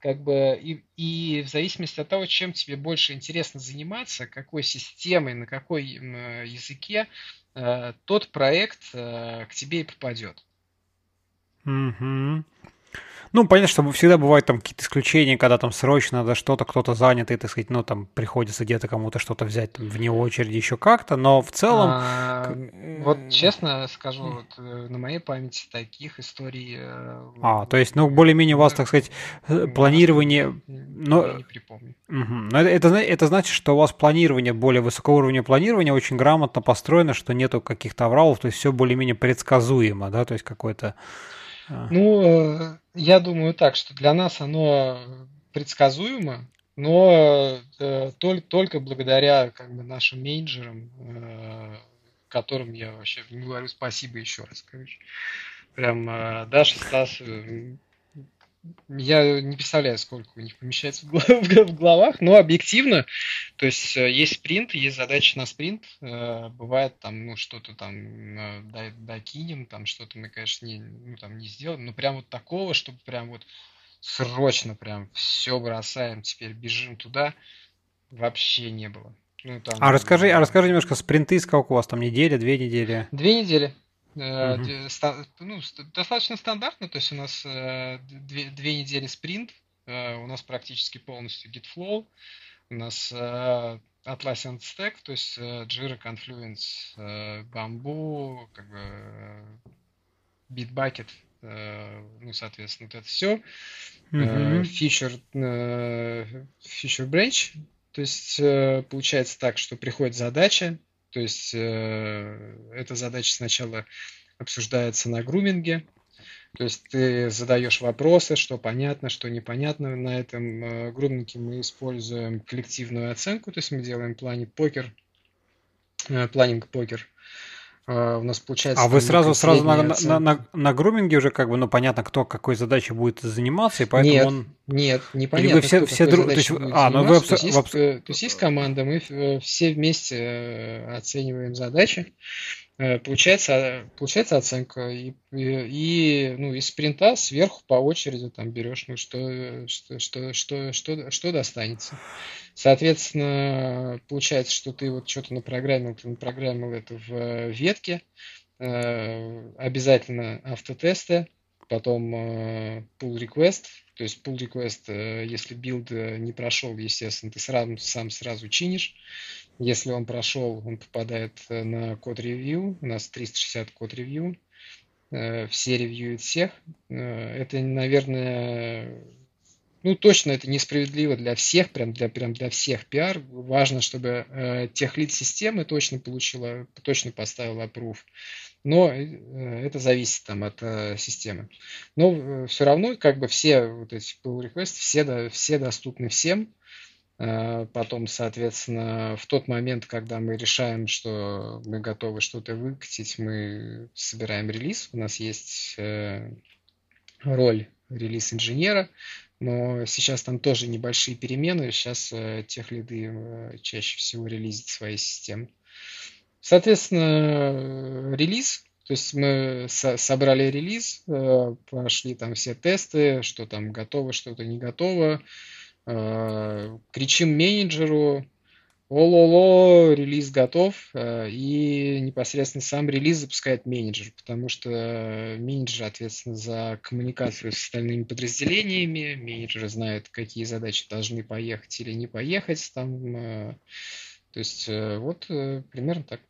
как бы и, и в зависимости от того, чем тебе больше интересно заниматься, какой системой, на какой языке, э, тот проект э, к тебе и попадет.
Угу. Ну, понятно, что всегда бывают там какие-то исключения, когда там срочно надо что-то, кто-то занят, и, так сказать, ну, там приходится где-то кому-то что-то взять там, вне очереди еще как-то, но в целом... А,
вот честно скажу, вот, э, на моей памяти таких историй... Э,
а, то есть, ну, более-менее у вас, так сказать, э, планирование... Но...
Я не припомню.
Угу. Но это, это, это значит, что у вас планирование, более высокого уровня планирования очень грамотно построено, что нету каких-то авралов, то есть все более-менее предсказуемо, да, то есть какой-то...
А. Ну, я думаю так, что для нас оно предсказуемо, но э, только, только благодаря как бы, нашим менеджерам, э, которым я вообще говорю спасибо еще раз, короче. Прям э, Даша, Стас, э, я не представляю, сколько у них помещается в головах, но объективно, то есть э, есть спринт, есть задача на спринт, э, бывает там, ну, что-то там э, докинем, там что-то мы, конечно, не, ну, там не сделаем, но прям вот такого, чтобы прям вот срочно прям все бросаем, теперь бежим туда, вообще не было.
Ну, там, а расскажи, а расскажи немножко спринты, сколько у вас там неделя, две недели?
Две недели. Угу. Ну, достаточно стандартно, то есть у нас э, две, две недели спринт, э, у нас практически полностью GitFlow, у нас Atlassian Stack, то есть Jira, Confluence, Bamboo, как бы Bitbucket, ну, соответственно, вот это все. Uh-huh. Feature, feature branch, то есть получается так, что приходит задача, то есть э, эта задача сначала обсуждается на груминге, то есть ты задаешь вопросы, что понятно, что непонятно. На этом э, груминге мы используем коллективную оценку, то есть мы делаем плане покер, э, планинг покер. Uh, у нас получается.
А вы сразу сразу на, на, на, на груминге уже как бы, ну понятно, кто какой задачей будет заниматься, и поэтому
нет,
он.
Нет, непонятно. Или вы
все, все друг. То есть, а, ну вы
то, есть есть, э, то есть есть команда, мы э, все вместе э, оцениваем задачи. Получается, получается оценка, и, и, ну, из спринта сверху по очереди там берешь, ну, что, что, что, что, что, что достанется. Соответственно, получается, что ты вот что-то напрограммил, ты напрограммил это в ветке, обязательно автотесты, потом pull request, то есть pull request, э, если build э, не прошел, естественно, ты сразу, сам сразу чинишь. Если он прошел, он попадает э, на code review. У нас 360 code review. Все ревьюют всех. Это, наверное, ну, точно это несправедливо для всех, прям для, прям для всех пиар. Важно, чтобы э, техлид системы точно получила, точно поставила approve но э, это зависит там от э, системы. Но э, все равно как бы все вот эти pull requests, все, все доступны всем. Потом, соответственно, в тот момент, когда мы решаем, что мы готовы что-то выкатить, мы собираем релиз. У нас есть роль релиз-инженера, но сейчас там тоже небольшие перемены. Сейчас тех лиды чаще всего релизят свои системы. Соответственно, релиз, то есть мы со собрали релиз, э, прошли там все тесты, что там готово, что-то не готово, э, кричим менеджеру, о-ло-ло, релиз готов, э, и непосредственно сам релиз запускает менеджер, потому что менеджер ответственен за коммуникацию с остальными подразделениями, менеджер знает, какие задачи должны поехать или не поехать, там, то есть вот примерно так.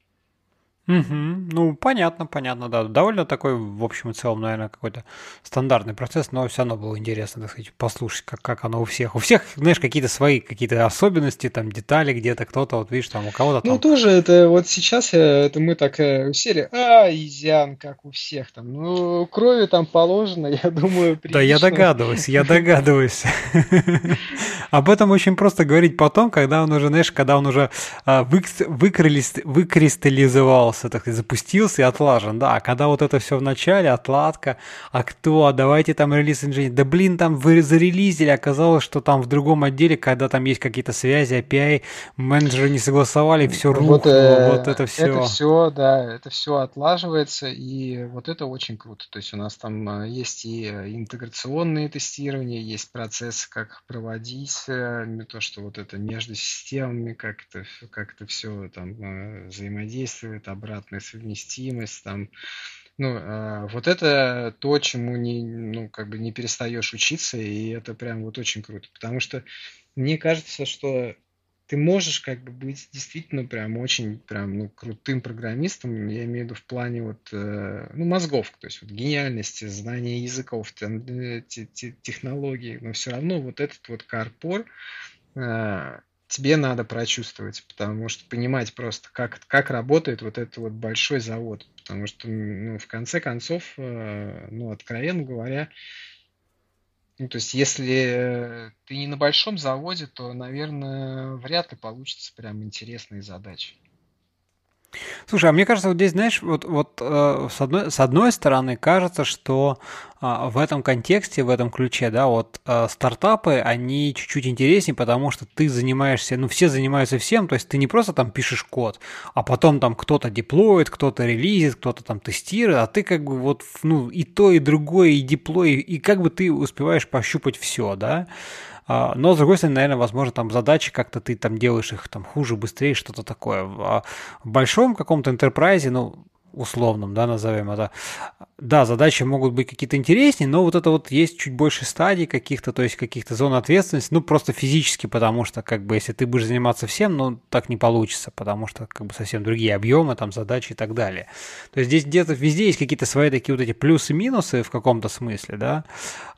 Угу. Ну, понятно, понятно, да. Довольно такой, в общем и целом, наверное, какой-то стандартный процесс, но все равно было интересно, так сказать, послушать, как, как оно у всех. У всех, знаешь, какие-то свои какие-то особенности, там, детали где-то, кто-то, вот видишь, там, у кого-то
ну, там... Ну, тоже это вот сейчас, э, это мы так э, усели, а, изян, как у всех там. Ну, крови там положено, я думаю,
прилично. Да, я догадываюсь, я догадываюсь. Об этом очень просто говорить потом, когда он уже, знаешь, когда он уже а, выкристаллизовался, так сказать, запустился и отлажен, да. А когда вот это все в начале, отладка, а кто, а давайте там релиз инженер, да блин, там вы зарелизили, оказалось, что там в другом отделе, когда там есть какие-то связи, API, менеджеры не согласовали, все рухнуло, вот, э, вот это все.
Это все, да, это все отлаживается, и вот это очень круто. То есть у нас там э, есть и интеграционные тестирования, есть процессы, как проводить, э, то, что вот это между системами, как это, как все там э, взаимодействует, обратная совместимость, там, ну, э, вот это то, чему не, ну, как бы не перестаешь учиться, и это прям вот очень круто, потому что мне кажется, что ты можешь как бы быть действительно прям очень прям ну, крутым программистом, я имею в виду в плане вот э, ну, мозгов, то есть вот гениальности, знания языков, э, технологий, но все равно вот этот вот карпор э, тебе надо прочувствовать, потому что понимать просто, как, как работает вот этот вот большой завод, потому что ну, в конце концов, ну, откровенно говоря, ну, то есть, если ты не на большом заводе, то, наверное, вряд ли получится прям интересные задачи.
Слушай, а мне кажется, вот здесь, знаешь, вот, вот э, с, одной, с одной стороны кажется, что э, в этом контексте, в этом ключе, да, вот э, стартапы, они чуть-чуть интереснее, потому что ты занимаешься, ну, все занимаются всем, то есть ты не просто там пишешь код, а потом там кто-то деплоит, кто-то релизит, кто-то там тестирует, а ты как бы вот, ну, и то, и другое, и деплой, и как бы ты успеваешь пощупать все, да, но, с другой стороны, наверное, возможно, там задачи как-то ты там делаешь их там хуже, быстрее, что-то такое. А в большом каком-то интерпрайзе, ну, условном, да, назовем это. Да, задачи могут быть какие-то интереснее, но вот это вот есть чуть больше стадий каких-то, то есть каких-то зон ответственности, ну, просто физически, потому что, как бы, если ты будешь заниматься всем, ну, так не получится, потому что, как бы, совсем другие объемы, там, задачи и так далее. То есть здесь где-то везде есть какие-то свои такие вот эти плюсы-минусы в каком-то смысле, да,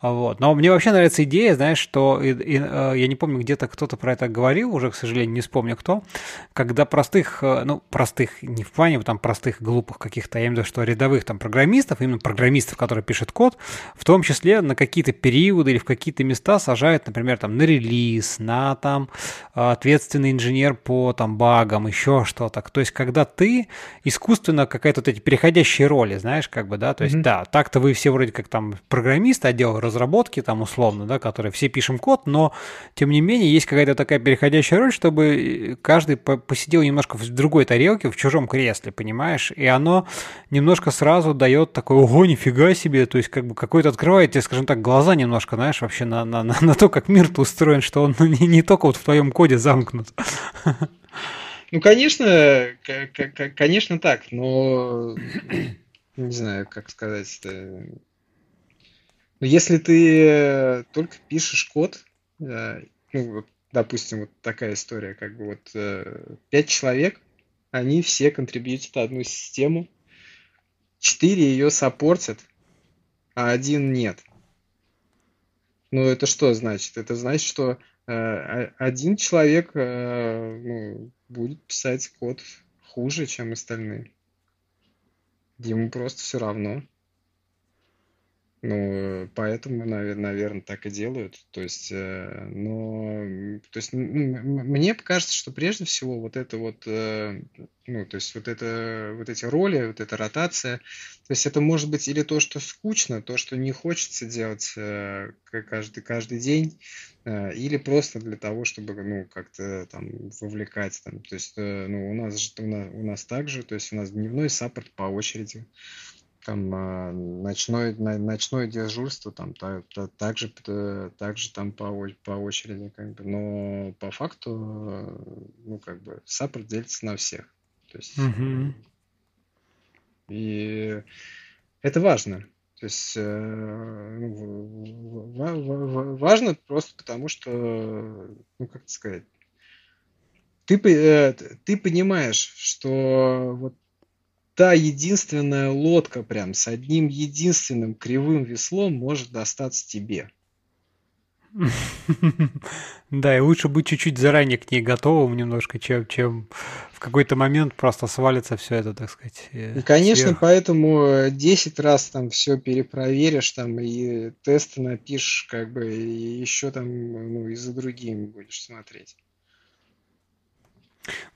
вот. Но мне вообще нравится идея, знаешь, что, и, и, э, я не помню, где-то кто-то про это говорил, уже, к сожалению, не вспомню кто, когда простых, э, ну, простых, не в плане там простых, глупых каких-то, я имею в виду, что рядовых там программистов, именно программистов, которые пишут код, в том числе на какие-то периоды или в какие-то места сажают, например, там на релиз, на там ответственный инженер по там багам, еще что-то. То есть, когда ты искусственно какая-то вот эти переходящие роли, знаешь, как бы, да, то есть, mm-hmm. да, так-то вы все вроде как там программисты, отдел разработки там условно, да, которые все пишем код, но тем не менее есть какая-то такая переходящая роль, чтобы каждый посидел немножко в другой тарелке, в чужом кресле, понимаешь, и оно оно немножко сразу дает такой, ого, нифига себе, то есть как бы какой-то открывает тебе, скажем так, глаза немножко, знаешь, вообще на, на, на, на то, как мир устроен, что он не, не только вот в твоем коде замкнут.
Ну, конечно, конечно так, но не знаю, как сказать это. Но если ты только пишешь код, э, ну, допустим, вот такая история, как бы вот э, пять человек они все контрибьютят одну систему, четыре ее саппортят, а один нет. Ну, это что значит? Это значит, что э, один человек э, ну, будет писать код хуже, чем остальные. Ему просто все равно. Ну, поэтому, наверное, так и делают. То есть, э, но, то есть, мне кажется, что прежде всего вот это вот, э, ну, то есть вот это, вот эти роли, вот эта ротация, то есть это может быть или то, что скучно, то, что не хочется делать э, каждый, каждый день, или просто для того, чтобы, ну, как-то там вовлекать, там, то есть, ну, у нас, у нас, у нас также, то есть у нас дневной саппорт по очереди, там а, ночное, ночное дежурство там та, та, также, также там по, по очереди, как бы, но по факту, ну, как бы, саппорт делится на всех. То есть, угу. и это важно. То есть э, ну, важно просто потому, что, ну, как сказать, ты, э, ты понимаешь, что вот та единственная лодка прям с одним единственным кривым веслом может достаться тебе.
Да, и лучше быть чуть-чуть заранее к ней готовым немножко, чем, чем в какой-то момент просто свалится все это, так сказать.
Э, и, конечно, сверху. поэтому 10 раз там все перепроверишь, там и тесты напишешь, как бы, и еще там, ну, и за другими будешь смотреть.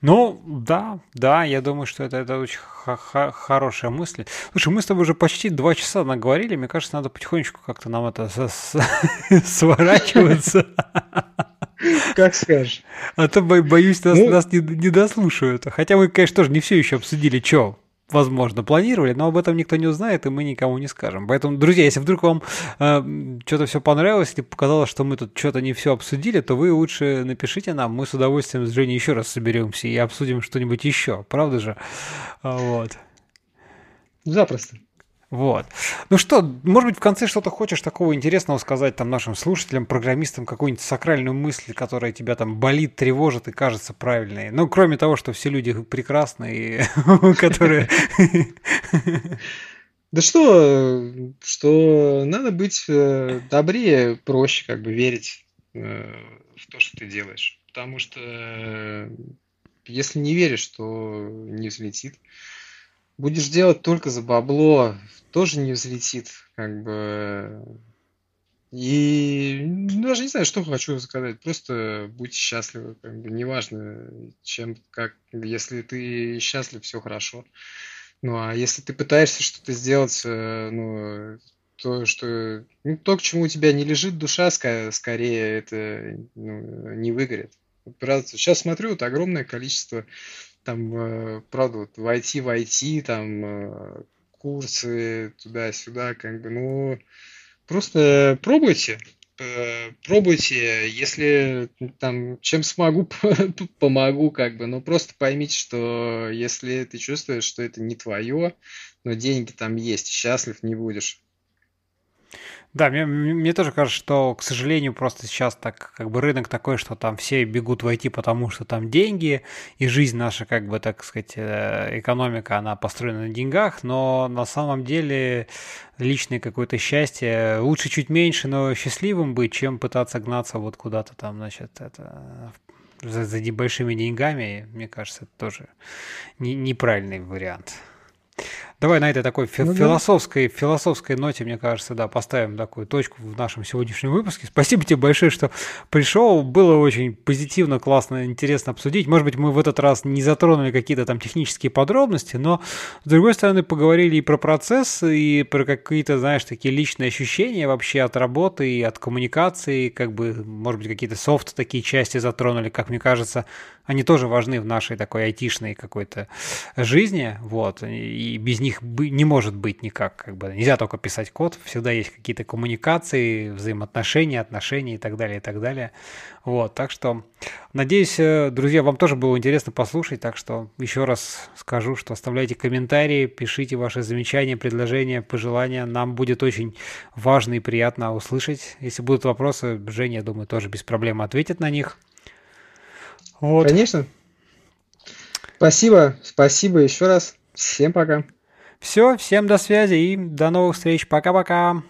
Ну, да, да, я думаю, что это, это очень хорошая мысль. Слушай, мы с тобой уже почти два часа наговорили, мне кажется, надо потихонечку как-то нам это сворачиваться.
Как скажешь.
А то боюсь, нас, ну, нас не, не дослушают. Хотя мы, конечно, тоже не все еще обсудили, что возможно, планировали, но об этом никто не узнает, и мы никому не скажем. Поэтому, друзья, если вдруг вам э, что-то все понравилось, или показалось, что мы тут что-то не все обсудили, то вы лучше напишите нам, мы с удовольствием с Женей еще раз соберемся и обсудим что-нибудь еще, правда же? Вот.
Запросто.
Вот. Ну что, может быть, в конце что-то хочешь такого интересного сказать там нашим слушателям, программистам, какую-нибудь сакральную мысль, которая тебя там болит, тревожит и кажется правильной. Ну, кроме того, что все люди прекрасные, которые...
Да что, что надо быть э, добрее, проще как бы верить э, в то, что ты делаешь. Потому что э, если не веришь, то не взлетит будешь делать только за бабло, тоже не взлетит, как бы. И даже не знаю, что хочу сказать. Просто будьте счастливы, как бы неважно, чем, как, если ты счастлив, все хорошо. Ну а если ты пытаешься что-то сделать, э, ну, то, что ну, то, к чему у тебя не лежит душа, скорее это ну, не выгорит. Правда, сейчас смотрю, вот огромное количество там, э, правда, вот в IT, в IT, там, э, курсы туда-сюда, как бы, ну, просто пробуйте, э, пробуйте, если там чем смогу, помогу, как бы, но просто поймите, что если ты чувствуешь, что это не твое, но деньги там есть, счастлив не будешь,
да, мне, мне тоже кажется, что, к сожалению, просто сейчас так как бы рынок такой, что там все бегут войти, потому что там деньги, и жизнь наша, как бы, так сказать, э, экономика, она построена на деньгах, но на самом деле личное какое-то счастье лучше чуть меньше, но счастливым быть, чем пытаться гнаться вот куда-то там, значит, это за, за небольшими деньгами, мне кажется, это тоже не, неправильный вариант. Давай на этой такой фи- ну, философской, да. философской ноте, мне кажется, да, поставим такую точку в нашем сегодняшнем выпуске. Спасибо тебе большое, что пришел. Было очень позитивно, классно, интересно обсудить. Может быть, мы в этот раз не затронули какие-то там технические подробности, но, с другой стороны, поговорили и про процесс, и про какие-то, знаешь, такие личные ощущения вообще от работы и от коммуникации, как бы, может быть, какие-то софт такие части затронули, как мне кажется, они тоже важны в нашей такой айтишной какой-то жизни, вот, и без них не может быть никак, как бы, нельзя только писать код, всегда есть какие-то коммуникации, взаимоотношения, отношения и так далее, и так далее, вот, так что, надеюсь, э, друзья, вам тоже было интересно послушать, так что еще раз скажу, что оставляйте комментарии, пишите ваши замечания, предложения, пожелания, нам будет очень важно и приятно услышать, если будут вопросы, Женя, я думаю, тоже без проблем ответит на них,
вот. Конечно. Спасибо, спасибо еще раз. Всем пока.
Все, всем до связи и до новых встреч. Пока-пока.